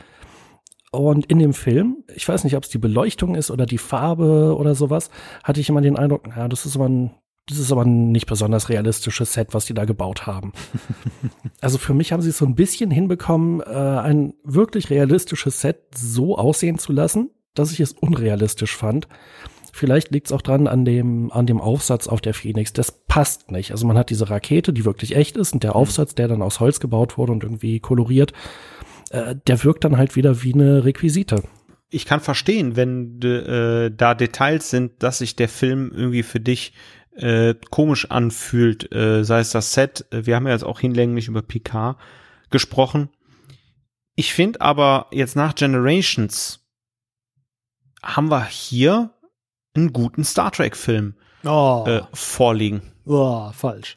Und in dem Film, ich weiß nicht, ob es die Beleuchtung ist oder die Farbe oder sowas, hatte ich immer den Eindruck, ja, das ist aber ein das ist aber ein nicht besonders realistisches Set, was die da gebaut haben. also für mich haben sie es so ein bisschen hinbekommen, äh, ein wirklich realistisches Set so aussehen zu lassen, dass ich es unrealistisch fand. Vielleicht liegt es auch dran an dem, an dem Aufsatz auf der Phoenix. Das passt nicht. Also man hat diese Rakete, die wirklich echt ist, und der mhm. Aufsatz, der dann aus Holz gebaut wurde und irgendwie koloriert, äh, der wirkt dann halt wieder wie eine Requisite ich kann verstehen, wenn äh, da Details sind, dass sich der Film irgendwie für dich äh, komisch anfühlt, äh, sei es das Set. Wir haben ja jetzt auch hinlänglich über Picard gesprochen. Ich finde aber jetzt nach Generations haben wir hier einen guten Star Trek Film. Oh, äh, vorliegen. oh falsch.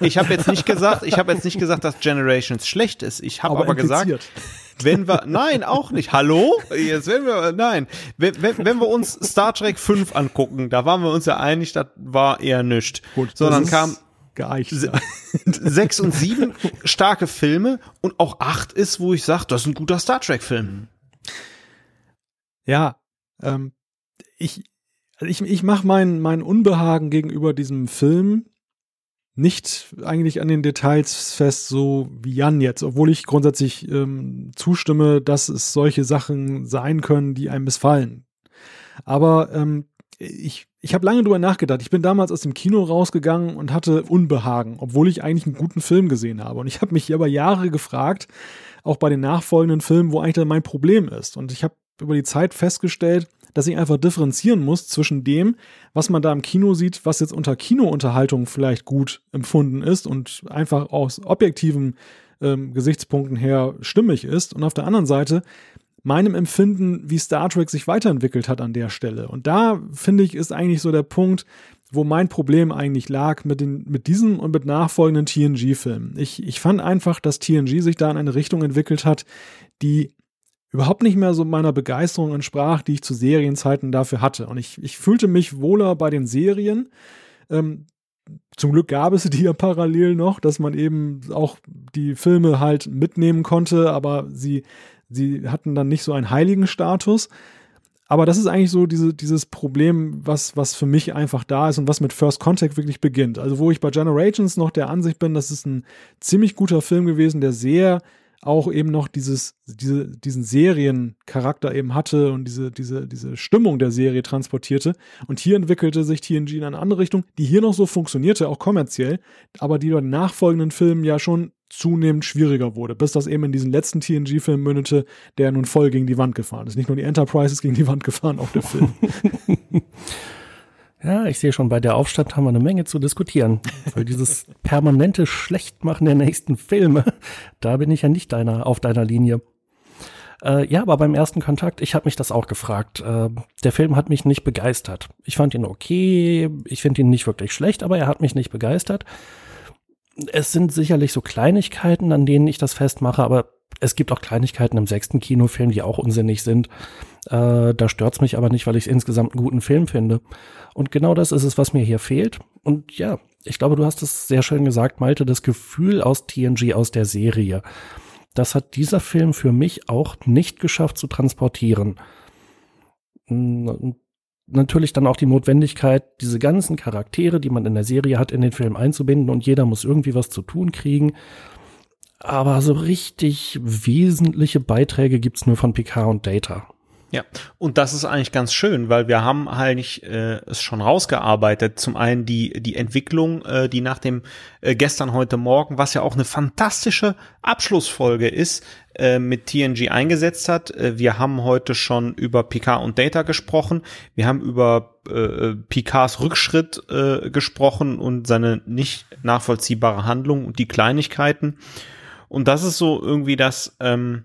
Ich habe jetzt nicht gesagt, ich habe jetzt nicht gesagt, dass Generations schlecht ist. Ich habe aber, gesagt, impliziert. wenn wir, nein, auch nicht. Hallo? Jetzt wenn wir, nein. Wenn, wenn, wenn wir uns Star Trek 5 angucken, da waren wir uns ja einig, das war eher nichts. Gut, Sondern kam geeicht. Se- sechs und sieben starke Filme und auch acht ist, wo ich sage, das ist ein guter Star Trek Film. Ja, ähm, ich, also ich, ich mache mein, mein Unbehagen gegenüber diesem Film nicht eigentlich an den Details fest, so wie Jan jetzt, obwohl ich grundsätzlich ähm, zustimme, dass es solche Sachen sein können, die einem missfallen. Aber ähm, ich, ich habe lange drüber nachgedacht. Ich bin damals aus dem Kino rausgegangen und hatte Unbehagen, obwohl ich eigentlich einen guten Film gesehen habe. Und ich habe mich über Jahre gefragt, auch bei den nachfolgenden Filmen, wo eigentlich dann mein Problem ist. Und ich habe über die Zeit festgestellt, dass ich einfach differenzieren muss zwischen dem, was man da im Kino sieht, was jetzt unter Kinounterhaltung vielleicht gut empfunden ist und einfach aus objektiven ähm, Gesichtspunkten her stimmig ist. Und auf der anderen Seite meinem Empfinden, wie Star Trek sich weiterentwickelt hat an der Stelle. Und da finde ich, ist eigentlich so der Punkt, wo mein Problem eigentlich lag mit, den, mit diesem und mit nachfolgenden TNG-Filmen. Ich, ich fand einfach, dass TNG sich da in eine Richtung entwickelt hat, die überhaupt nicht mehr so meiner Begeisterung entsprach, die ich zu Serienzeiten dafür hatte. Und ich, ich fühlte mich wohler bei den Serien. Ähm, zum Glück gab es die ja parallel noch, dass man eben auch die Filme halt mitnehmen konnte, aber sie, sie hatten dann nicht so einen heiligen Status. Aber das ist eigentlich so diese, dieses Problem, was, was für mich einfach da ist und was mit First Contact wirklich beginnt. Also wo ich bei Generations noch der Ansicht bin, das ist ein ziemlich guter Film gewesen, der sehr auch eben noch dieses, diese, diesen Seriencharakter eben hatte und diese, diese, diese Stimmung der Serie transportierte. Und hier entwickelte sich TNG in eine andere Richtung, die hier noch so funktionierte, auch kommerziell, aber die bei den nachfolgenden Filmen ja schon zunehmend schwieriger wurde, bis das eben in diesen letzten TNG-Film mündete, der nun voll gegen die Wand gefahren ist. Nicht nur die Enterprise ist gegen die Wand gefahren, auch der Film. Ja, ich sehe schon, bei der Aufstand haben wir eine Menge zu diskutieren. Weil dieses permanente Schlechtmachen der nächsten Filme, da bin ich ja nicht deiner, auf deiner Linie. Äh, ja, aber beim ersten Kontakt, ich habe mich das auch gefragt. Äh, der Film hat mich nicht begeistert. Ich fand ihn okay, ich finde ihn nicht wirklich schlecht, aber er hat mich nicht begeistert. Es sind sicherlich so Kleinigkeiten, an denen ich das festmache, aber es gibt auch Kleinigkeiten im sechsten Kinofilm, die auch unsinnig sind. Äh, da stört's mich aber nicht, weil ich insgesamt einen guten Film finde. Und genau das ist es, was mir hier fehlt. Und ja, ich glaube, du hast es sehr schön gesagt, Malte, das Gefühl aus TNG, aus der Serie. Das hat dieser Film für mich auch nicht geschafft zu transportieren. Natürlich dann auch die Notwendigkeit, diese ganzen Charaktere, die man in der Serie hat, in den Film einzubinden und jeder muss irgendwie was zu tun kriegen. Aber so richtig wesentliche Beiträge gibt's nur von Picard und Data. Ja, und das ist eigentlich ganz schön, weil wir haben eigentlich äh, es schon rausgearbeitet. Zum einen die die Entwicklung, äh, die nach dem äh, gestern heute Morgen, was ja auch eine fantastische Abschlussfolge ist, äh, mit TNG eingesetzt hat. Äh, wir haben heute schon über Picard und Data gesprochen. Wir haben über äh, Picards Rückschritt äh, gesprochen und seine nicht nachvollziehbare Handlung und die Kleinigkeiten. Und das ist so irgendwie das. Ähm,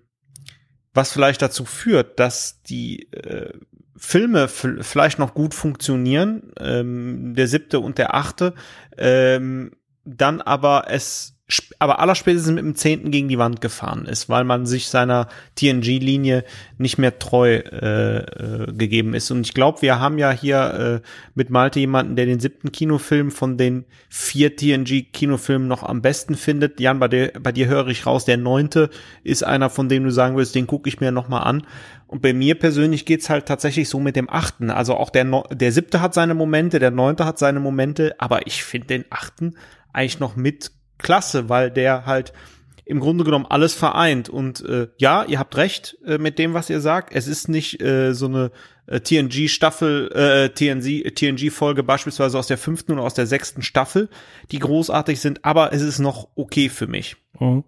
was vielleicht dazu führt, dass die äh, Filme vielleicht noch gut funktionieren, ähm, der siebte und der achte, ähm, dann aber es aber allerspätestens mit dem zehnten gegen die Wand gefahren ist, weil man sich seiner TNG-Linie nicht mehr treu äh, äh, gegeben ist. Und ich glaube, wir haben ja hier äh, mit Malte jemanden, der den siebten Kinofilm von den vier TNG-Kinofilmen noch am besten findet. Jan, bei dir, bei dir höre ich raus, der neunte ist einer, von dem du sagen willst, den gucke ich mir noch mal an. Und bei mir persönlich geht's halt tatsächlich so mit dem achten. Also auch der, der siebte hat seine Momente, der neunte hat seine Momente, aber ich finde den achten eigentlich noch mit klasse, weil der halt im Grunde genommen alles vereint. Und äh, ja, ihr habt recht äh, mit dem, was ihr sagt. Es ist nicht äh, so eine äh, TNG-Staffel, äh, TNG-Folge beispielsweise aus der fünften oder aus der sechsten Staffel, die großartig sind, aber es ist noch okay für mich. Mhm.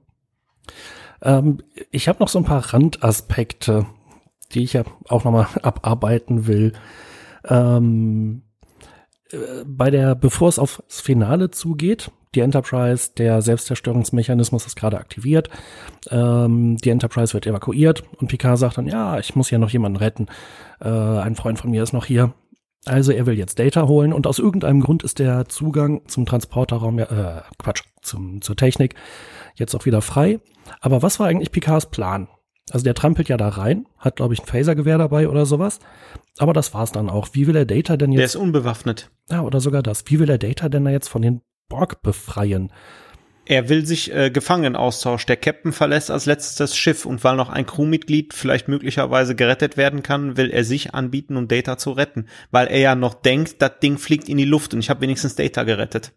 Ähm, ich habe noch so ein paar Randaspekte, die ich ja auch nochmal abarbeiten will. Ähm, äh, bei der, bevor es aufs Finale zugeht, die Enterprise, der Selbstzerstörungsmechanismus ist gerade aktiviert. Ähm, die Enterprise wird evakuiert und Picard sagt dann, ja, ich muss ja noch jemanden retten. Äh, ein Freund von mir ist noch hier. Also er will jetzt Data holen und aus irgendeinem Grund ist der Zugang zum Transporterraum, äh, Quatsch, zum, zur Technik jetzt auch wieder frei. Aber was war eigentlich Picards Plan? Also der trampelt ja da rein, hat glaube ich ein Phasergewehr dabei oder sowas. Aber das war's dann auch. Wie will er Data denn jetzt? Der ist unbewaffnet. Ja, oder sogar das. Wie will er Data denn da jetzt von den Borg befreien? Er will sich äh, Gefangenen austauschen. Der Captain verlässt als letztes das Schiff und weil noch ein Crewmitglied vielleicht möglicherweise gerettet werden kann, will er sich anbieten, um Data zu retten. Weil er ja noch denkt, das Ding fliegt in die Luft und ich habe wenigstens Data gerettet.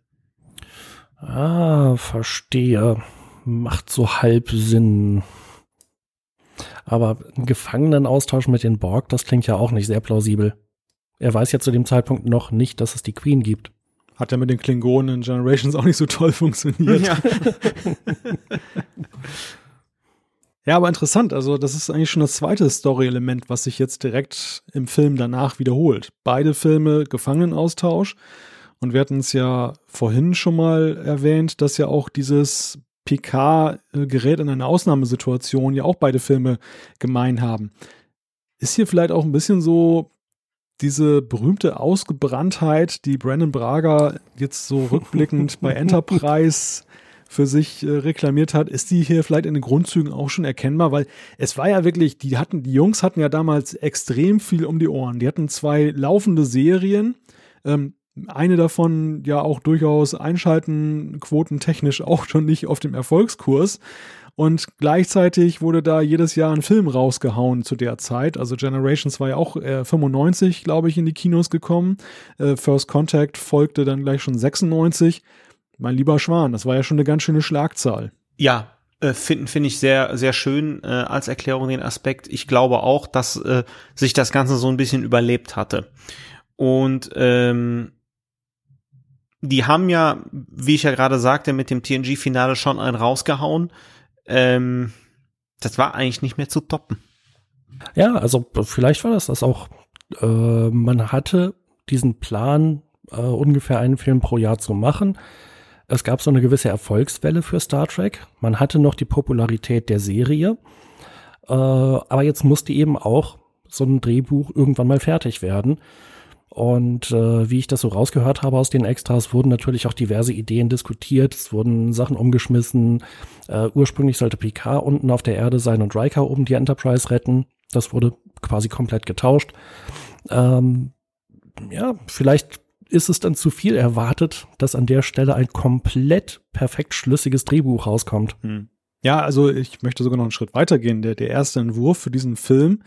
Ah, verstehe. Macht so halb Sinn. Aber ein Gefangenenaustausch mit den Borg, das klingt ja auch nicht sehr plausibel. Er weiß ja zu dem Zeitpunkt noch nicht, dass es die Queen gibt. Hat ja mit den Klingonen in Generations auch nicht so toll funktioniert. Ja. Ja, aber interessant. Also, das ist eigentlich schon das zweite Story-Element, was sich jetzt direkt im Film danach wiederholt. Beide Filme Gefangenenaustausch. Und wir hatten es ja vorhin schon mal erwähnt, dass ja auch dieses Picard gerät in eine Ausnahmesituation ja auch beide Filme gemein haben. Ist hier vielleicht auch ein bisschen so diese berühmte Ausgebranntheit, die Brandon Braga jetzt so rückblickend bei Enterprise für sich äh, reklamiert hat, ist die hier vielleicht in den Grundzügen auch schon erkennbar, weil es war ja wirklich, die hatten, die Jungs hatten ja damals extrem viel um die Ohren. Die hatten zwei laufende Serien, ähm, eine davon ja auch durchaus einschalten, quotentechnisch auch schon nicht auf dem Erfolgskurs. Und gleichzeitig wurde da jedes Jahr ein Film rausgehauen zu der Zeit. Also Generations war ja auch äh, 95, glaube ich, in die Kinos gekommen. Äh, First Contact folgte dann gleich schon 96. Mein lieber Schwan, das war ja schon eine ganz schöne Schlagzahl. Ja, äh, finde find ich sehr, sehr schön äh, als Erklärung den Aspekt. Ich glaube auch, dass äh, sich das Ganze so ein bisschen überlebt hatte. Und ähm, die haben ja, wie ich ja gerade sagte, mit dem TNG-Finale schon einen rausgehauen ähm, das war eigentlich nicht mehr zu toppen. Ja, also vielleicht war das das auch. Äh, man hatte diesen Plan, äh, ungefähr einen Film pro Jahr zu machen. Es gab so eine gewisse Erfolgswelle für Star Trek. Man hatte noch die Popularität der Serie. Äh, aber jetzt musste eben auch so ein Drehbuch irgendwann mal fertig werden. Und äh, wie ich das so rausgehört habe aus den Extras, wurden natürlich auch diverse Ideen diskutiert. Es wurden Sachen umgeschmissen. Äh, ursprünglich sollte Picard unten auf der Erde sein und Riker oben die Enterprise retten. Das wurde quasi komplett getauscht. Ähm, ja, vielleicht ist es dann zu viel erwartet, dass an der Stelle ein komplett perfekt schlüssiges Drehbuch rauskommt. Hm. Ja, also ich möchte sogar noch einen Schritt weitergehen. Der, der erste Entwurf für diesen Film,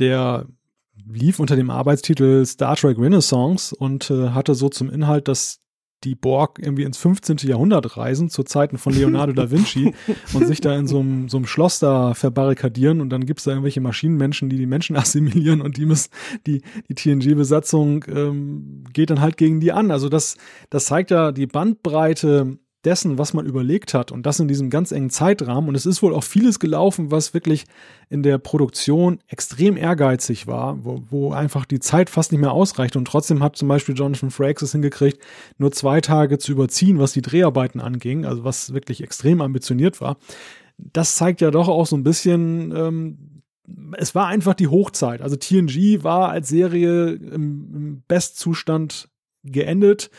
der lief unter dem Arbeitstitel Star Trek Renaissance und äh, hatte so zum Inhalt, dass die Borg irgendwie ins 15. Jahrhundert reisen, zu Zeiten von Leonardo da Vinci und sich da in so einem, so einem Schloss da verbarrikadieren und dann gibt es da irgendwelche Maschinenmenschen, die die Menschen assimilieren und die müssen, die, die TNG-Besatzung ähm, geht dann halt gegen die an. Also das, das zeigt ja die Bandbreite dessen, was man überlegt hat und das in diesem ganz engen Zeitrahmen. Und es ist wohl auch vieles gelaufen, was wirklich in der Produktion extrem ehrgeizig war, wo, wo einfach die Zeit fast nicht mehr ausreicht. Und trotzdem hat zum Beispiel Jonathan Frakes es hingekriegt, nur zwei Tage zu überziehen, was die Dreharbeiten anging, also was wirklich extrem ambitioniert war. Das zeigt ja doch auch so ein bisschen, ähm, es war einfach die Hochzeit. Also TNG war als Serie im, im Bestzustand geendet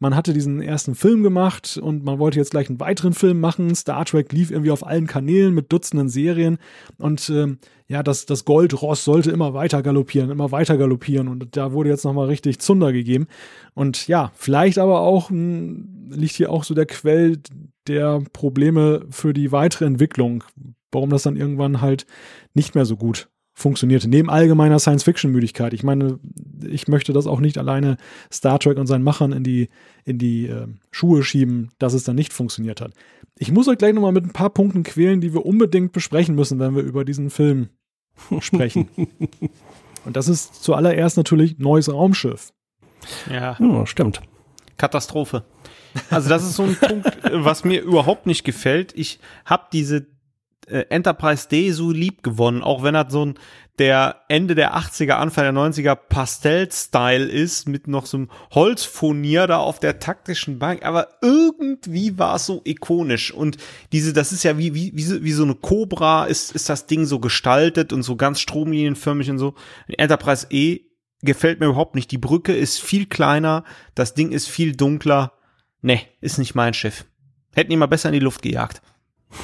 man hatte diesen ersten Film gemacht und man wollte jetzt gleich einen weiteren Film machen. Star Trek lief irgendwie auf allen Kanälen mit Dutzenden Serien und ähm, ja, das, das Goldross sollte immer weiter galoppieren, immer weiter galoppieren und da wurde jetzt nochmal richtig Zunder gegeben. Und ja, vielleicht aber auch mh, hm, liegt hier auch so der Quell der Probleme für die weitere Entwicklung, warum das dann irgendwann halt nicht mehr so gut funktionierte. Neben allgemeiner Science-Fiction-Müdigkeit. Ich meine, ich möchte das auch nicht alleine Star Trek und seinen Machern in die, in die äh, Schuhe schieben, dass es dann nicht funktioniert hat. Ich muss euch gleich nochmal mit ein paar Punkten quälen, die wir unbedingt besprechen müssen, wenn wir über diesen Film sprechen. und das ist zuallererst natürlich neues Raumschiff. Ja. ja, stimmt. Katastrophe. Also das ist so ein Punkt, was mir überhaupt nicht gefällt. Ich habe diese äh, Enterprise D so lieb gewonnen, auch wenn er so ein der Ende der 80er, Anfang der 90er Pastell-Style ist, mit noch so einem Holzfurnier da auf der taktischen Bank, aber irgendwie war es so ikonisch und diese, das ist ja wie, wie, wie, so, wie so eine Cobra ist, ist das Ding so gestaltet und so ganz stromlinienförmig und so. Enterprise E gefällt mir überhaupt nicht. Die Brücke ist viel kleiner, das Ding ist viel dunkler. Nee, ist nicht mein Schiff. Hätten ihn mal besser in die Luft gejagt.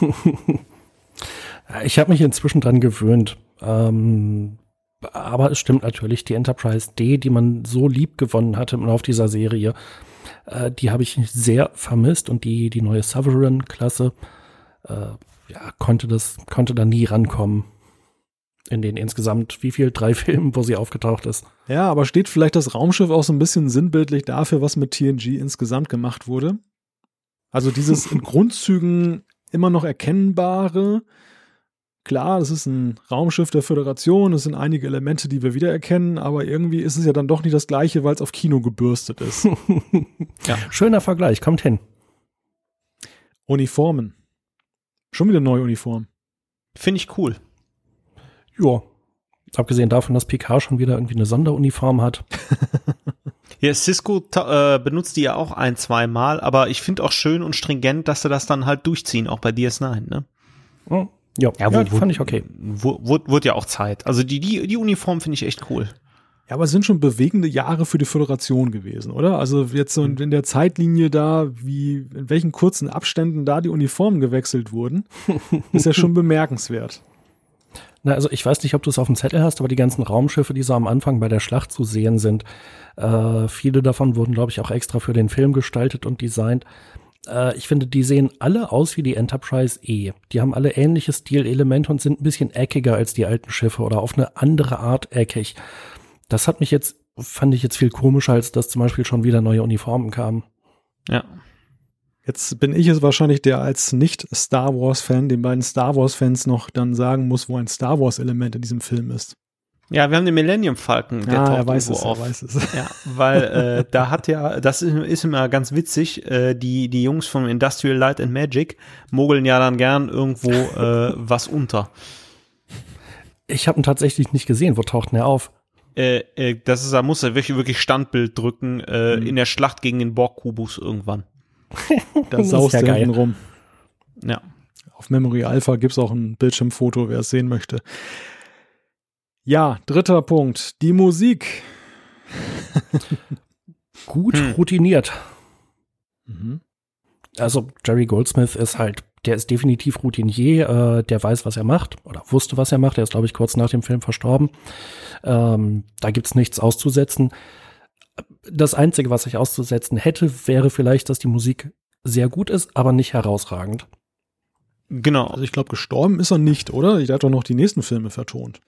ich habe mich inzwischen dran gewöhnt. Ähm, aber es stimmt natürlich, die Enterprise D, die man so lieb gewonnen hatte im Laufe dieser Serie, äh, die habe ich sehr vermisst und die, die neue Sovereign-Klasse, äh, ja, konnte das, konnte da nie rankommen. In den insgesamt, wie viel? Drei Filmen, wo sie aufgetaucht ist. Ja, aber steht vielleicht das Raumschiff auch so ein bisschen sinnbildlich dafür, was mit TNG insgesamt gemacht wurde? Also dieses in Grundzügen immer noch erkennbare, Klar, das ist ein Raumschiff der Föderation, es sind einige Elemente, die wir wiedererkennen, aber irgendwie ist es ja dann doch nicht das gleiche, weil es auf Kino gebürstet ist. ja. Schöner Vergleich, kommt hin. Uniformen. Schon wieder neue Uniform. Finde ich cool. Ja. Abgesehen davon, dass Picard schon wieder irgendwie eine Sonderuniform hat. ja, Cisco äh, benutzt die ja auch ein, zwei Mal, aber ich finde auch schön und stringent, dass sie das dann halt durchziehen, auch bei DS9, ne? Oh. Ja, ja, ja fand ich okay. Wurde, wurde ja auch Zeit. Also die, die, die Uniform finde ich echt cool. Ja, aber es sind schon bewegende Jahre für die Föderation gewesen, oder? Also jetzt so in, in der Zeitlinie da, wie, in welchen kurzen Abständen da die Uniformen gewechselt wurden, ist ja schon bemerkenswert. Na, also ich weiß nicht, ob du es auf dem Zettel hast, aber die ganzen Raumschiffe, die so am Anfang bei der Schlacht zu sehen sind, äh, viele davon wurden, glaube ich, auch extra für den Film gestaltet und designt. Äh, ich finde, die sehen alle aus wie die Enterprise E. Die haben alle ähnliche Stilelemente und sind ein bisschen eckiger als die alten Schiffe oder auf eine andere Art eckig. Das hat mich jetzt, fand ich jetzt viel komischer, als dass zum Beispiel schon wieder neue Uniformen kamen. Ja. Jetzt bin ich es wahrscheinlich, der als nicht-Star Wars-Fan den beiden Star Wars-Fans noch dann sagen muss, wo ein Star Wars-Element in diesem Film ist. Ja, wir haben den Millennium Falcon. Der ah, er weiß es, auf. er weiß es. Ja, weil äh, da hat ja, das ist, ist immer ganz witzig, äh, die, die Jungs von Industrial Light and Magic mogeln ja dann gern irgendwo äh, was unter. Ich habe ihn tatsächlich nicht gesehen. Wo taucht denn er auf? Äh, äh, das ist, da muss er wirklich, wirklich Standbild drücken äh, mhm. in der Schlacht gegen den Borg-Kubus irgendwann. da saust ja er rum. Ja. Auf Memory Alpha gibt's auch ein Bildschirmfoto, wer es sehen möchte. Ja, dritter Punkt. Die Musik. Gut hm. routiniert. Mhm. Also Jerry Goldsmith ist halt, der ist definitiv Routinier, äh, der weiß, was er macht oder wusste, was er macht. Er ist, glaube ich, kurz nach dem Film verstorben. Ähm, da gibt's nichts auszusetzen. Das Einzige, was ich auszusetzen hätte, wäre vielleicht, dass die Musik sehr gut ist, aber nicht herausragend. Genau. Also ich glaube, gestorben ist er nicht, oder? Ich hat doch noch die nächsten Filme vertont.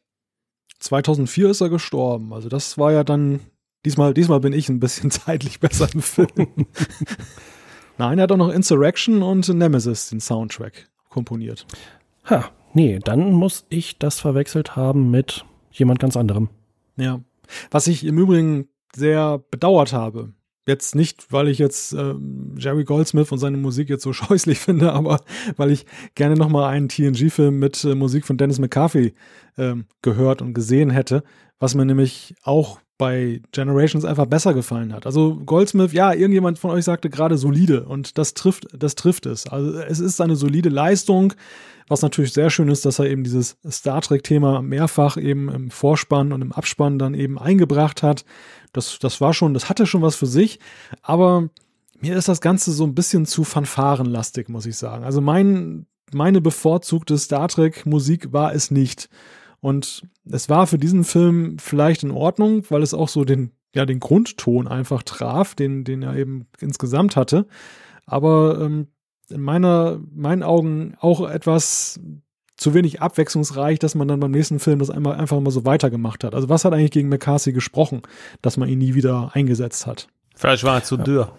2004 ist er gestorben. Also das war ja dann, diesmal, diesmal bin ich ein bisschen zeitlich besser im Film. Nein, er hat auch noch Insurrection und Nemesis, den Soundtrack, komponiert. Ha, nee, dann muss ich das verwechselt haben mit jemand ganz anderem. Ja. Was ich im Übrigen sehr bedauert habe, Jetzt nicht, weil ich jetzt ähm, Jerry Goldsmith und seine Musik jetzt so scheußlich finde, aber weil ich gerne nochmal einen TNG-Film mit äh, Musik von Dennis McCarthy ähm, gehört und gesehen hätte, was mir nämlich auch bei Generations einfach besser gefallen hat. Also Goldsmith, ja, irgendjemand von euch sagte gerade solide und das trifft, das trifft es. Also es ist eine solide Leistung, was natürlich sehr schön ist, dass er eben dieses Star Trek-Thema mehrfach eben im Vorspann und im Abspann dann eben eingebracht hat. Das, das war schon, das hatte schon was für sich, aber mir ist das Ganze so ein bisschen zu fanfarenlastig, muss ich sagen. Also mein, meine bevorzugte Star Trek-Musik war es nicht. Und es war für diesen Film vielleicht in Ordnung, weil es auch so den, ja, den Grundton einfach traf, den, den er eben insgesamt hatte. Aber ähm, in meiner, meinen Augen auch etwas zu wenig abwechslungsreich, dass man dann beim nächsten Film das einmal einfach mal so weitergemacht hat. Also was hat eigentlich gegen McCarthy gesprochen, dass man ihn nie wieder eingesetzt hat? Vielleicht war er zu dürr.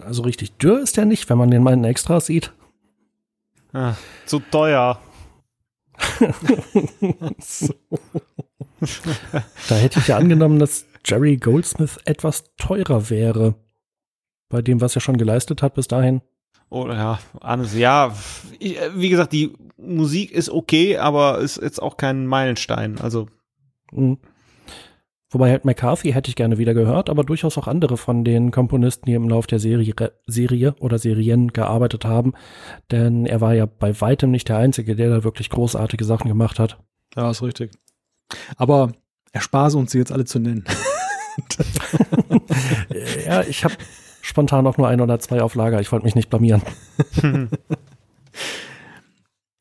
Also richtig dürr ist er nicht, wenn man den mal in Extras sieht. Ah, zu teuer. so. da hätte ich ja angenommen, dass Jerry Goldsmith etwas teurer wäre. Bei dem, was er schon geleistet hat bis dahin. Oder ja, alles, ja, ich, wie gesagt, die Musik ist okay, aber ist jetzt auch kein Meilenstein. Also. Mhm. Wobei halt McCarthy hätte ich gerne wieder gehört, aber durchaus auch andere von den Komponisten, die im Lauf der Serie, Serie oder Serien gearbeitet haben. Denn er war ja bei weitem nicht der Einzige, der da wirklich großartige Sachen gemacht hat. Ja, ist richtig. Aber Erspare uns sie jetzt alle zu nennen. ja, ich habe spontan auch nur ein oder zwei auf Lager. Ich wollte mich nicht blamieren.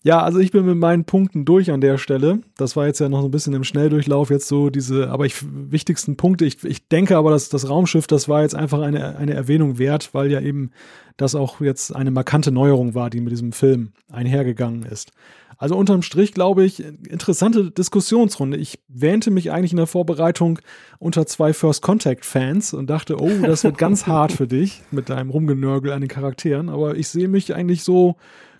Ja, also ich bin mit meinen Punkten durch an der Stelle. Das war jetzt ja noch so ein bisschen im Schnelldurchlauf jetzt so diese, aber ich wichtigsten Punkte. Ich, ich denke aber, dass das Raumschiff, das war jetzt einfach eine, eine Erwähnung wert, weil ja eben das auch jetzt eine markante Neuerung war, die mit diesem Film einhergegangen ist. Also unterm Strich glaube ich, interessante Diskussionsrunde. Ich wähnte mich eigentlich in der Vorbereitung unter zwei First Contact Fans und dachte, oh, das wird ganz hart für dich mit deinem Rumgenörgel an den Charakteren. Aber ich sehe mich eigentlich so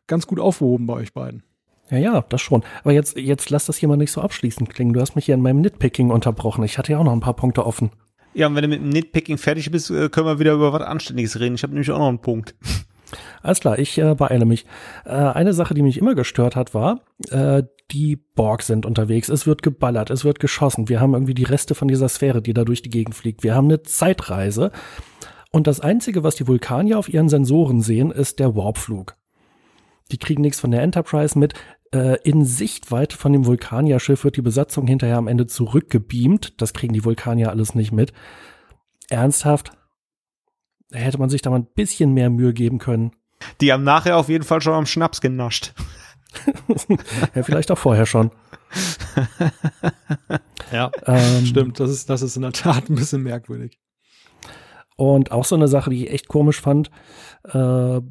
ganz gut aufgehoben bei euch beiden. Ja, ja, das schon. Aber jetzt, jetzt lass das hier mal nicht so abschließend klingen. Du hast mich hier in meinem Nitpicking unterbrochen. Ich hatte ja auch noch ein paar Punkte offen. Ja, und wenn du mit dem Nitpicking fertig bist, äh, können wir wieder über was Anständiges reden. Ich habe nämlich auch noch einen Punkt. Alles klar, ich äh, beeile mich. Äh, eine Sache, die mich immer gestört hat, war, äh, die Borg sind unterwegs. Es wird geballert, es wird geschossen. Wir haben irgendwie die Reste von dieser Sphäre, die da durch die Gegend fliegt. Wir haben eine Zeitreise. Und das Einzige, was die Vulkanier auf ihren Sensoren sehen, ist der Warpflug. Die kriegen nichts von der Enterprise mit. Äh, in Sichtweite von dem Vulkanierschiff wird die Besatzung hinterher am Ende zurückgebeamt. Das kriegen die Vulkanier alles nicht mit. Ernsthaft? Da hätte man sich da mal ein bisschen mehr Mühe geben können. Die haben nachher auf jeden Fall schon am Schnaps genascht. ja, vielleicht auch vorher schon. ja, ähm, stimmt. Das ist, das ist in der Tat ein bisschen merkwürdig. Und auch so eine Sache, die ich echt komisch fand, äh,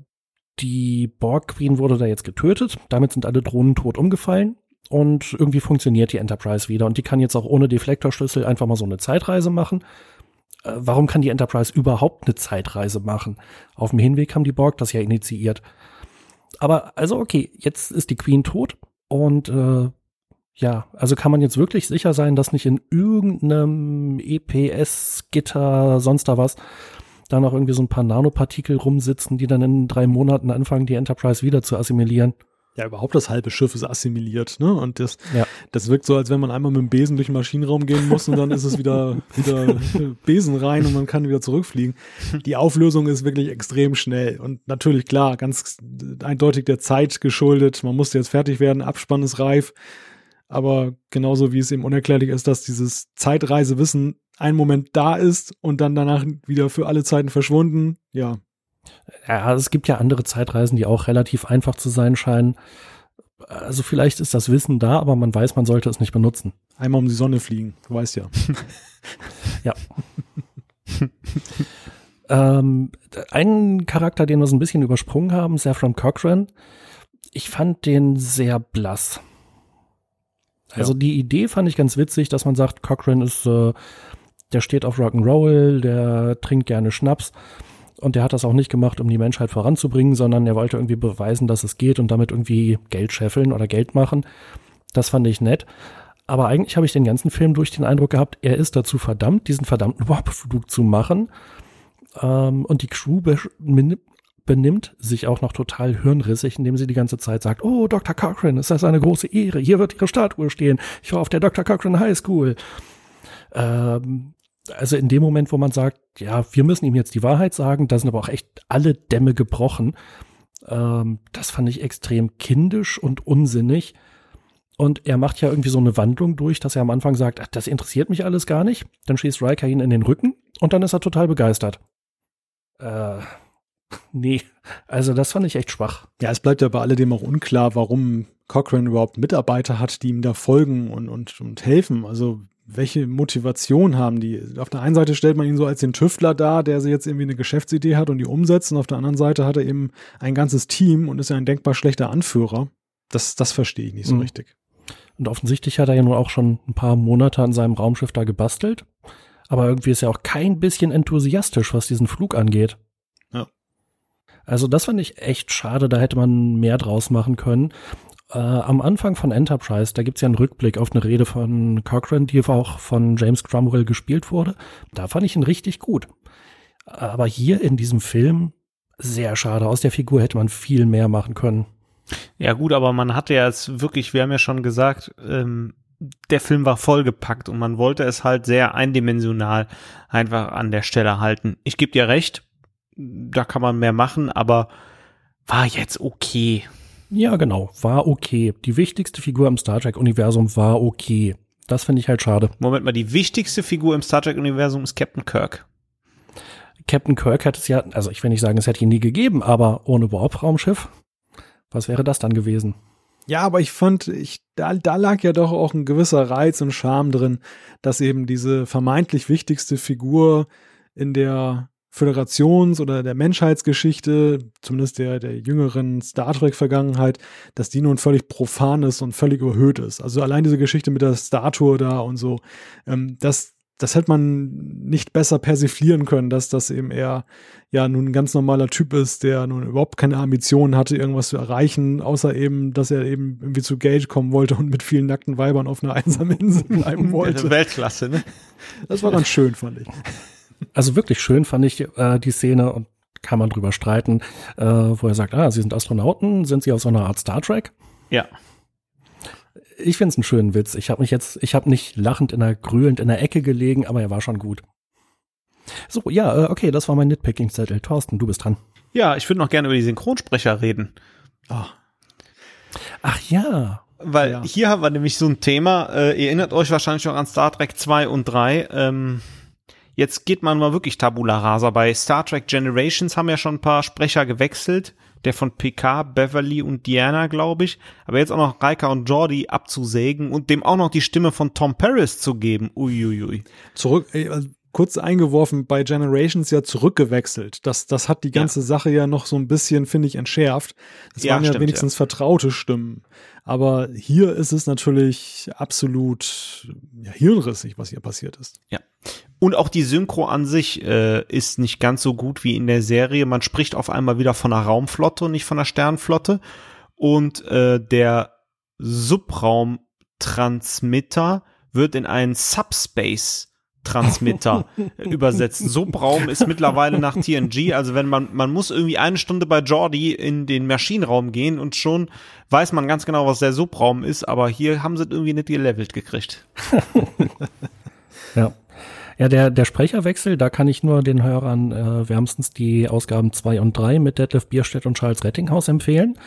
die Borg Queen wurde da jetzt getötet. Damit sind alle Drohnen tot umgefallen. Und irgendwie funktioniert die Enterprise wieder. Und die kann jetzt auch ohne Deflektorschlüssel einfach mal so eine Zeitreise machen. Äh, warum kann die Enterprise überhaupt eine Zeitreise machen? Auf dem Hinweg haben die Borg das ja initiiert. Aber also okay, jetzt ist die Queen tot. Und äh, ja, also kann man jetzt wirklich sicher sein, dass nicht in irgendeinem EPS-Gitter, sonst da was, da noch irgendwie so ein paar Nanopartikel rumsitzen, die dann in drei Monaten anfangen, die Enterprise wieder zu assimilieren. Ja, überhaupt das halbe Schiff ist assimiliert, ne? Und das, ja. das wirkt so, als wenn man einmal mit dem Besen durch den Maschinenraum gehen muss und dann ist es wieder, wieder Besen rein und man kann wieder zurückfliegen. Die Auflösung ist wirklich extrem schnell und natürlich klar, ganz eindeutig der Zeit geschuldet. Man musste jetzt fertig werden, Abspann ist reif. Aber genauso wie es eben unerklärlich ist, dass dieses Zeitreisewissen einen Moment da ist und dann danach wieder für alle Zeiten verschwunden, ja. Ja, es gibt ja andere Zeitreisen, die auch relativ einfach zu sein scheinen. Also vielleicht ist das Wissen da, aber man weiß, man sollte es nicht benutzen. Einmal um die Sonne fliegen, du weißt ja. ja. ähm, einen Charakter, den wir so ein bisschen übersprungen haben, Saffron Cochran. Ich fand den sehr blass. Also ja. die Idee fand ich ganz witzig, dass man sagt, Cochran ist äh, der steht auf Rock'n'Roll, der trinkt gerne Schnaps. Und der hat das auch nicht gemacht, um die Menschheit voranzubringen, sondern er wollte irgendwie beweisen, dass es geht und damit irgendwie Geld scheffeln oder Geld machen. Das fand ich nett. Aber eigentlich habe ich den ganzen Film durch den Eindruck gehabt, er ist dazu verdammt, diesen verdammten Warpflug zu machen. Ähm, und die Crew benimmt sich auch noch total hirnrissig, indem sie die ganze Zeit sagt, oh, Dr. Cochran, ist das eine große Ehre. Hier wird ihre Statue stehen. Ich war auf der Dr. Cochran High School. Ähm, also in dem Moment, wo man sagt, ja, wir müssen ihm jetzt die Wahrheit sagen, da sind aber auch echt alle Dämme gebrochen. Ähm, das fand ich extrem kindisch und unsinnig. Und er macht ja irgendwie so eine Wandlung durch, dass er am Anfang sagt, ach, das interessiert mich alles gar nicht. Dann schießt Riker ihn in den Rücken und dann ist er total begeistert. Äh, nee, also das fand ich echt schwach. Ja, es bleibt ja bei alledem auch unklar, warum Cochrane überhaupt Mitarbeiter hat, die ihm da folgen und, und, und helfen. Also welche Motivation haben die? Auf der einen Seite stellt man ihn so als den Tüftler dar, der sie jetzt irgendwie eine Geschäftsidee hat und die umsetzt, und auf der anderen Seite hat er eben ein ganzes Team und ist ja ein denkbar schlechter Anführer. Das, das verstehe ich nicht so mhm. richtig. Und offensichtlich hat er ja nun auch schon ein paar Monate an seinem Raumschiff da gebastelt. Aber irgendwie ist er auch kein bisschen enthusiastisch, was diesen Flug angeht. Ja. Also das fand ich echt schade, da hätte man mehr draus machen können. Äh, am Anfang von Enterprise, da gibt's ja einen Rückblick auf eine Rede von Cochrane, die auch von James Cromwell gespielt wurde. Da fand ich ihn richtig gut. Aber hier in diesem Film sehr schade. Aus der Figur hätte man viel mehr machen können. Ja gut, aber man hatte ja jetzt wirklich, wir haben ja schon gesagt, ähm, der Film war vollgepackt und man wollte es halt sehr eindimensional einfach an der Stelle halten. Ich gebe dir recht, da kann man mehr machen, aber war jetzt okay. Ja, genau, war okay. Die wichtigste Figur im Star Trek-Universum war okay. Das finde ich halt schade. Moment mal, die wichtigste Figur im Star Trek-Universum ist Captain Kirk. Captain Kirk hätte es ja, also ich will nicht sagen, es hätte ihn nie gegeben, aber ohne Warp-Raumschiff, was wäre das dann gewesen? Ja, aber ich fand, ich, da, da lag ja doch auch ein gewisser Reiz und Charme drin, dass eben diese vermeintlich wichtigste Figur in der Föderations- oder der Menschheitsgeschichte, zumindest der, der jüngeren Star Trek-Vergangenheit, dass die nun völlig profan ist und völlig überhöht ist. Also allein diese Geschichte mit der Statue da und so, ähm, das, das hätte man nicht besser persiflieren können, dass das eben eher ja nun ein ganz normaler Typ ist, der nun überhaupt keine Ambitionen hatte, irgendwas zu erreichen, außer eben, dass er eben irgendwie zu Gage kommen wollte und mit vielen nackten Weibern auf einer einsamen Insel bleiben wollte. Weltklasse, ne? Das war ganz schön, fand ich. Also wirklich schön fand ich äh, die Szene und kann man drüber streiten, äh, wo er sagt, ah, Sie sind Astronauten, sind Sie aus so einer Art Star Trek? Ja ich finde es einen schönen Witz. Ich habe mich jetzt, ich habe nicht lachend in der grühlend in der Ecke gelegen, aber er war schon gut. So, ja, äh, okay, das war mein Nitpicking-Zettel. Thorsten, du bist dran. Ja, ich würde noch gerne über die Synchronsprecher reden. Oh. Ach ja. Weil ja. hier haben wir nämlich so ein Thema, äh, ihr erinnert euch wahrscheinlich noch an Star Trek 2 und 3. Ähm, jetzt geht man mal wirklich Tabula Rasa. Bei Star Trek Generations haben ja schon ein paar Sprecher gewechselt der von PK, Beverly und Diana, glaube ich. Aber jetzt auch noch Raika und Jordi abzusägen und dem auch noch die Stimme von Tom Paris zu geben. Uiuiui. Zurück, also kurz eingeworfen, bei Generations ja zurückgewechselt. Das, das hat die ganze ja. Sache ja noch so ein bisschen, finde ich, entschärft. Das ja, waren ja stimmt, wenigstens ja. vertraute Stimmen. Aber hier ist es natürlich absolut hirnrissig, was hier passiert ist. Ja. Und auch die Synchro an sich äh, ist nicht ganz so gut wie in der Serie. Man spricht auf einmal wieder von einer Raumflotte und nicht von einer Sternflotte. Und äh, der Subraumtransmitter wird in einen Subspace Transmitter übersetzt. Subraum ist mittlerweile nach TNG, also wenn man, man muss irgendwie eine Stunde bei Jordi in den Maschinenraum gehen und schon weiß man ganz genau, was der Subraum ist, aber hier haben sie irgendwie nicht gelevelt gekriegt. ja. Ja, der, der Sprecherwechsel, da kann ich nur den Hörern äh, wärmstens die Ausgaben zwei und drei mit Detlef Bierstedt und Charles Rettinghaus empfehlen,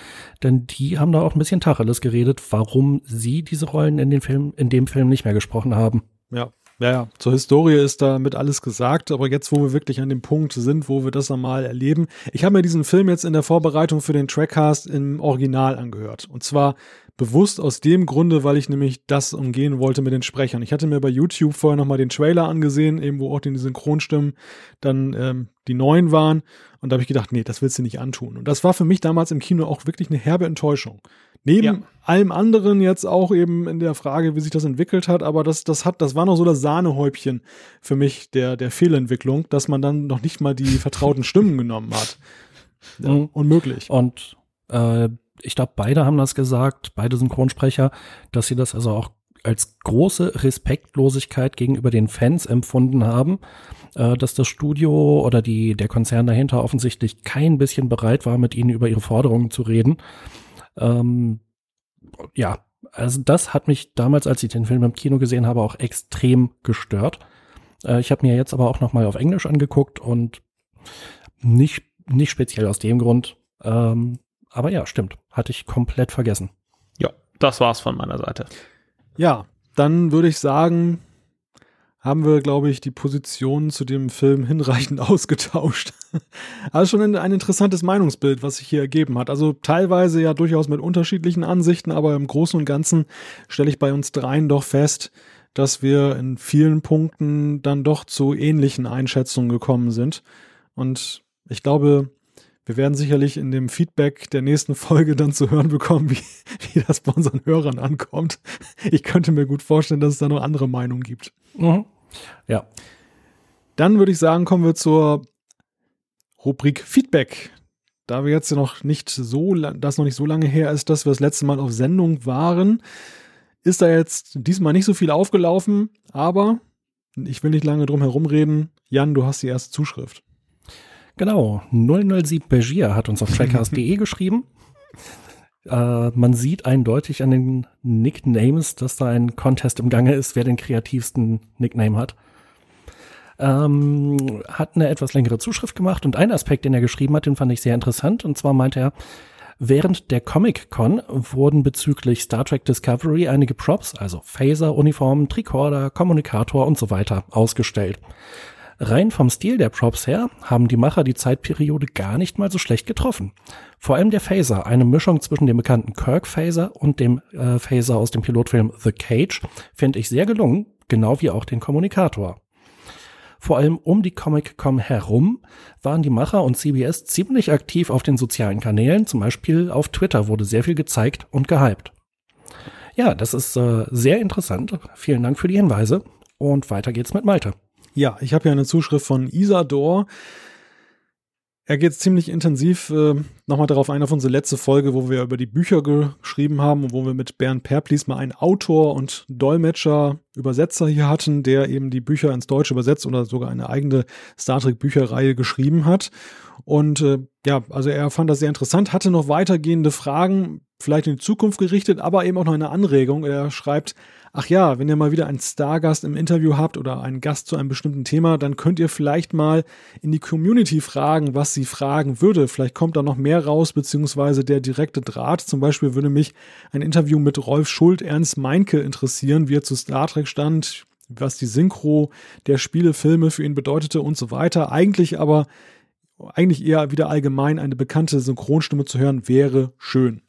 denn die haben da auch ein bisschen Tacheles geredet, warum sie diese Rollen in, den Film, in dem Film nicht mehr gesprochen haben. Ja, ja, ja, zur Historie ist damit alles gesagt, aber jetzt, wo wir wirklich an dem Punkt sind, wo wir das einmal erleben. Ich habe mir diesen Film jetzt in der Vorbereitung für den Trackcast im Original angehört. Und zwar bewusst aus dem Grunde, weil ich nämlich das umgehen wollte mit den Sprechern. Ich hatte mir bei YouTube vorher nochmal den Trailer angesehen, eben wo auch die Synchronstimmen dann ähm, die neuen waren. Und da habe ich gedacht, nee, das willst du nicht antun. Und das war für mich damals im Kino auch wirklich eine herbe Enttäuschung. Neben ja. allem anderen jetzt auch eben in der Frage, wie sich das entwickelt hat, aber das, das hat, das war noch so das Sahnehäubchen für mich der, der Fehlentwicklung, dass man dann noch nicht mal die vertrauten Stimmen genommen hat. Ja, mhm. unmöglich. Und äh, ich glaube, beide haben das gesagt, beide Synchronsprecher, dass sie das also auch als große Respektlosigkeit gegenüber den Fans empfunden haben, äh, dass das Studio oder die, der Konzern dahinter offensichtlich kein bisschen bereit war, mit ihnen über ihre Forderungen zu reden. Ähm, ja, also das hat mich damals, als ich den Film im Kino gesehen habe, auch extrem gestört. Äh, ich habe mir jetzt aber auch noch mal auf Englisch angeguckt und nicht nicht speziell aus dem Grund. Ähm, aber ja, stimmt, hatte ich komplett vergessen. Ja, das war's von meiner Seite. Ja, dann würde ich sagen, haben wir, glaube ich, die Positionen zu dem Film hinreichend ausgetauscht. also schon ein, interessantes Meinungsbild, was sich hier ergeben hat. Also teilweise ja durchaus mit unterschiedlichen Ansichten, aber im Großen und Ganzen stelle ich bei uns dreien doch fest, dass wir in vielen Punkten dann doch zu ähnlichen Einschätzungen gekommen sind. Und ich glaube, wir werden sicherlich in dem Feedback der nächsten Folge dann zu hören bekommen, wie, wie das bei unseren Hörern ankommt. Ich könnte mir gut vorstellen, dass es da noch andere Meinungen gibt. Mhm. Ja. Dann würde ich sagen, kommen wir zur Rubrik Feedback. Da wir jetzt noch nicht so, das noch nicht so lange her ist, dass wir das letzte Mal auf Sendung waren, ist da jetzt diesmal nicht so viel aufgelaufen, aber ich will nicht lange drum herum reden. Jan, du hast die erste Zuschrift. Genau, 007 Begier hat uns auf trackcast.de geschrieben. Äh, man sieht eindeutig an den Nicknames, dass da ein Contest im Gange ist, wer den kreativsten Nickname hat. Ähm, hat eine etwas längere Zuschrift gemacht und ein Aspekt, den er geschrieben hat, den fand ich sehr interessant. Und zwar meinte er, Während der Comic-Con wurden bezüglich Star Trek Discovery einige Props, also Phaser, Uniformen, Tricorder, Kommunikator und so weiter, ausgestellt. Rein vom Stil der Props her haben die Macher die Zeitperiode gar nicht mal so schlecht getroffen. Vor allem der Phaser, eine Mischung zwischen dem bekannten Kirk Phaser und dem äh, Phaser aus dem Pilotfilm The Cage, finde ich sehr gelungen, genau wie auch den Kommunikator. Vor allem um die Comic-Con herum waren die Macher und CBS ziemlich aktiv auf den sozialen Kanälen, zum Beispiel auf Twitter wurde sehr viel gezeigt und gehypt. Ja, das ist äh, sehr interessant. Vielen Dank für die Hinweise und weiter geht's mit Malte. Ja, ich habe hier eine Zuschrift von Isador. Er geht ziemlich intensiv äh, nochmal darauf ein, auf unsere letzte Folge, wo wir über die Bücher geschrieben haben und wo wir mit Bernd Perplis mal einen Autor und Dolmetscher, Übersetzer hier hatten, der eben die Bücher ins Deutsche übersetzt oder sogar eine eigene Star Trek Bücherreihe geschrieben hat. Und äh, ja, also er fand das sehr interessant, hatte noch weitergehende Fragen, vielleicht in die Zukunft gerichtet, aber eben auch noch eine Anregung. Er schreibt, ach ja, wenn ihr mal wieder einen Stargast im Interview habt oder einen Gast zu einem bestimmten Thema, dann könnt ihr vielleicht mal in die Community fragen, was sie fragen würde. Vielleicht kommt da noch mehr raus, beziehungsweise der direkte Draht. Zum Beispiel würde mich ein Interview mit Rolf Schult, Ernst Meinke interessieren, wie er zu Star Trek stand, was die Synchro der Spielefilme für ihn bedeutete und so weiter. Eigentlich aber, eigentlich eher wieder allgemein eine bekannte Synchronstimme zu hören, wäre schön.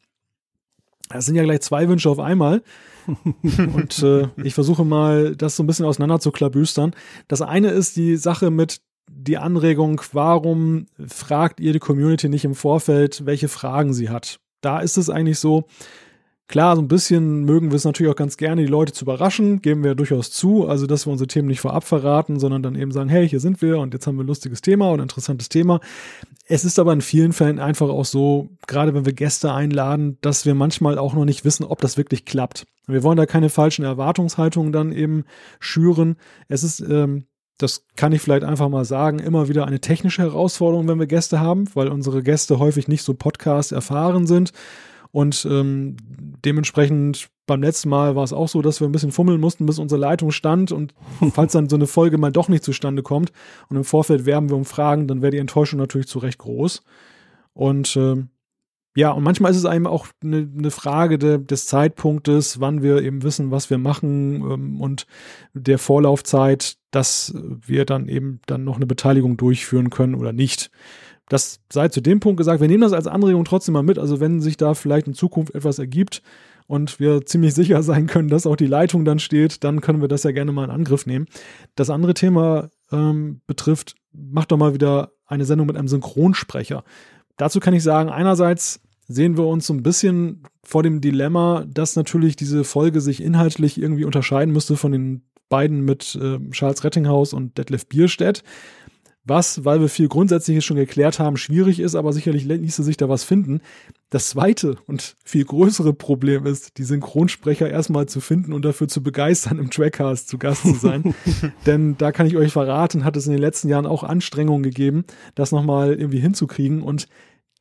Das sind ja gleich zwei Wünsche auf einmal. und äh, ich versuche mal, das so ein bisschen auseinander zu klabüstern. Das eine ist die Sache mit die Anregung, warum fragt ihr die Community nicht im Vorfeld, welche Fragen sie hat? Da ist es eigentlich so, Klar, so ein bisschen mögen wir es natürlich auch ganz gerne, die Leute zu überraschen, geben wir durchaus zu, also dass wir unsere Themen nicht vorab verraten, sondern dann eben sagen, hey, hier sind wir und jetzt haben wir ein lustiges Thema oder ein interessantes Thema. Es ist aber in vielen Fällen einfach auch so, gerade wenn wir Gäste einladen, dass wir manchmal auch noch nicht wissen, ob das wirklich klappt. Wir wollen da keine falschen Erwartungshaltungen dann eben schüren. Es ist, ähm, das kann ich vielleicht einfach mal sagen, immer wieder eine technische Herausforderung, wenn wir Gäste haben, weil unsere Gäste häufig nicht so Podcast erfahren sind und ähm, dementsprechend beim letzten Mal war es auch so, dass wir ein bisschen fummeln mussten, bis unsere Leitung stand. Und falls dann so eine Folge mal doch nicht zustande kommt und im Vorfeld werben wir um Fragen, dann wäre die Enttäuschung natürlich zu Recht groß. Und äh, ja, und manchmal ist es einem auch eine, eine Frage de, des Zeitpunktes, wann wir eben wissen, was wir machen ähm, und der Vorlaufzeit, dass wir dann eben dann noch eine Beteiligung durchführen können oder nicht. Das sei zu dem Punkt gesagt, wir nehmen das als Anregung trotzdem mal mit. Also wenn sich da vielleicht in Zukunft etwas ergibt und wir ziemlich sicher sein können, dass auch die Leitung dann steht, dann können wir das ja gerne mal in Angriff nehmen. Das andere Thema ähm, betrifft, macht doch mal wieder eine Sendung mit einem Synchronsprecher. Dazu kann ich sagen, einerseits sehen wir uns so ein bisschen vor dem Dilemma, dass natürlich diese Folge sich inhaltlich irgendwie unterscheiden müsste von den beiden mit äh, Charles Rettinghaus und Detlef Bierstedt was, weil wir viel Grundsätzliches schon geklärt haben, schwierig ist, aber sicherlich ließe sich da was finden. Das zweite und viel größere Problem ist, die Synchronsprecher erstmal zu finden und dafür zu begeistern, im Trackcast zu Gast zu sein. Denn da kann ich euch verraten, hat es in den letzten Jahren auch Anstrengungen gegeben, das nochmal irgendwie hinzukriegen. Und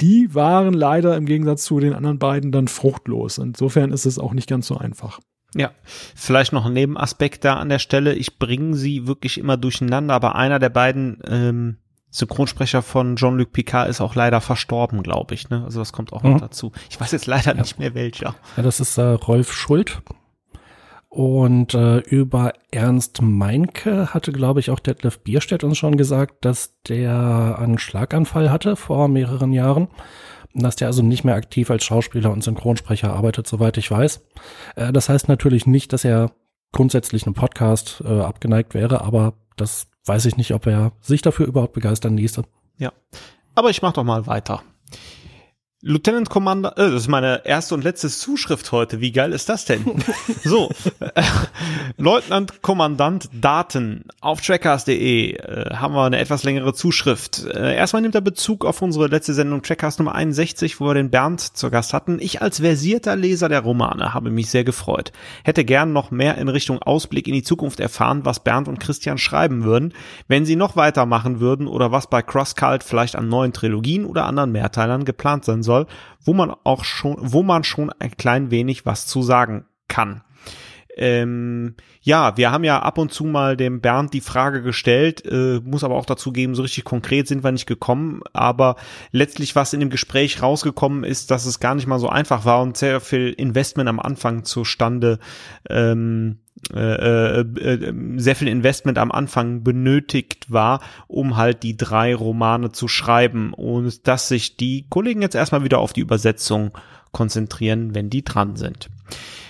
die waren leider im Gegensatz zu den anderen beiden dann fruchtlos. Insofern ist es auch nicht ganz so einfach. Ja, vielleicht noch ein Nebenaspekt da an der Stelle. Ich bringe sie wirklich immer durcheinander, aber einer der beiden ähm, Synchronsprecher von Jean-Luc Picard ist auch leider verstorben, glaube ich. Ne? Also das kommt auch mhm. noch dazu. Ich weiß jetzt leider ja. nicht mehr welcher. Ja, das ist äh, Rolf Schuld. Und äh, über Ernst Meinke hatte, glaube ich, auch Detlef Bierstedt uns schon gesagt, dass der einen Schlaganfall hatte vor mehreren Jahren dass der also nicht mehr aktiv als Schauspieler und Synchronsprecher arbeitet, soweit ich weiß. Äh, das heißt natürlich nicht, dass er grundsätzlich einem Podcast äh, abgeneigt wäre, aber das weiß ich nicht, ob er sich dafür überhaupt begeistern ließe. Ja, aber ich mach doch mal weiter. Lieutenant Commander, äh, das ist meine erste und letzte Zuschrift heute. Wie geil ist das denn? so, äh, Leutnant Kommandant Daten auf trackcast.de äh, haben wir eine etwas längere Zuschrift. Äh, erstmal nimmt er Bezug auf unsere letzte Sendung Trackcast Nummer 61, wo wir den Bernd zu Gast hatten. Ich als versierter Leser der Romane habe mich sehr gefreut. Hätte gern noch mehr in Richtung Ausblick in die Zukunft erfahren, was Bernd und Christian schreiben würden, wenn sie noch weitermachen würden oder was bei CrossCult vielleicht an neuen Trilogien oder anderen Mehrteilern geplant sein soll soll, wo man auch schon, wo man schon ein klein wenig was zu sagen kann. Ähm, ja, wir haben ja ab und zu mal dem Bernd die Frage gestellt, äh, muss aber auch dazu geben, so richtig konkret sind wir nicht gekommen, aber letztlich was in dem Gespräch rausgekommen ist, dass es gar nicht mal so einfach war und sehr viel Investment am Anfang zustande ähm, äh, äh, äh, sehr viel Investment am Anfang benötigt war, um halt die drei Romane zu schreiben und dass sich die Kollegen jetzt erstmal wieder auf die Übersetzung konzentrieren, wenn die dran sind.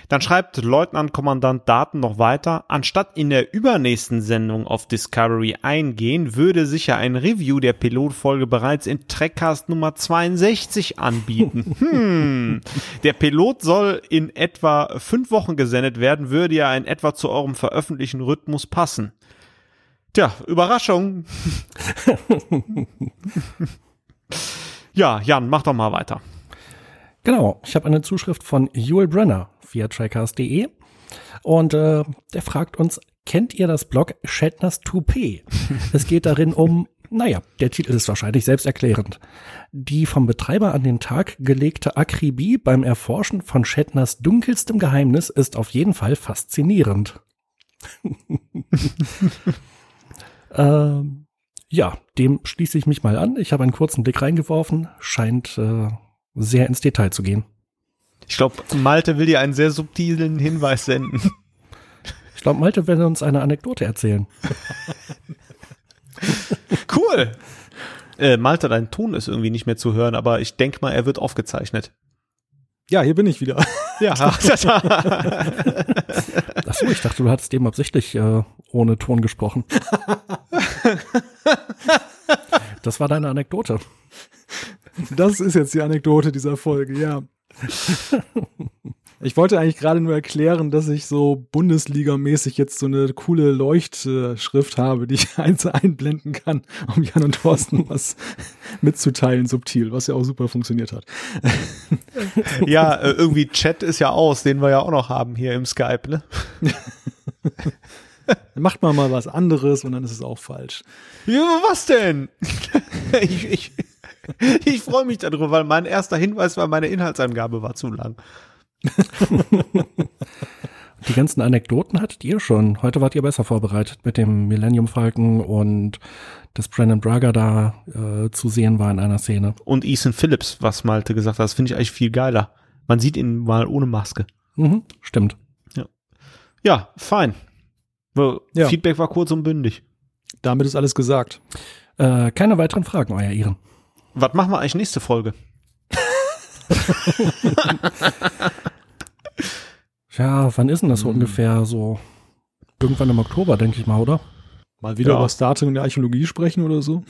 Dann schreibt Leutnant Kommandant Daten noch weiter, anstatt in der übernächsten Sendung auf Discovery eingehen, würde sich ja ein Review der Pilotfolge bereits in Trackcast Nummer 62 anbieten. Hm. Der Pilot soll in etwa fünf Wochen gesendet werden, würde ja in etwa zu eurem veröffentlichen Rhythmus passen. Tja, Überraschung. ja, Jan, mach doch mal weiter. Genau, ich habe eine Zuschrift von Joel Brenner via trackers.de und äh, der fragt uns, kennt ihr das Blog Shatners Toupet? es geht darin um, naja, der Titel ist wahrscheinlich selbsterklärend. Die vom Betreiber an den Tag gelegte Akribie beim Erforschen von Shatners dunkelstem Geheimnis ist auf jeden Fall faszinierend. ähm, ja, dem schließe ich mich mal an. Ich habe einen kurzen Blick reingeworfen. Scheint äh, sehr ins Detail zu gehen. Ich glaube, Malte will dir einen sehr subtilen Hinweis senden. Ich glaube, Malte will uns eine Anekdote erzählen. cool. Äh, Malte, dein Ton ist irgendwie nicht mehr zu hören, aber ich denke mal, er wird aufgezeichnet. Ja, hier bin ich wieder. Ja. Achso, ich dachte, du hattest eben absichtlich äh, ohne Ton gesprochen. Das war deine Anekdote. Das ist jetzt die Anekdote dieser Folge, ja. Ich wollte eigentlich gerade nur erklären, dass ich so Bundesliga-mäßig jetzt so eine coole Leuchtschrift habe, die ich eins einblenden kann, um Jan und Thorsten was mitzuteilen, subtil, was ja auch super funktioniert hat. Ja, äh, irgendwie Chat ist ja aus, den wir ja auch noch haben hier im Skype, ne? Dann macht man mal was anderes und dann ist es auch falsch. Ja, was denn? ich, ich, ich freue mich darüber, weil mein erster Hinweis war, meine Inhaltsangabe war zu lang. Die ganzen Anekdoten hattet ihr schon. Heute wart ihr besser vorbereitet mit dem Millennium Falcon und dass Brandon Braga da äh, zu sehen war in einer Szene. Und Ethan Phillips, was Malte gesagt hat, das finde ich eigentlich viel geiler. Man sieht ihn mal ohne Maske. Mhm, stimmt. Ja, fein. Well, Ja. Feedback war kurz und bündig. Damit ist alles gesagt. Äh, keine weiteren Fragen, euer Ehren. Was machen wir eigentlich nächste Folge? Ja, wann ist denn das so ungefähr? So irgendwann im Oktober, denke ich mal, oder? Mal wieder Ja. über Star Trek in der Archäologie sprechen oder so.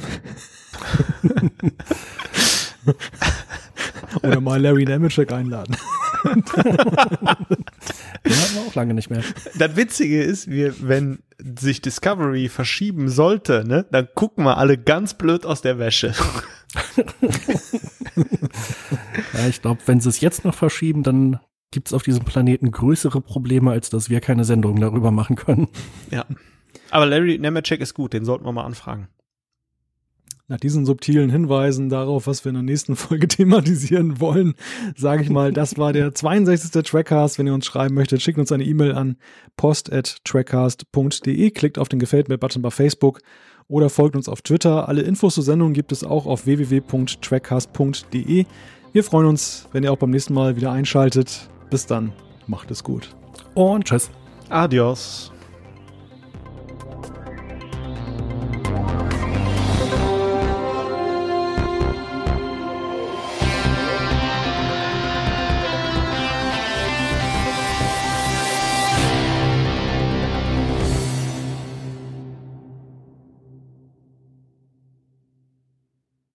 oder mal Larry Nemeczek einladen. Den hatten wir auch lange nicht mehr. Das Witzige ist, wir, wenn sich Discovery verschieben sollte, ne, dann gucken wir alle ganz blöd aus der Wäsche. Ja, ich glaube, wenn sie es jetzt noch verschieben, dann gibt es auf diesem Planeten größere Probleme, als dass wir keine Sendung darüber machen können. Ja. Aber Larry Nemeczek ist gut, den sollten wir mal anfragen. Nach diesen subtilen Hinweisen darauf, was wir in der nächsten Folge thematisieren wollen, sage ich mal, das war der 62. Trackcast. Wenn ihr uns schreiben möchtet, schickt uns eine E-Mail an post.trackcast.de, klickt auf den Gefällt mir-Button bei Facebook oder folgt uns auf Twitter. Alle Infos zur Sendung gibt es auch auf www.trackcast.de. Wir freuen uns, wenn ihr auch beim nächsten Mal wieder einschaltet. Bis dann, macht es gut. Und tschüss. Adios.